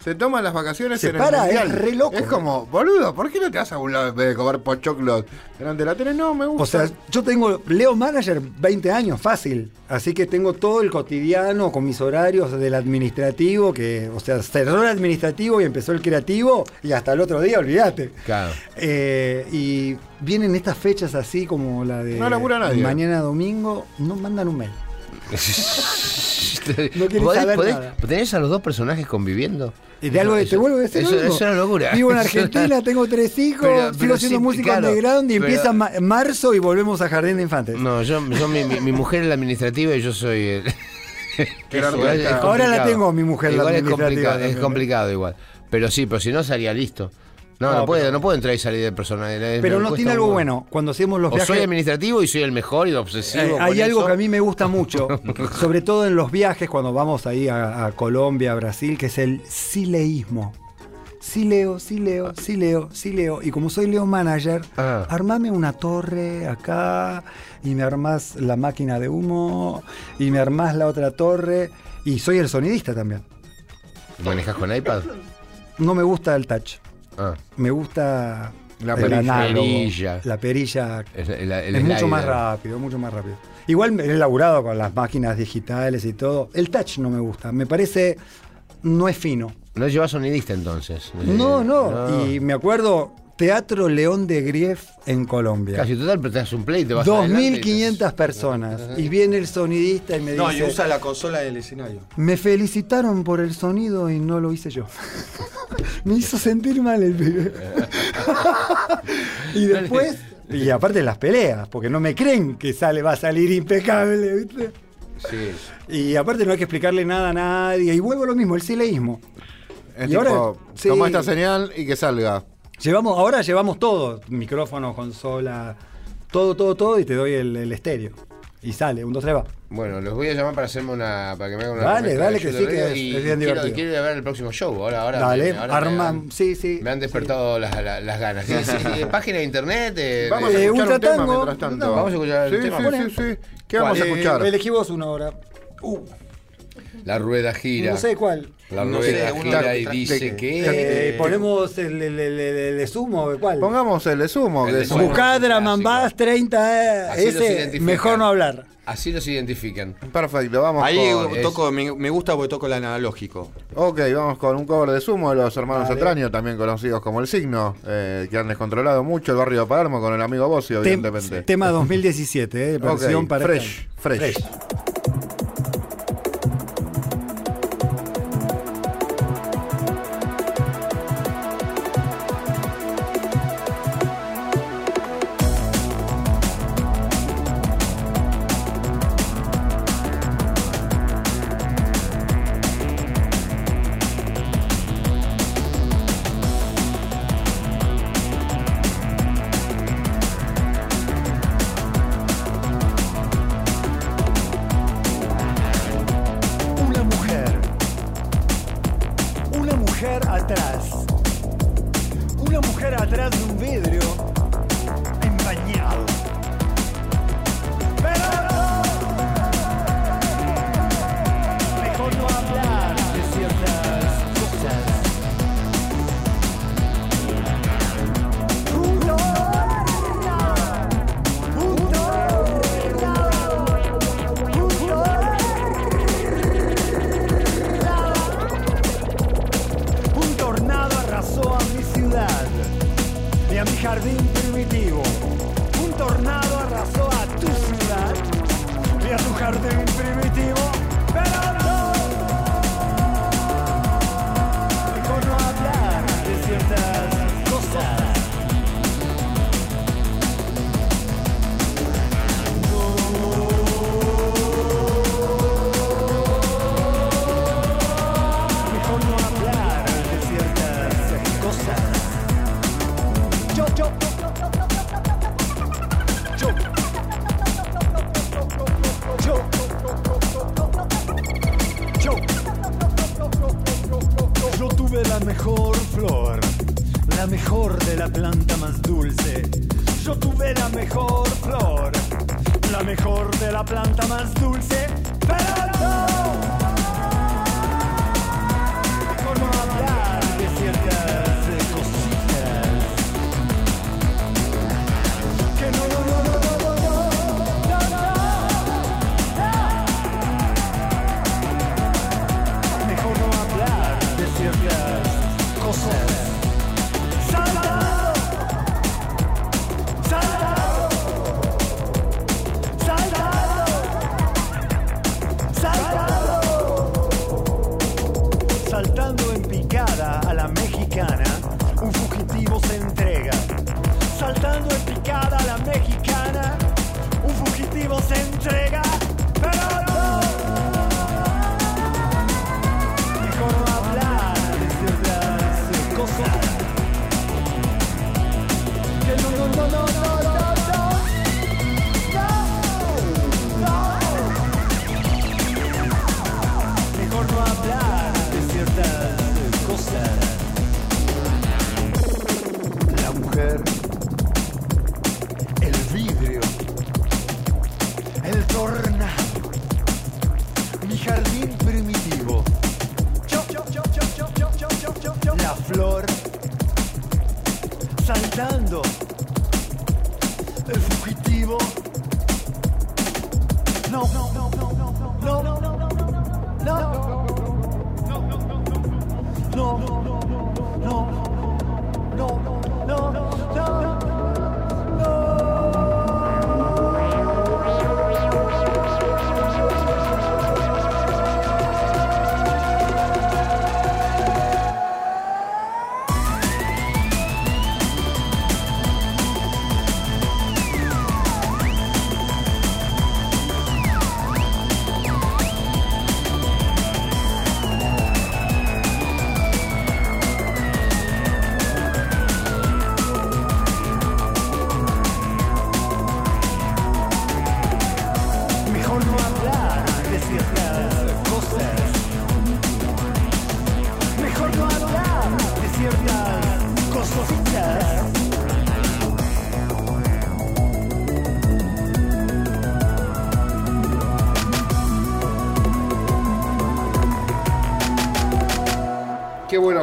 [SPEAKER 3] Se toma las vacaciones
[SPEAKER 5] Se
[SPEAKER 3] en
[SPEAKER 5] para,
[SPEAKER 3] el
[SPEAKER 5] es re loco.
[SPEAKER 3] Es como, boludo, ¿por qué no te vas a un lado en vez de comer pochoclos delante de la tele? No, me gusta.
[SPEAKER 5] O sea, yo tengo, leo manager 20 años, fácil. Así que tengo todo el cotidiano con mis horarios del administrativo, que, o sea, cerró el administrativo y empezó el creativo, y hasta el otro día, olvídate.
[SPEAKER 2] Claro.
[SPEAKER 5] Eh, y vienen estas fechas así como la de
[SPEAKER 3] No nadie.
[SPEAKER 5] mañana domingo, no mandan un mail. [LAUGHS] No querés
[SPEAKER 2] ¿Podés-
[SPEAKER 5] saber
[SPEAKER 2] podés-
[SPEAKER 5] nada.
[SPEAKER 2] ¿Tenés a los dos personajes conviviendo?
[SPEAKER 5] Y de algo de, te vuelvo a decir
[SPEAKER 2] eso, es una locura.
[SPEAKER 5] Vivo en [LAUGHS]
[SPEAKER 2] es
[SPEAKER 5] Argentina,
[SPEAKER 2] una-
[SPEAKER 5] tengo tres hijos,
[SPEAKER 2] Pero-
[SPEAKER 5] sigo
[SPEAKER 2] pero
[SPEAKER 5] haciendo
[SPEAKER 2] sí,
[SPEAKER 5] música
[SPEAKER 2] claro,
[SPEAKER 5] underground y
[SPEAKER 2] pero-
[SPEAKER 5] empieza ma- marzo y volvemos a Jardín de Infantes.
[SPEAKER 2] No, yo, yo mi, mi- mi mujer es la administrativa y yo soy el. [LAUGHS] Es
[SPEAKER 5] Ahora
[SPEAKER 2] complicado.
[SPEAKER 5] la tengo, mi mujer, la
[SPEAKER 2] Igual es
[SPEAKER 5] administrativa
[SPEAKER 2] complicado,
[SPEAKER 5] también,
[SPEAKER 2] es
[SPEAKER 5] ¿eh?
[SPEAKER 2] complicado igual. Pero sí, pero si no salía listo. No, no,
[SPEAKER 5] No,
[SPEAKER 2] puedo,
[SPEAKER 5] pero-
[SPEAKER 2] no puedo entrar y salir de personal. es-
[SPEAKER 5] Pero no tiene algo bueno. Cuando hacemos los
[SPEAKER 2] O
[SPEAKER 5] viajes.
[SPEAKER 2] soy administrativo y soy el mejor y obsesivo.
[SPEAKER 5] Eh, hay algo
[SPEAKER 2] eso.
[SPEAKER 5] que a mí me gusta mucho, [LAUGHS] sobre todo en los viajes, cuando vamos ahí a, a Colombia, a Brasil, que es el sileísmo. Sí leo, sí leo, sí leo, sí leo. Y como soy Leo Manager,
[SPEAKER 2] Ah.
[SPEAKER 5] armame una torre acá y me armás la máquina de humo y me armás la otra torre. Y soy el sonidista también.
[SPEAKER 2] ¿Manejas con iPad?
[SPEAKER 5] No me gusta el touch.
[SPEAKER 2] Ah,
[SPEAKER 5] Me gusta
[SPEAKER 3] La perilla.
[SPEAKER 5] análogo. La perilla
[SPEAKER 2] es, el- el
[SPEAKER 5] es mucho más rápido, mucho más rápido. Igual he laburado con las máquinas digitales y todo. El touch no me gusta. Me parece. No es fino.
[SPEAKER 2] No llevas sonidista entonces.
[SPEAKER 5] No,
[SPEAKER 2] Eh,
[SPEAKER 5] no. Y me acuerdo. Teatro León de Grief en Colombia.
[SPEAKER 2] Casi total, pero te das un play y te vas adelante y te-
[SPEAKER 5] 2.500 personas. Y viene el sonidista y me
[SPEAKER 6] No, y
[SPEAKER 5] dice.
[SPEAKER 6] usa la consola del escenario.
[SPEAKER 5] Me felicitaron por el sonido y no lo hice yo. [LAUGHS] me hizo sentir mal el pibe. [LAUGHS] y después. Y aparte las peleas, porque no me creen que sale, va a salir impecable, ¿viste?
[SPEAKER 2] Sí.
[SPEAKER 5] Y aparte no hay que explicarle nada a nadie. Y vuelvo a lo mismo, el sileísmo.
[SPEAKER 3] Es
[SPEAKER 5] Y
[SPEAKER 3] tipo,
[SPEAKER 5] ahora- sí.
[SPEAKER 3] toma esta señal y que salga.
[SPEAKER 5] Llevamos, ahora llevamos todo, micrófono, consola, todo, todo, todo, y te doy el, el estéreo. Y sale, un, dos, tres, va.
[SPEAKER 2] Bueno, los voy a llamar para hacerme una. para que me hagan una
[SPEAKER 5] Dale, dale, que sí, que es-
[SPEAKER 2] y
[SPEAKER 5] es bien
[SPEAKER 2] quiero,
[SPEAKER 5] divertido.
[SPEAKER 2] quiero ir a ver el próximo show. Ahora, ahora,
[SPEAKER 5] Dale,
[SPEAKER 2] me, ahora han-
[SPEAKER 5] sí, sí.
[SPEAKER 2] Me han despertado las, las- las ganas. Sí, sí, sí, página de internet. eh,
[SPEAKER 3] Vamos
[SPEAKER 2] de-
[SPEAKER 3] a
[SPEAKER 5] Eh,
[SPEAKER 3] escuchar un tema mientras tanto.
[SPEAKER 2] Vamos a escuchar el
[SPEAKER 3] sí,
[SPEAKER 2] tema.
[SPEAKER 3] Sí, sí, sí. ¿Qué vamos a
[SPEAKER 5] Eh,
[SPEAKER 3] escuchar?
[SPEAKER 5] elegí vos una hora. Uh,
[SPEAKER 2] La rueda gira.
[SPEAKER 5] no sé cuál.
[SPEAKER 2] La
[SPEAKER 6] No
[SPEAKER 2] rueda
[SPEAKER 6] sé,
[SPEAKER 2] gira y dice
[SPEAKER 3] de-
[SPEAKER 2] que.
[SPEAKER 5] Eh, ponemos el, el, el, el- sumo, ¿cuál?
[SPEAKER 3] Pongamos el de sumo.
[SPEAKER 2] El sumo.
[SPEAKER 5] Mambás, 30,
[SPEAKER 2] Así los
[SPEAKER 5] ese,
[SPEAKER 2] identifican.
[SPEAKER 5] mejor no hablar.
[SPEAKER 2] Así los identifican.
[SPEAKER 3] Perfecto, vamos
[SPEAKER 6] Ahí
[SPEAKER 3] con...
[SPEAKER 6] toco, me, me gusta porque toco el analógico.
[SPEAKER 3] Ok, vamos con un cover de sumo de los hermanos. Atraño, también conocidos como El Signo, eh, que han descontrolado mucho el barrio de Palermo con el amigo Bossio,
[SPEAKER 5] Tem-
[SPEAKER 3] evidentemente.
[SPEAKER 5] tema 2017, eh, versión
[SPEAKER 3] Ok,
[SPEAKER 5] para
[SPEAKER 3] fresh, fresh.
[SPEAKER 5] De ciertas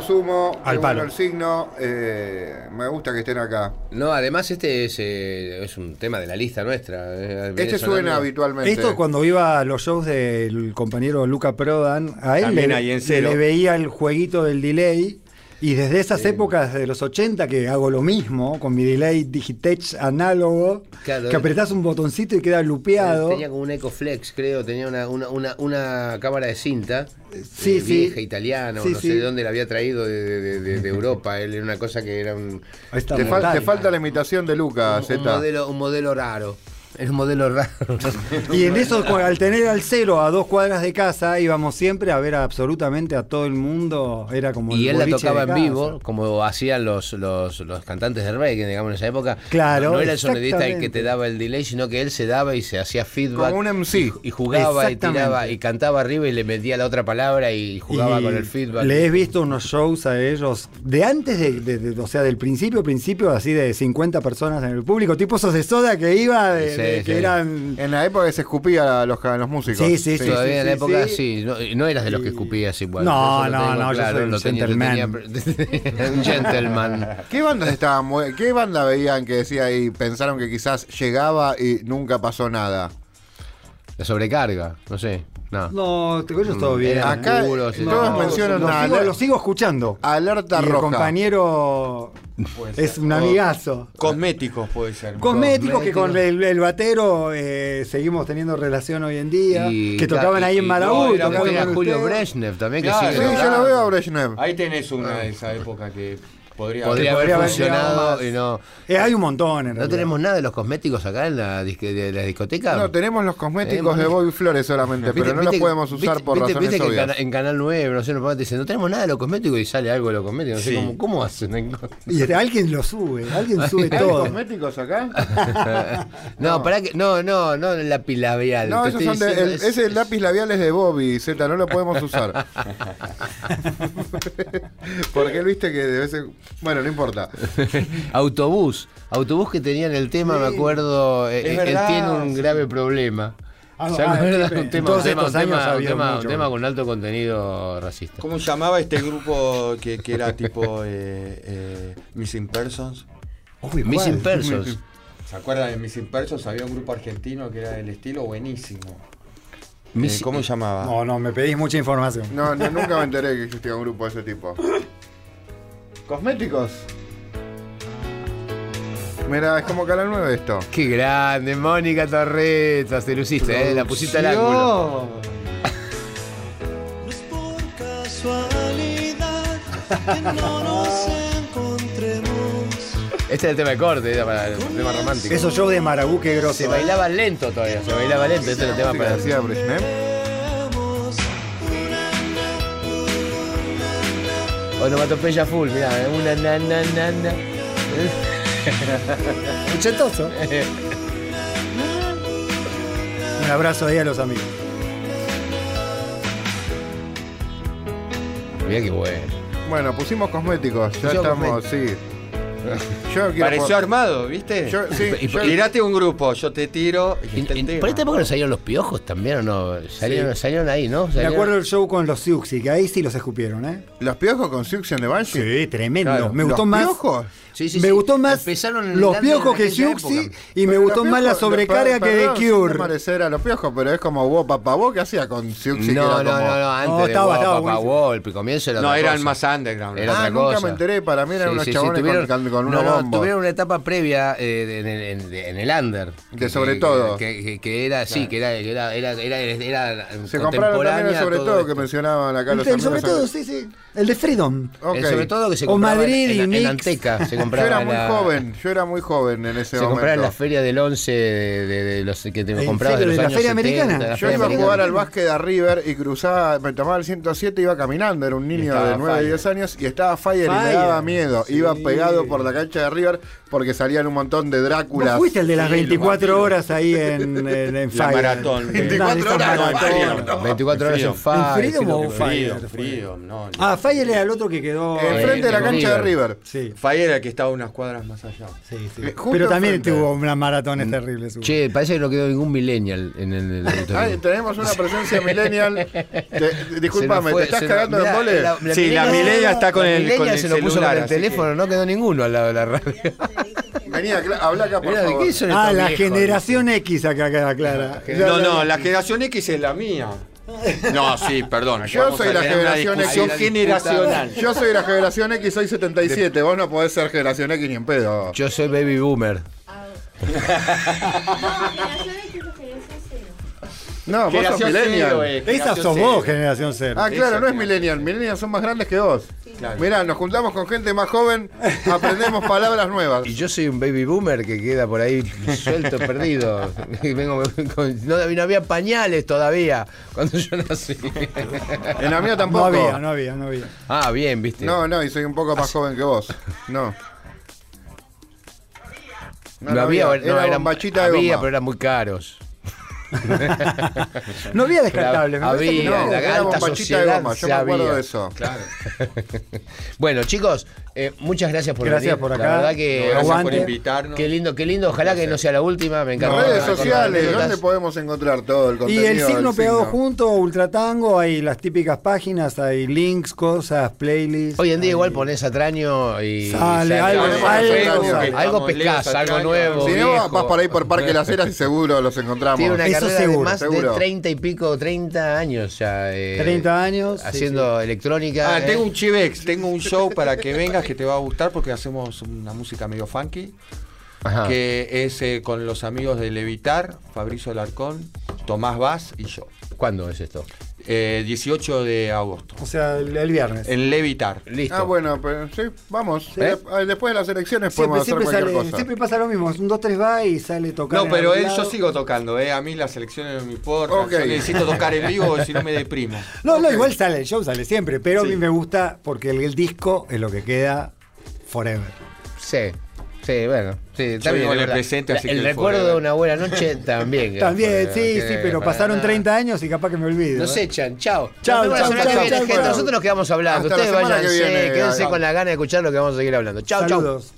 [SPEAKER 3] sumo,
[SPEAKER 5] Al palo.
[SPEAKER 3] el signo. eh, me gusta que estén acá.
[SPEAKER 2] No, además este es, eh, es un tema de la lista nuestra. eh,
[SPEAKER 3] Este suena
[SPEAKER 2] sonando.
[SPEAKER 3] habitualmente.
[SPEAKER 5] Esto cuando iba a los shows del compañero Luca Prodan, a él
[SPEAKER 6] También
[SPEAKER 5] le,
[SPEAKER 6] ahí en cero.
[SPEAKER 5] le veía el jueguito del delay. Y desde esas épocas de los 80 que hago lo mismo con mi delay Digitech análogo,
[SPEAKER 2] Claro,
[SPEAKER 5] que
[SPEAKER 2] eh.
[SPEAKER 5] apretás un botoncito y queda lupeado.
[SPEAKER 2] Tenía como un Ecoflex, creo, tenía una, una, una, una cámara de cinta
[SPEAKER 5] Sí,
[SPEAKER 2] eh,
[SPEAKER 5] sí.
[SPEAKER 2] vieja, italiana, o
[SPEAKER 5] Sí,
[SPEAKER 2] no
[SPEAKER 5] sí.
[SPEAKER 2] sé de dónde la había traído de, de- de- de Europa. [LAUGHS] Él era una cosa que era un,
[SPEAKER 5] Ahí está,
[SPEAKER 3] Te, fal- te falta la imitación de Luca,
[SPEAKER 2] un, un
[SPEAKER 3] Z.
[SPEAKER 2] modelo, un modelo raro. Era un modelo raro. [LAUGHS]
[SPEAKER 5] Y en eso, al tener al cero a dos cuadras de casa, íbamos siempre a ver absolutamente a todo el mundo. Era como
[SPEAKER 2] y
[SPEAKER 5] el
[SPEAKER 2] él la tocaba en vivo, como hacían los, los, los cantantes de reggae, digamos, en esa época.
[SPEAKER 5] Claro,
[SPEAKER 2] No, no era el sonidista el que te daba el delay, sino que él se daba y se hacía feedback.
[SPEAKER 3] Como un MC.
[SPEAKER 2] Y, y jugaba y tiraba y cantaba arriba y le metía la otra palabra y jugaba
[SPEAKER 5] Y
[SPEAKER 2] con el feedback.
[SPEAKER 5] Le he visto unos shows a ellos de antes de, de- de- o sea, del principio, principio, así de 50 personas en el público, tipo esos de soda que iba, de,
[SPEAKER 2] Sí,
[SPEAKER 5] de
[SPEAKER 2] sí.
[SPEAKER 5] Que eran.
[SPEAKER 3] En la época que se escupía a los, a los músicos.
[SPEAKER 5] Sí, sí, sí.
[SPEAKER 2] Todavía en la época
[SPEAKER 5] sí.
[SPEAKER 2] sí, no, no eras de los que escupías igual.
[SPEAKER 5] No, no, no, yo soy un
[SPEAKER 2] tenía- [LAUGHS] un gentleman.
[SPEAKER 3] ¿Qué bandas estaban ¿Qué banda veían que decía y pensaron que quizás llegaba y nunca pasó nada?
[SPEAKER 2] La sobrecarga, no sé. No.
[SPEAKER 5] No, te ellos todo bien.
[SPEAKER 3] Acá todos
[SPEAKER 2] no,
[SPEAKER 3] mencionan
[SPEAKER 5] lo,
[SPEAKER 3] a
[SPEAKER 5] sigo,
[SPEAKER 3] Aler-
[SPEAKER 5] lo sigo escuchando.
[SPEAKER 3] Alerta
[SPEAKER 5] y el
[SPEAKER 3] roja.
[SPEAKER 5] compañero es un amigazo.
[SPEAKER 6] Cosméticos puede ser.
[SPEAKER 5] Cosméticos que con el, el batero eh, seguimos teniendo relación hoy en día.
[SPEAKER 2] Y-
[SPEAKER 5] que tocaban
[SPEAKER 2] y-
[SPEAKER 5] ahí en Marabú.
[SPEAKER 6] no,
[SPEAKER 2] Julio. Brezhnev también, que
[SPEAKER 3] Sí, yo lo veo a Brezhnev.
[SPEAKER 6] Ahí tenés una de esa época que. Podría,
[SPEAKER 2] haber
[SPEAKER 5] podría haber llegado
[SPEAKER 2] funcionado y no.
[SPEAKER 5] Eh, hay un montón en
[SPEAKER 2] ¿No
[SPEAKER 5] realidad.
[SPEAKER 2] tenemos nada de los cosméticos acá en la, disque- de la discoteca?
[SPEAKER 3] No, tenemos los cosméticos
[SPEAKER 2] Tenemos-
[SPEAKER 3] de Bobby Flores solamente,
[SPEAKER 2] Viste-
[SPEAKER 3] pero no los podemos usar
[SPEAKER 2] viste-
[SPEAKER 3] por
[SPEAKER 2] viste-
[SPEAKER 3] razones
[SPEAKER 2] viste que en,
[SPEAKER 3] obvias.
[SPEAKER 2] en Canal 9, no sé, nos dicen, no tenemos nada de los cosméticos y sale algo de los cosméticos. No sé
[SPEAKER 6] Sí.
[SPEAKER 2] cómo, cómo hacen.
[SPEAKER 5] Y alguien lo sube, alguien [LAUGHS] sube
[SPEAKER 3] ¿Hay
[SPEAKER 5] todo.
[SPEAKER 3] cosméticos acá? [LAUGHS]
[SPEAKER 2] no, para que. No, no, no el lápiz labial.
[SPEAKER 3] No, esos son de, el-
[SPEAKER 2] es-
[SPEAKER 3] ese lápiz labial es de Bobby, Z, no lo podemos usar. [LAUGHS] Porque él viste que debe ser. Bueno, no importa. [LAUGHS]
[SPEAKER 2] Autobús. Autobús que tenían el tema, me acuerdo. eh,
[SPEAKER 6] Es
[SPEAKER 2] él
[SPEAKER 6] verdad,
[SPEAKER 2] tiene un
[SPEAKER 6] sí.
[SPEAKER 2] grave problema.
[SPEAKER 5] Ah,
[SPEAKER 2] ¿Se
[SPEAKER 5] ah,
[SPEAKER 2] acuerdan? un tema, un tema, un
[SPEAKER 5] años
[SPEAKER 2] tema-
[SPEAKER 5] ha
[SPEAKER 2] un
[SPEAKER 5] habido
[SPEAKER 2] tema-
[SPEAKER 5] mucho.
[SPEAKER 2] un tema con alto contenido racista.
[SPEAKER 6] ¿Cómo llamaba este grupo que, que era tipo eh, eh, Missing Persons?
[SPEAKER 5] Uy,
[SPEAKER 2] Missing. Persons.
[SPEAKER 6] ¿Se acuerdan de Missing Persons? Había un grupo argentino que era del estilo buenísimo. Eh, ¿Cómo se llamaba?
[SPEAKER 5] No, no, me pedís mucha información.
[SPEAKER 3] No, no, nunca me enteré que existía un grupo de ese tipo. [LAUGHS] ¿Cosméticos? Mira, es como Canal 9 esto.
[SPEAKER 2] Qué grande, Mónica Torreta, te luciste, ¿eh? La pusiste al ángulo.
[SPEAKER 7] No es por casualidad que no nos encontremos.
[SPEAKER 2] Este es el tema de corte, era para el tema romántico.
[SPEAKER 5] Esos shows de Marabú, qué grosso.
[SPEAKER 2] Se bailaba lento todavía, se bailaba lento. Este es el tema para. Onomatopeya full, mirá, eh, una na na na na. [LAUGHS]
[SPEAKER 5] Ochentoso. Un abrazo ahí a los amigos.
[SPEAKER 2] Mirá qué bueno.
[SPEAKER 3] Bueno, pusimos cosméticos, ya
[SPEAKER 2] Pusimos
[SPEAKER 3] estamos, sí. Yo quiero
[SPEAKER 6] Pareció armado, ¿viste?
[SPEAKER 3] Yo- sí,
[SPEAKER 2] Y-
[SPEAKER 3] yo-
[SPEAKER 6] Tirate un grupo, yo te tiro. Y está el tema.
[SPEAKER 2] por esta época no salieron los piojos también, ¿o no? Salieron, salieron ahí, ¿no?
[SPEAKER 5] Me
[SPEAKER 2] Salieron-
[SPEAKER 5] acuerdo del show con los Siuxi, que ahí sí los escupieron, ¿eh?
[SPEAKER 3] ¿Los piojos con Suction de Banshee?
[SPEAKER 5] Sí, tremendo.
[SPEAKER 6] Claro.
[SPEAKER 5] Me gustó
[SPEAKER 3] ¿Los
[SPEAKER 5] más.
[SPEAKER 3] piojos?
[SPEAKER 2] Sí, sí,
[SPEAKER 5] me
[SPEAKER 2] sí.
[SPEAKER 5] gustó más
[SPEAKER 2] Empezaron en
[SPEAKER 5] los
[SPEAKER 2] el
[SPEAKER 5] piojos que
[SPEAKER 2] aquella
[SPEAKER 5] Siuxi
[SPEAKER 2] época.
[SPEAKER 5] y me
[SPEAKER 3] Pero
[SPEAKER 5] gustó
[SPEAKER 3] los
[SPEAKER 5] más la
[SPEAKER 3] piojos-
[SPEAKER 5] sobrecarga
[SPEAKER 3] per-
[SPEAKER 5] que de
[SPEAKER 3] perdón, sin
[SPEAKER 5] Cure.
[SPEAKER 3] parecer a los piojos, pero es como vos, papá, vos, ¿qué hacía con Siuxi?
[SPEAKER 2] No, no, no, no, antes
[SPEAKER 5] No,
[SPEAKER 2] de
[SPEAKER 5] estaba- estaba
[SPEAKER 2] Papá
[SPEAKER 5] buenísimo.
[SPEAKER 2] El comienzo era
[SPEAKER 6] No,
[SPEAKER 2] otra
[SPEAKER 6] eran
[SPEAKER 2] cosa.
[SPEAKER 6] más underground.
[SPEAKER 2] Era
[SPEAKER 3] Ah,
[SPEAKER 2] otra
[SPEAKER 3] nunca
[SPEAKER 2] cosa.
[SPEAKER 3] me enteré, para mí eran
[SPEAKER 2] Sí,
[SPEAKER 3] unos
[SPEAKER 2] sí, sí,
[SPEAKER 3] chabones
[SPEAKER 2] tuvieron-
[SPEAKER 3] con, con
[SPEAKER 2] no,
[SPEAKER 3] unos
[SPEAKER 2] no,
[SPEAKER 3] bombos.
[SPEAKER 2] tuvieron una etapa previa eh, en, el, en- en el under.
[SPEAKER 3] De sobre todo.
[SPEAKER 2] Que, que- que era, sí, que era, que era, era, era, era
[SPEAKER 3] Se compraron también el sobre todo, que mencionaban acá los
[SPEAKER 5] El
[SPEAKER 3] amigos.
[SPEAKER 5] sobre todo, sí, sí. El de Freedom.
[SPEAKER 3] Ok.
[SPEAKER 2] El sobre todo que se
[SPEAKER 5] O
[SPEAKER 2] compraba
[SPEAKER 5] Madrid
[SPEAKER 2] en,
[SPEAKER 5] y
[SPEAKER 2] en, en. Anteca. Se [LAUGHS]
[SPEAKER 3] Yo
[SPEAKER 2] compraba
[SPEAKER 3] era
[SPEAKER 2] en
[SPEAKER 3] muy
[SPEAKER 2] la-
[SPEAKER 3] joven, yo era muy joven en ese
[SPEAKER 2] Se compraba en la
[SPEAKER 3] momento.
[SPEAKER 2] feria del 11 de, de- de los que te
[SPEAKER 5] ¿En
[SPEAKER 2] comprabas de los
[SPEAKER 5] ¿De la
[SPEAKER 2] años
[SPEAKER 5] feria
[SPEAKER 2] 70,
[SPEAKER 5] americana?
[SPEAKER 2] la
[SPEAKER 3] Yo
[SPEAKER 2] feria
[SPEAKER 3] iba a jugar al básquet a River y cruzaba, me tomaba el 107 y iba caminando, era un niño de 9,
[SPEAKER 6] Fire.
[SPEAKER 3] 10 años y estaba Fire, y me daba miedo.
[SPEAKER 5] sí.
[SPEAKER 3] Iba pegado por la cancha de River porque salían un montón de
[SPEAKER 5] ¿Vos
[SPEAKER 3] Dráculas.
[SPEAKER 5] fuiste el de las
[SPEAKER 6] Sí, los
[SPEAKER 5] 24
[SPEAKER 6] vampiros.
[SPEAKER 5] horas ahí en, en, en [LAUGHS] Fire?
[SPEAKER 6] maratón.
[SPEAKER 5] En
[SPEAKER 3] 24
[SPEAKER 5] esa
[SPEAKER 3] horas,
[SPEAKER 5] maratón.
[SPEAKER 3] no.
[SPEAKER 2] 24 horas en. Fire.
[SPEAKER 5] ¿En Freedom o Fire?
[SPEAKER 6] No.
[SPEAKER 5] Ah, Fire era el otro que quedó.
[SPEAKER 3] Enfrente de la
[SPEAKER 2] Eh,
[SPEAKER 3] cancha de
[SPEAKER 2] River.
[SPEAKER 5] Sí,
[SPEAKER 6] Fire era el que estaba unas cuadras más allá.
[SPEAKER 5] sí, sí.
[SPEAKER 3] Eh,
[SPEAKER 5] Pero también
[SPEAKER 3] enfrente.
[SPEAKER 5] tuvo unas maratones terribles. hubo.
[SPEAKER 2] Che, parece que no quedó ningún millennial en el, el [LAUGHS] auditorio.
[SPEAKER 3] Ay, tenemos una presencia [LAUGHS] millennial. Te- disculpame, ¿te estás cagando en
[SPEAKER 2] la-
[SPEAKER 6] Sí, la millennial está con el-
[SPEAKER 2] millennial se lo puso con el teléfono, no quedó ninguno al lado de la radio. [LAUGHS]
[SPEAKER 3] Venía, habla acá, por
[SPEAKER 2] Mirá, ¿de
[SPEAKER 3] favor.
[SPEAKER 2] qué son
[SPEAKER 5] Ah, la
[SPEAKER 2] viejos?
[SPEAKER 5] generación X acá queda clara.
[SPEAKER 6] No, no, la generación X es la mía. [LAUGHS] No, sí, perdón.
[SPEAKER 3] Yo
[SPEAKER 6] Vamos
[SPEAKER 3] soy
[SPEAKER 6] a
[SPEAKER 3] la
[SPEAKER 6] tener una
[SPEAKER 3] generación
[SPEAKER 6] discusión
[SPEAKER 2] X.
[SPEAKER 6] generacional.
[SPEAKER 3] Yo soy la generación X, soy 77. Vos no podés ser generación X ni en pedo.
[SPEAKER 2] Yo soy baby boomer. [LAUGHS]
[SPEAKER 3] No, vos sos
[SPEAKER 6] Generación cero,
[SPEAKER 3] millennial.
[SPEAKER 6] eh,
[SPEAKER 5] Esa sos
[SPEAKER 6] cero.
[SPEAKER 5] vos, generación cero.
[SPEAKER 3] Ah, claro,
[SPEAKER 6] Esa
[SPEAKER 3] no es millennial. Millennial son más grandes que vos.
[SPEAKER 6] Claro.
[SPEAKER 3] Mirá, nos juntamos con gente más joven, aprendemos palabras nuevas.
[SPEAKER 2] Y yo soy un baby boomer que queda por ahí suelto, perdido. Y vengo con- no, no había pañales todavía cuando yo nací.
[SPEAKER 3] En la mía
[SPEAKER 5] No
[SPEAKER 3] tampoco.
[SPEAKER 5] había, no había, no había.
[SPEAKER 2] Ah, bien, viste.
[SPEAKER 3] No, no, y soy un poco más joven que vos. No.
[SPEAKER 2] No, había, no,
[SPEAKER 3] era
[SPEAKER 2] eran-
[SPEAKER 3] bombachita de
[SPEAKER 2] había,
[SPEAKER 3] goma.
[SPEAKER 2] pero eran muy caros. [LAUGHS]
[SPEAKER 5] No había descartable. me
[SPEAKER 2] Había,
[SPEAKER 5] no.
[SPEAKER 2] La
[SPEAKER 3] era
[SPEAKER 2] alta
[SPEAKER 3] bombachita de
[SPEAKER 2] sociedad
[SPEAKER 3] goma, yo me acuerdo
[SPEAKER 2] había.
[SPEAKER 3] de eso.
[SPEAKER 6] Claro. [LAUGHS]
[SPEAKER 2] Bueno, chicos, eh, muchas gracias por
[SPEAKER 5] Gracias
[SPEAKER 2] venir.
[SPEAKER 5] por
[SPEAKER 2] La
[SPEAKER 5] acá.
[SPEAKER 2] verdad que
[SPEAKER 6] No, gracias
[SPEAKER 5] Aguante.
[SPEAKER 6] por invitarnos.
[SPEAKER 2] qué lindo, qué lindo. Ojalá que no sea la última. Me encanta.
[SPEAKER 3] Redes sociales. ¿dónde podemos encontrar todo el
[SPEAKER 5] Y
[SPEAKER 3] contenido?
[SPEAKER 5] el signo pegado
[SPEAKER 3] signo?
[SPEAKER 5] junto, Ultratango, hay las típicas páginas, hay links, cosas, playlists.
[SPEAKER 2] Hoy en día
[SPEAKER 5] hay-
[SPEAKER 2] igual pones Atraño y
[SPEAKER 5] Sale algo,
[SPEAKER 3] algo,
[SPEAKER 2] algo,
[SPEAKER 3] algo,
[SPEAKER 2] algo pescás, algo nuevo.
[SPEAKER 3] Si no, vas por ahí por Parque Las Heras y seguro los encontramos.
[SPEAKER 2] Tiene una carrera
[SPEAKER 5] seguro,
[SPEAKER 2] de más
[SPEAKER 3] seguro.
[SPEAKER 2] de 30 y pico, 30 años ya. eh,
[SPEAKER 5] 30 años, sí,
[SPEAKER 2] Haciendo electrónica.
[SPEAKER 6] Ah,
[SPEAKER 2] eh.
[SPEAKER 6] tengo un chivex, tengo un show para que vengas que te va a gustar porque hacemos una música medio funky.
[SPEAKER 2] Ajá.
[SPEAKER 6] Que es eh, con los amigos de Levitar, Fabricio Alarcón, Tomás Vaz y yo.
[SPEAKER 2] ¿Cuándo es esto?
[SPEAKER 6] Eh, 18 de agosto.
[SPEAKER 5] O sea, el, el viernes.
[SPEAKER 6] En Levitar.
[SPEAKER 2] Listo.
[SPEAKER 3] Ah, bueno, pero sí, vamos.
[SPEAKER 5] Sí.
[SPEAKER 3] Eh, Después de las elecciones
[SPEAKER 5] Siempre,
[SPEAKER 3] podemos hacer
[SPEAKER 5] siempre,
[SPEAKER 3] cualquier
[SPEAKER 5] sale-
[SPEAKER 3] cosa.
[SPEAKER 5] siempre pasa lo mismo. Un 2-3 va y sale tocando.
[SPEAKER 6] No, pero él, yo sigo tocando, ¿eh? A mí las elecciones no me importan.
[SPEAKER 3] Ok.
[SPEAKER 6] Yo necesito tocar en vivo, si no me deprimo. [LAUGHS]
[SPEAKER 5] No, no,
[SPEAKER 3] Ok.
[SPEAKER 5] igual sale, el show sale siempre, pero a mí me gusta porque el, el disco es lo que queda forever.
[SPEAKER 2] Sí, sí, bueno. Sí, está bien,
[SPEAKER 6] el
[SPEAKER 2] verdad.
[SPEAKER 6] presente, así
[SPEAKER 2] el
[SPEAKER 6] que el
[SPEAKER 2] recuerdo de una buena noche [LAUGHS] también.
[SPEAKER 5] También, sí, sí, pero pasaron
[SPEAKER 2] nada.
[SPEAKER 5] 30 años y capaz que me olvido.
[SPEAKER 2] Nos
[SPEAKER 5] ¿eh?
[SPEAKER 2] echan, chao.
[SPEAKER 5] Chao,
[SPEAKER 2] Nos
[SPEAKER 5] chao.
[SPEAKER 2] Nosotros nos quedamos hablando.
[SPEAKER 3] Hasta
[SPEAKER 2] Ustedes váyanse,
[SPEAKER 3] que
[SPEAKER 2] quédense con la gana de escuchar lo que vamos a seguir hablando. Chao, chao.
[SPEAKER 5] Saludos.